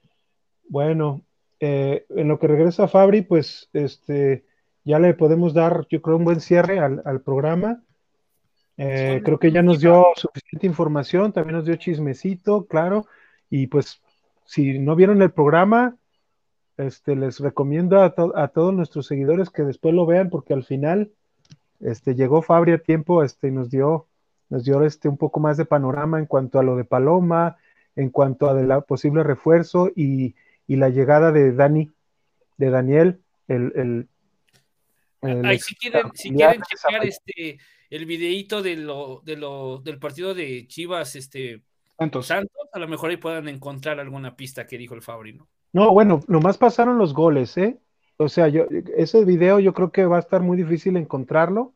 Bueno, eh, en lo que regresa Fabri, pues este, ya le podemos dar, yo creo, un buen cierre al, al programa. Eh, creo que ya nos dio suficiente información, también nos dio chismecito, claro. Y pues, si no vieron el programa, este, les recomiendo a, to- a todos nuestros seguidores que después lo vean, porque al final este, llegó Fabri a tiempo este, y nos dio, nos dio este, un poco más de panorama en cuanto a lo de Paloma, en cuanto a de la posible refuerzo y, y la llegada de Dani, de Daniel, el, si quieren, si quieren checar este el videíto de lo, de lo, del partido de Chivas, este Santos. Santos, a lo mejor ahí puedan encontrar alguna pista que dijo el Fabri, ¿no? No, bueno, nomás pasaron los goles, ¿eh? O sea, yo, ese video yo creo que va a estar muy difícil encontrarlo.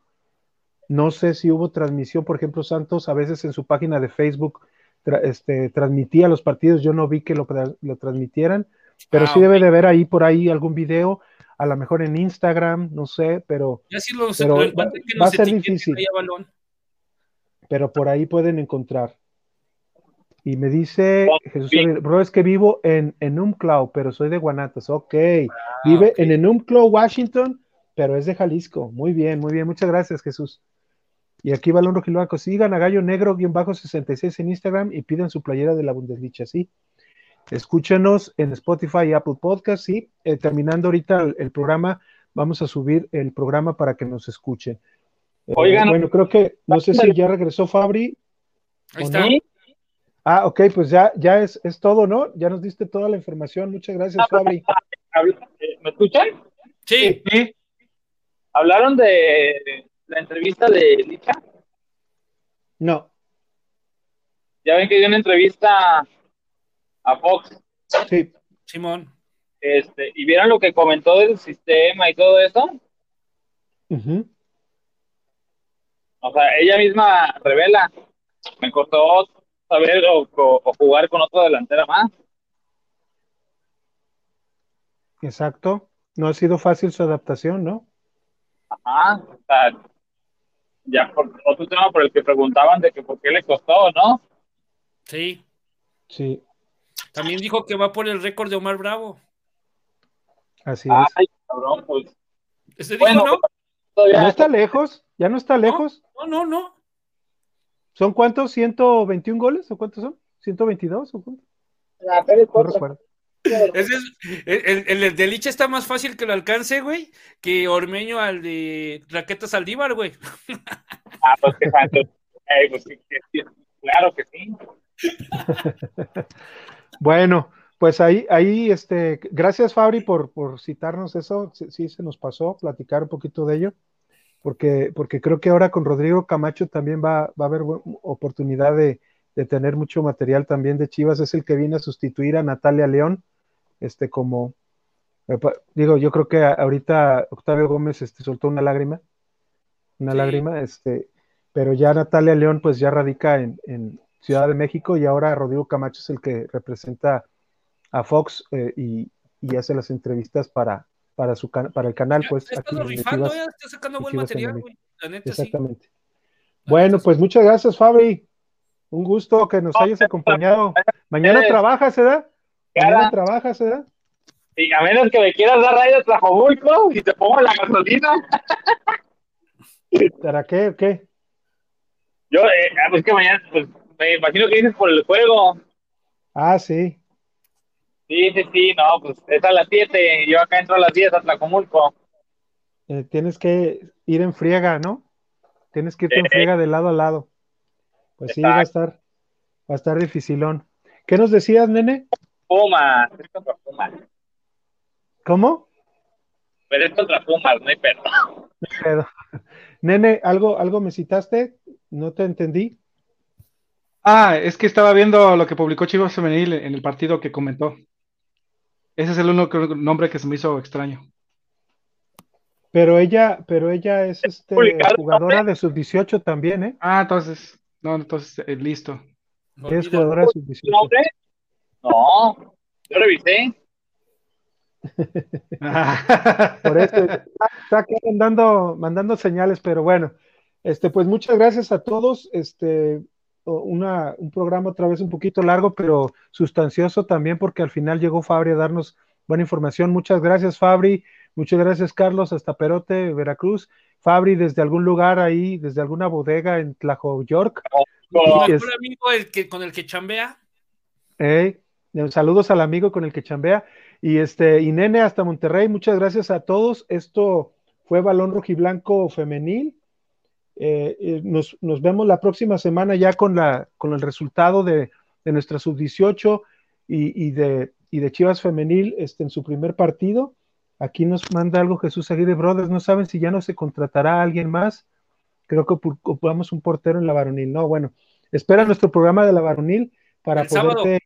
No sé si hubo transmisión, por ejemplo, Santos a veces en su página de Facebook tra- este, transmitía los partidos, yo no vi que lo, tra- lo transmitieran, pero Ah, sí debe de haber ahí por ahí algún video, a lo mejor en Instagram, no sé, pero, Ya si lo, Pero lo va- a ser difícil. pero por ahí pueden encontrar. Y me dice Oh, Jesús, sí. Bro, es que vivo en Enumclaw, pero soy de Guanatos. Ok, vive Ah, ok. en Enumclaw, Washington, pero es de Jalisco. Muy bien, muy bien. Muchas gracias, Jesús. Y aquí Balón Rojilbaco, sigan a Gallo Negro-66 en Instagram y pidan su playera de la Bundesliga, ¿sí? Escúchenos en Spotify y Apple Podcast, ¿sí? Eh, terminando ahorita el, el programa, vamos a subir el programa para que nos escuchen. Eh, Oigan. bueno, creo que, no sé si ya regresó Fabri. Ahí ¿O está. no? Ah, ok, pues ya, ya es, es todo, ¿no? Ya nos diste toda la información. Muchas gracias, Fabri. Habla- eh, ¿Me escuchan? Sí, Sí, ¿Hablaron de la entrevista de Licha? No, Ya ven que dio una entrevista a Fox sí, Simón. este, y vieron lo que comentó del sistema y todo eso. ujú, O sea, ella misma revela. Me costó saber o, o- o jugar con otra delantera más. exacto. No ha sido fácil su adaptación, ¿no? Ajá. O sea, ya por otro tema por el que preguntaban de que por qué le costó, ¿no? Sí. Sí, También dijo que va por el récord de Omar Bravo. así es. Ay, cabrón, pues. ¿Ese dijo, no? todavía ¿No está lejos? ¿Ya no está lejos? No, no, no. ¿Son cuántos? ¿121 goles? ¿O cuántos son? ¿122 o cuántos? Ah, Pérez No recuerdo. Ese es, el, el, el de Licha está más fácil que lo alcance, güey, que Ormeño al de Raquetas Saldívar, güey. Ah, pues que santo. Ey, pues, claro que sí. [laughs] Bueno, pues ahí, ahí, este, gracias Fabri por, por citarnos eso, sí, sí se nos pasó platicar un poquito de ello, porque, porque creo que ahora con Rodrigo Camacho también va, va a haber oportunidad de, de tener mucho material también de Chivas, es el que viene a sustituir a Natalia León, este, como, eh, digo, yo creo que ahorita Octavio Gómez, este, soltó una lágrima, una Sí. lágrima, este, pero ya Natalia León, pues ya radica en, en Ciudad de México y ahora Rodrigo Camacho es el que representa a Fox eh, y, y hace las entrevistas para, para, su can- para el canal, pues. Estás rifando, Chivas. ya estás sacando en buen material, América. güey. La neta, sí. Exactamente. La Bueno, neta, sí. pues muchas gracias, Fabri. Un gusto que nos hayas acompañado. Mañana Ustedes. trabajas, ¿verdad? Mañana trabajas, ¿verdad? Y a menos que me quieras dar rayo a Tlajomulco y te pongo la gasolina. ¿Para qué? o ¿Qué? Yo, eh, ah, pues que mañana, pues me imagino que dices por el juego. Ah, sí. Sí, sí, sí, no, pues es a las 7. Yo acá entro a las 10 a Tlajomulco. Eh, tienes que ir en friega, ¿no? Tienes que irte en friega de lado a lado. Pues sí, va a estar, va a estar dificilón. ¿Qué nos decías, nene? Pumas, es contra Pumas. ¿Cómo? Pero es contra Pumas, no hay pedo. Pero, [laughs] nene, ¿algo, algo me citaste? No te entendí. Ah, es que estaba viendo lo que publicó Chivas Femenil en el partido que comentó. Ese es el único nombre que se me hizo extraño. Pero ella, pero ella es este, jugadora de sub-18 también, ¿eh? Ah, entonces, no, entonces, eh, listo. Es jugadora de ¿Tu sub-18. nombre? No, yo revisé. [laughs] Por eso está, mandando, mandando señales, pero bueno, este, pues muchas gracias a todos. Este, una, un programa otra vez un poquito largo, pero sustancioso también, porque al final llegó Fabri a darnos buena información. Muchas gracias, Fabri. Muchas gracias, Carlos, hasta Perote, Veracruz. Fabri desde algún lugar ahí, desde alguna bodega en Tlajo, York. Mi Y mejor es- amigo el que, con el que chambea. Eh, saludos al amigo con el que chambea. Y este, y Nene hasta Monterrey, muchas gracias a todos. Esto fue Balón Rojiblanco Femenil. Eh, eh, nos, nos vemos la próxima semana ya con, la, con el resultado de, de nuestra sub-18 y, y de, y de Chivas Femenil este, en su primer partido. Aquí nos manda algo Jesús Aguirre Brothers. No saben si ya no se contratará a alguien más. Creo que ocu- ocupamos un portero en la varonil. No, bueno, espera nuestro programa de la varonil para El sábado. poderte,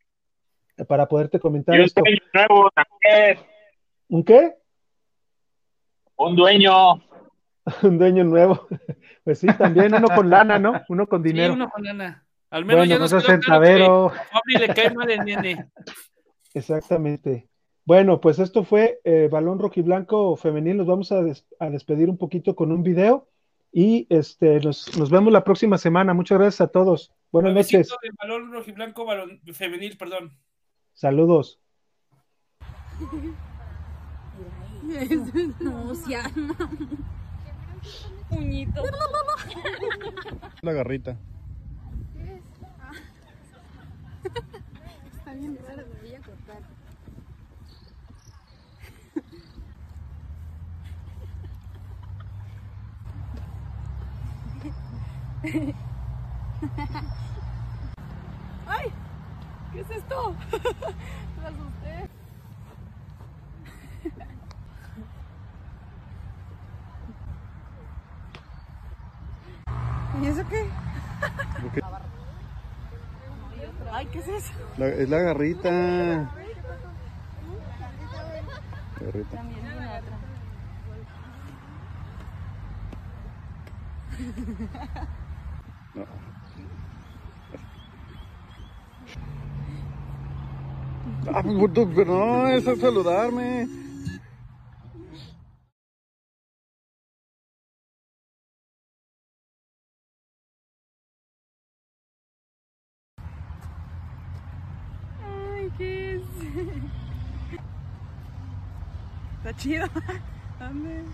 para poderte comentar Y un esto. dueño nuevo también. ¿Un qué? Un dueño. [laughs] Un dueño nuevo. Pues sí, también uno con lana, ¿no? Uno con Sí, dinero. uno con lana. Al menos Bueno, ya no nos quedó claro que le cae mal el nene. Exactamente. Bueno, pues esto fue eh, Balón Rojiblanco Femenil. Nos vamos a, des- a despedir un poquito con un video y este, nos, nos vemos la próxima semana. Muchas gracias a todos. Buenas noches. De balón rojiblanco, balón femenil, perdón. Saludos. [laughs] [laughs] No. Puñito. [laughs] La garrita. Está bien raro, me voy a cortar. [laughs] ¡Ay! ¿Qué es esto? [laughs] Me ¿Y eso qué? Porque Ay, ¿qué es eso? la- es la garrita. Garrita. También tiene otra. No. Ah, pues, puto, pero no, eso es saludarme. Ay, ¿qué es? Está chido. [laughs] ¿Dónde?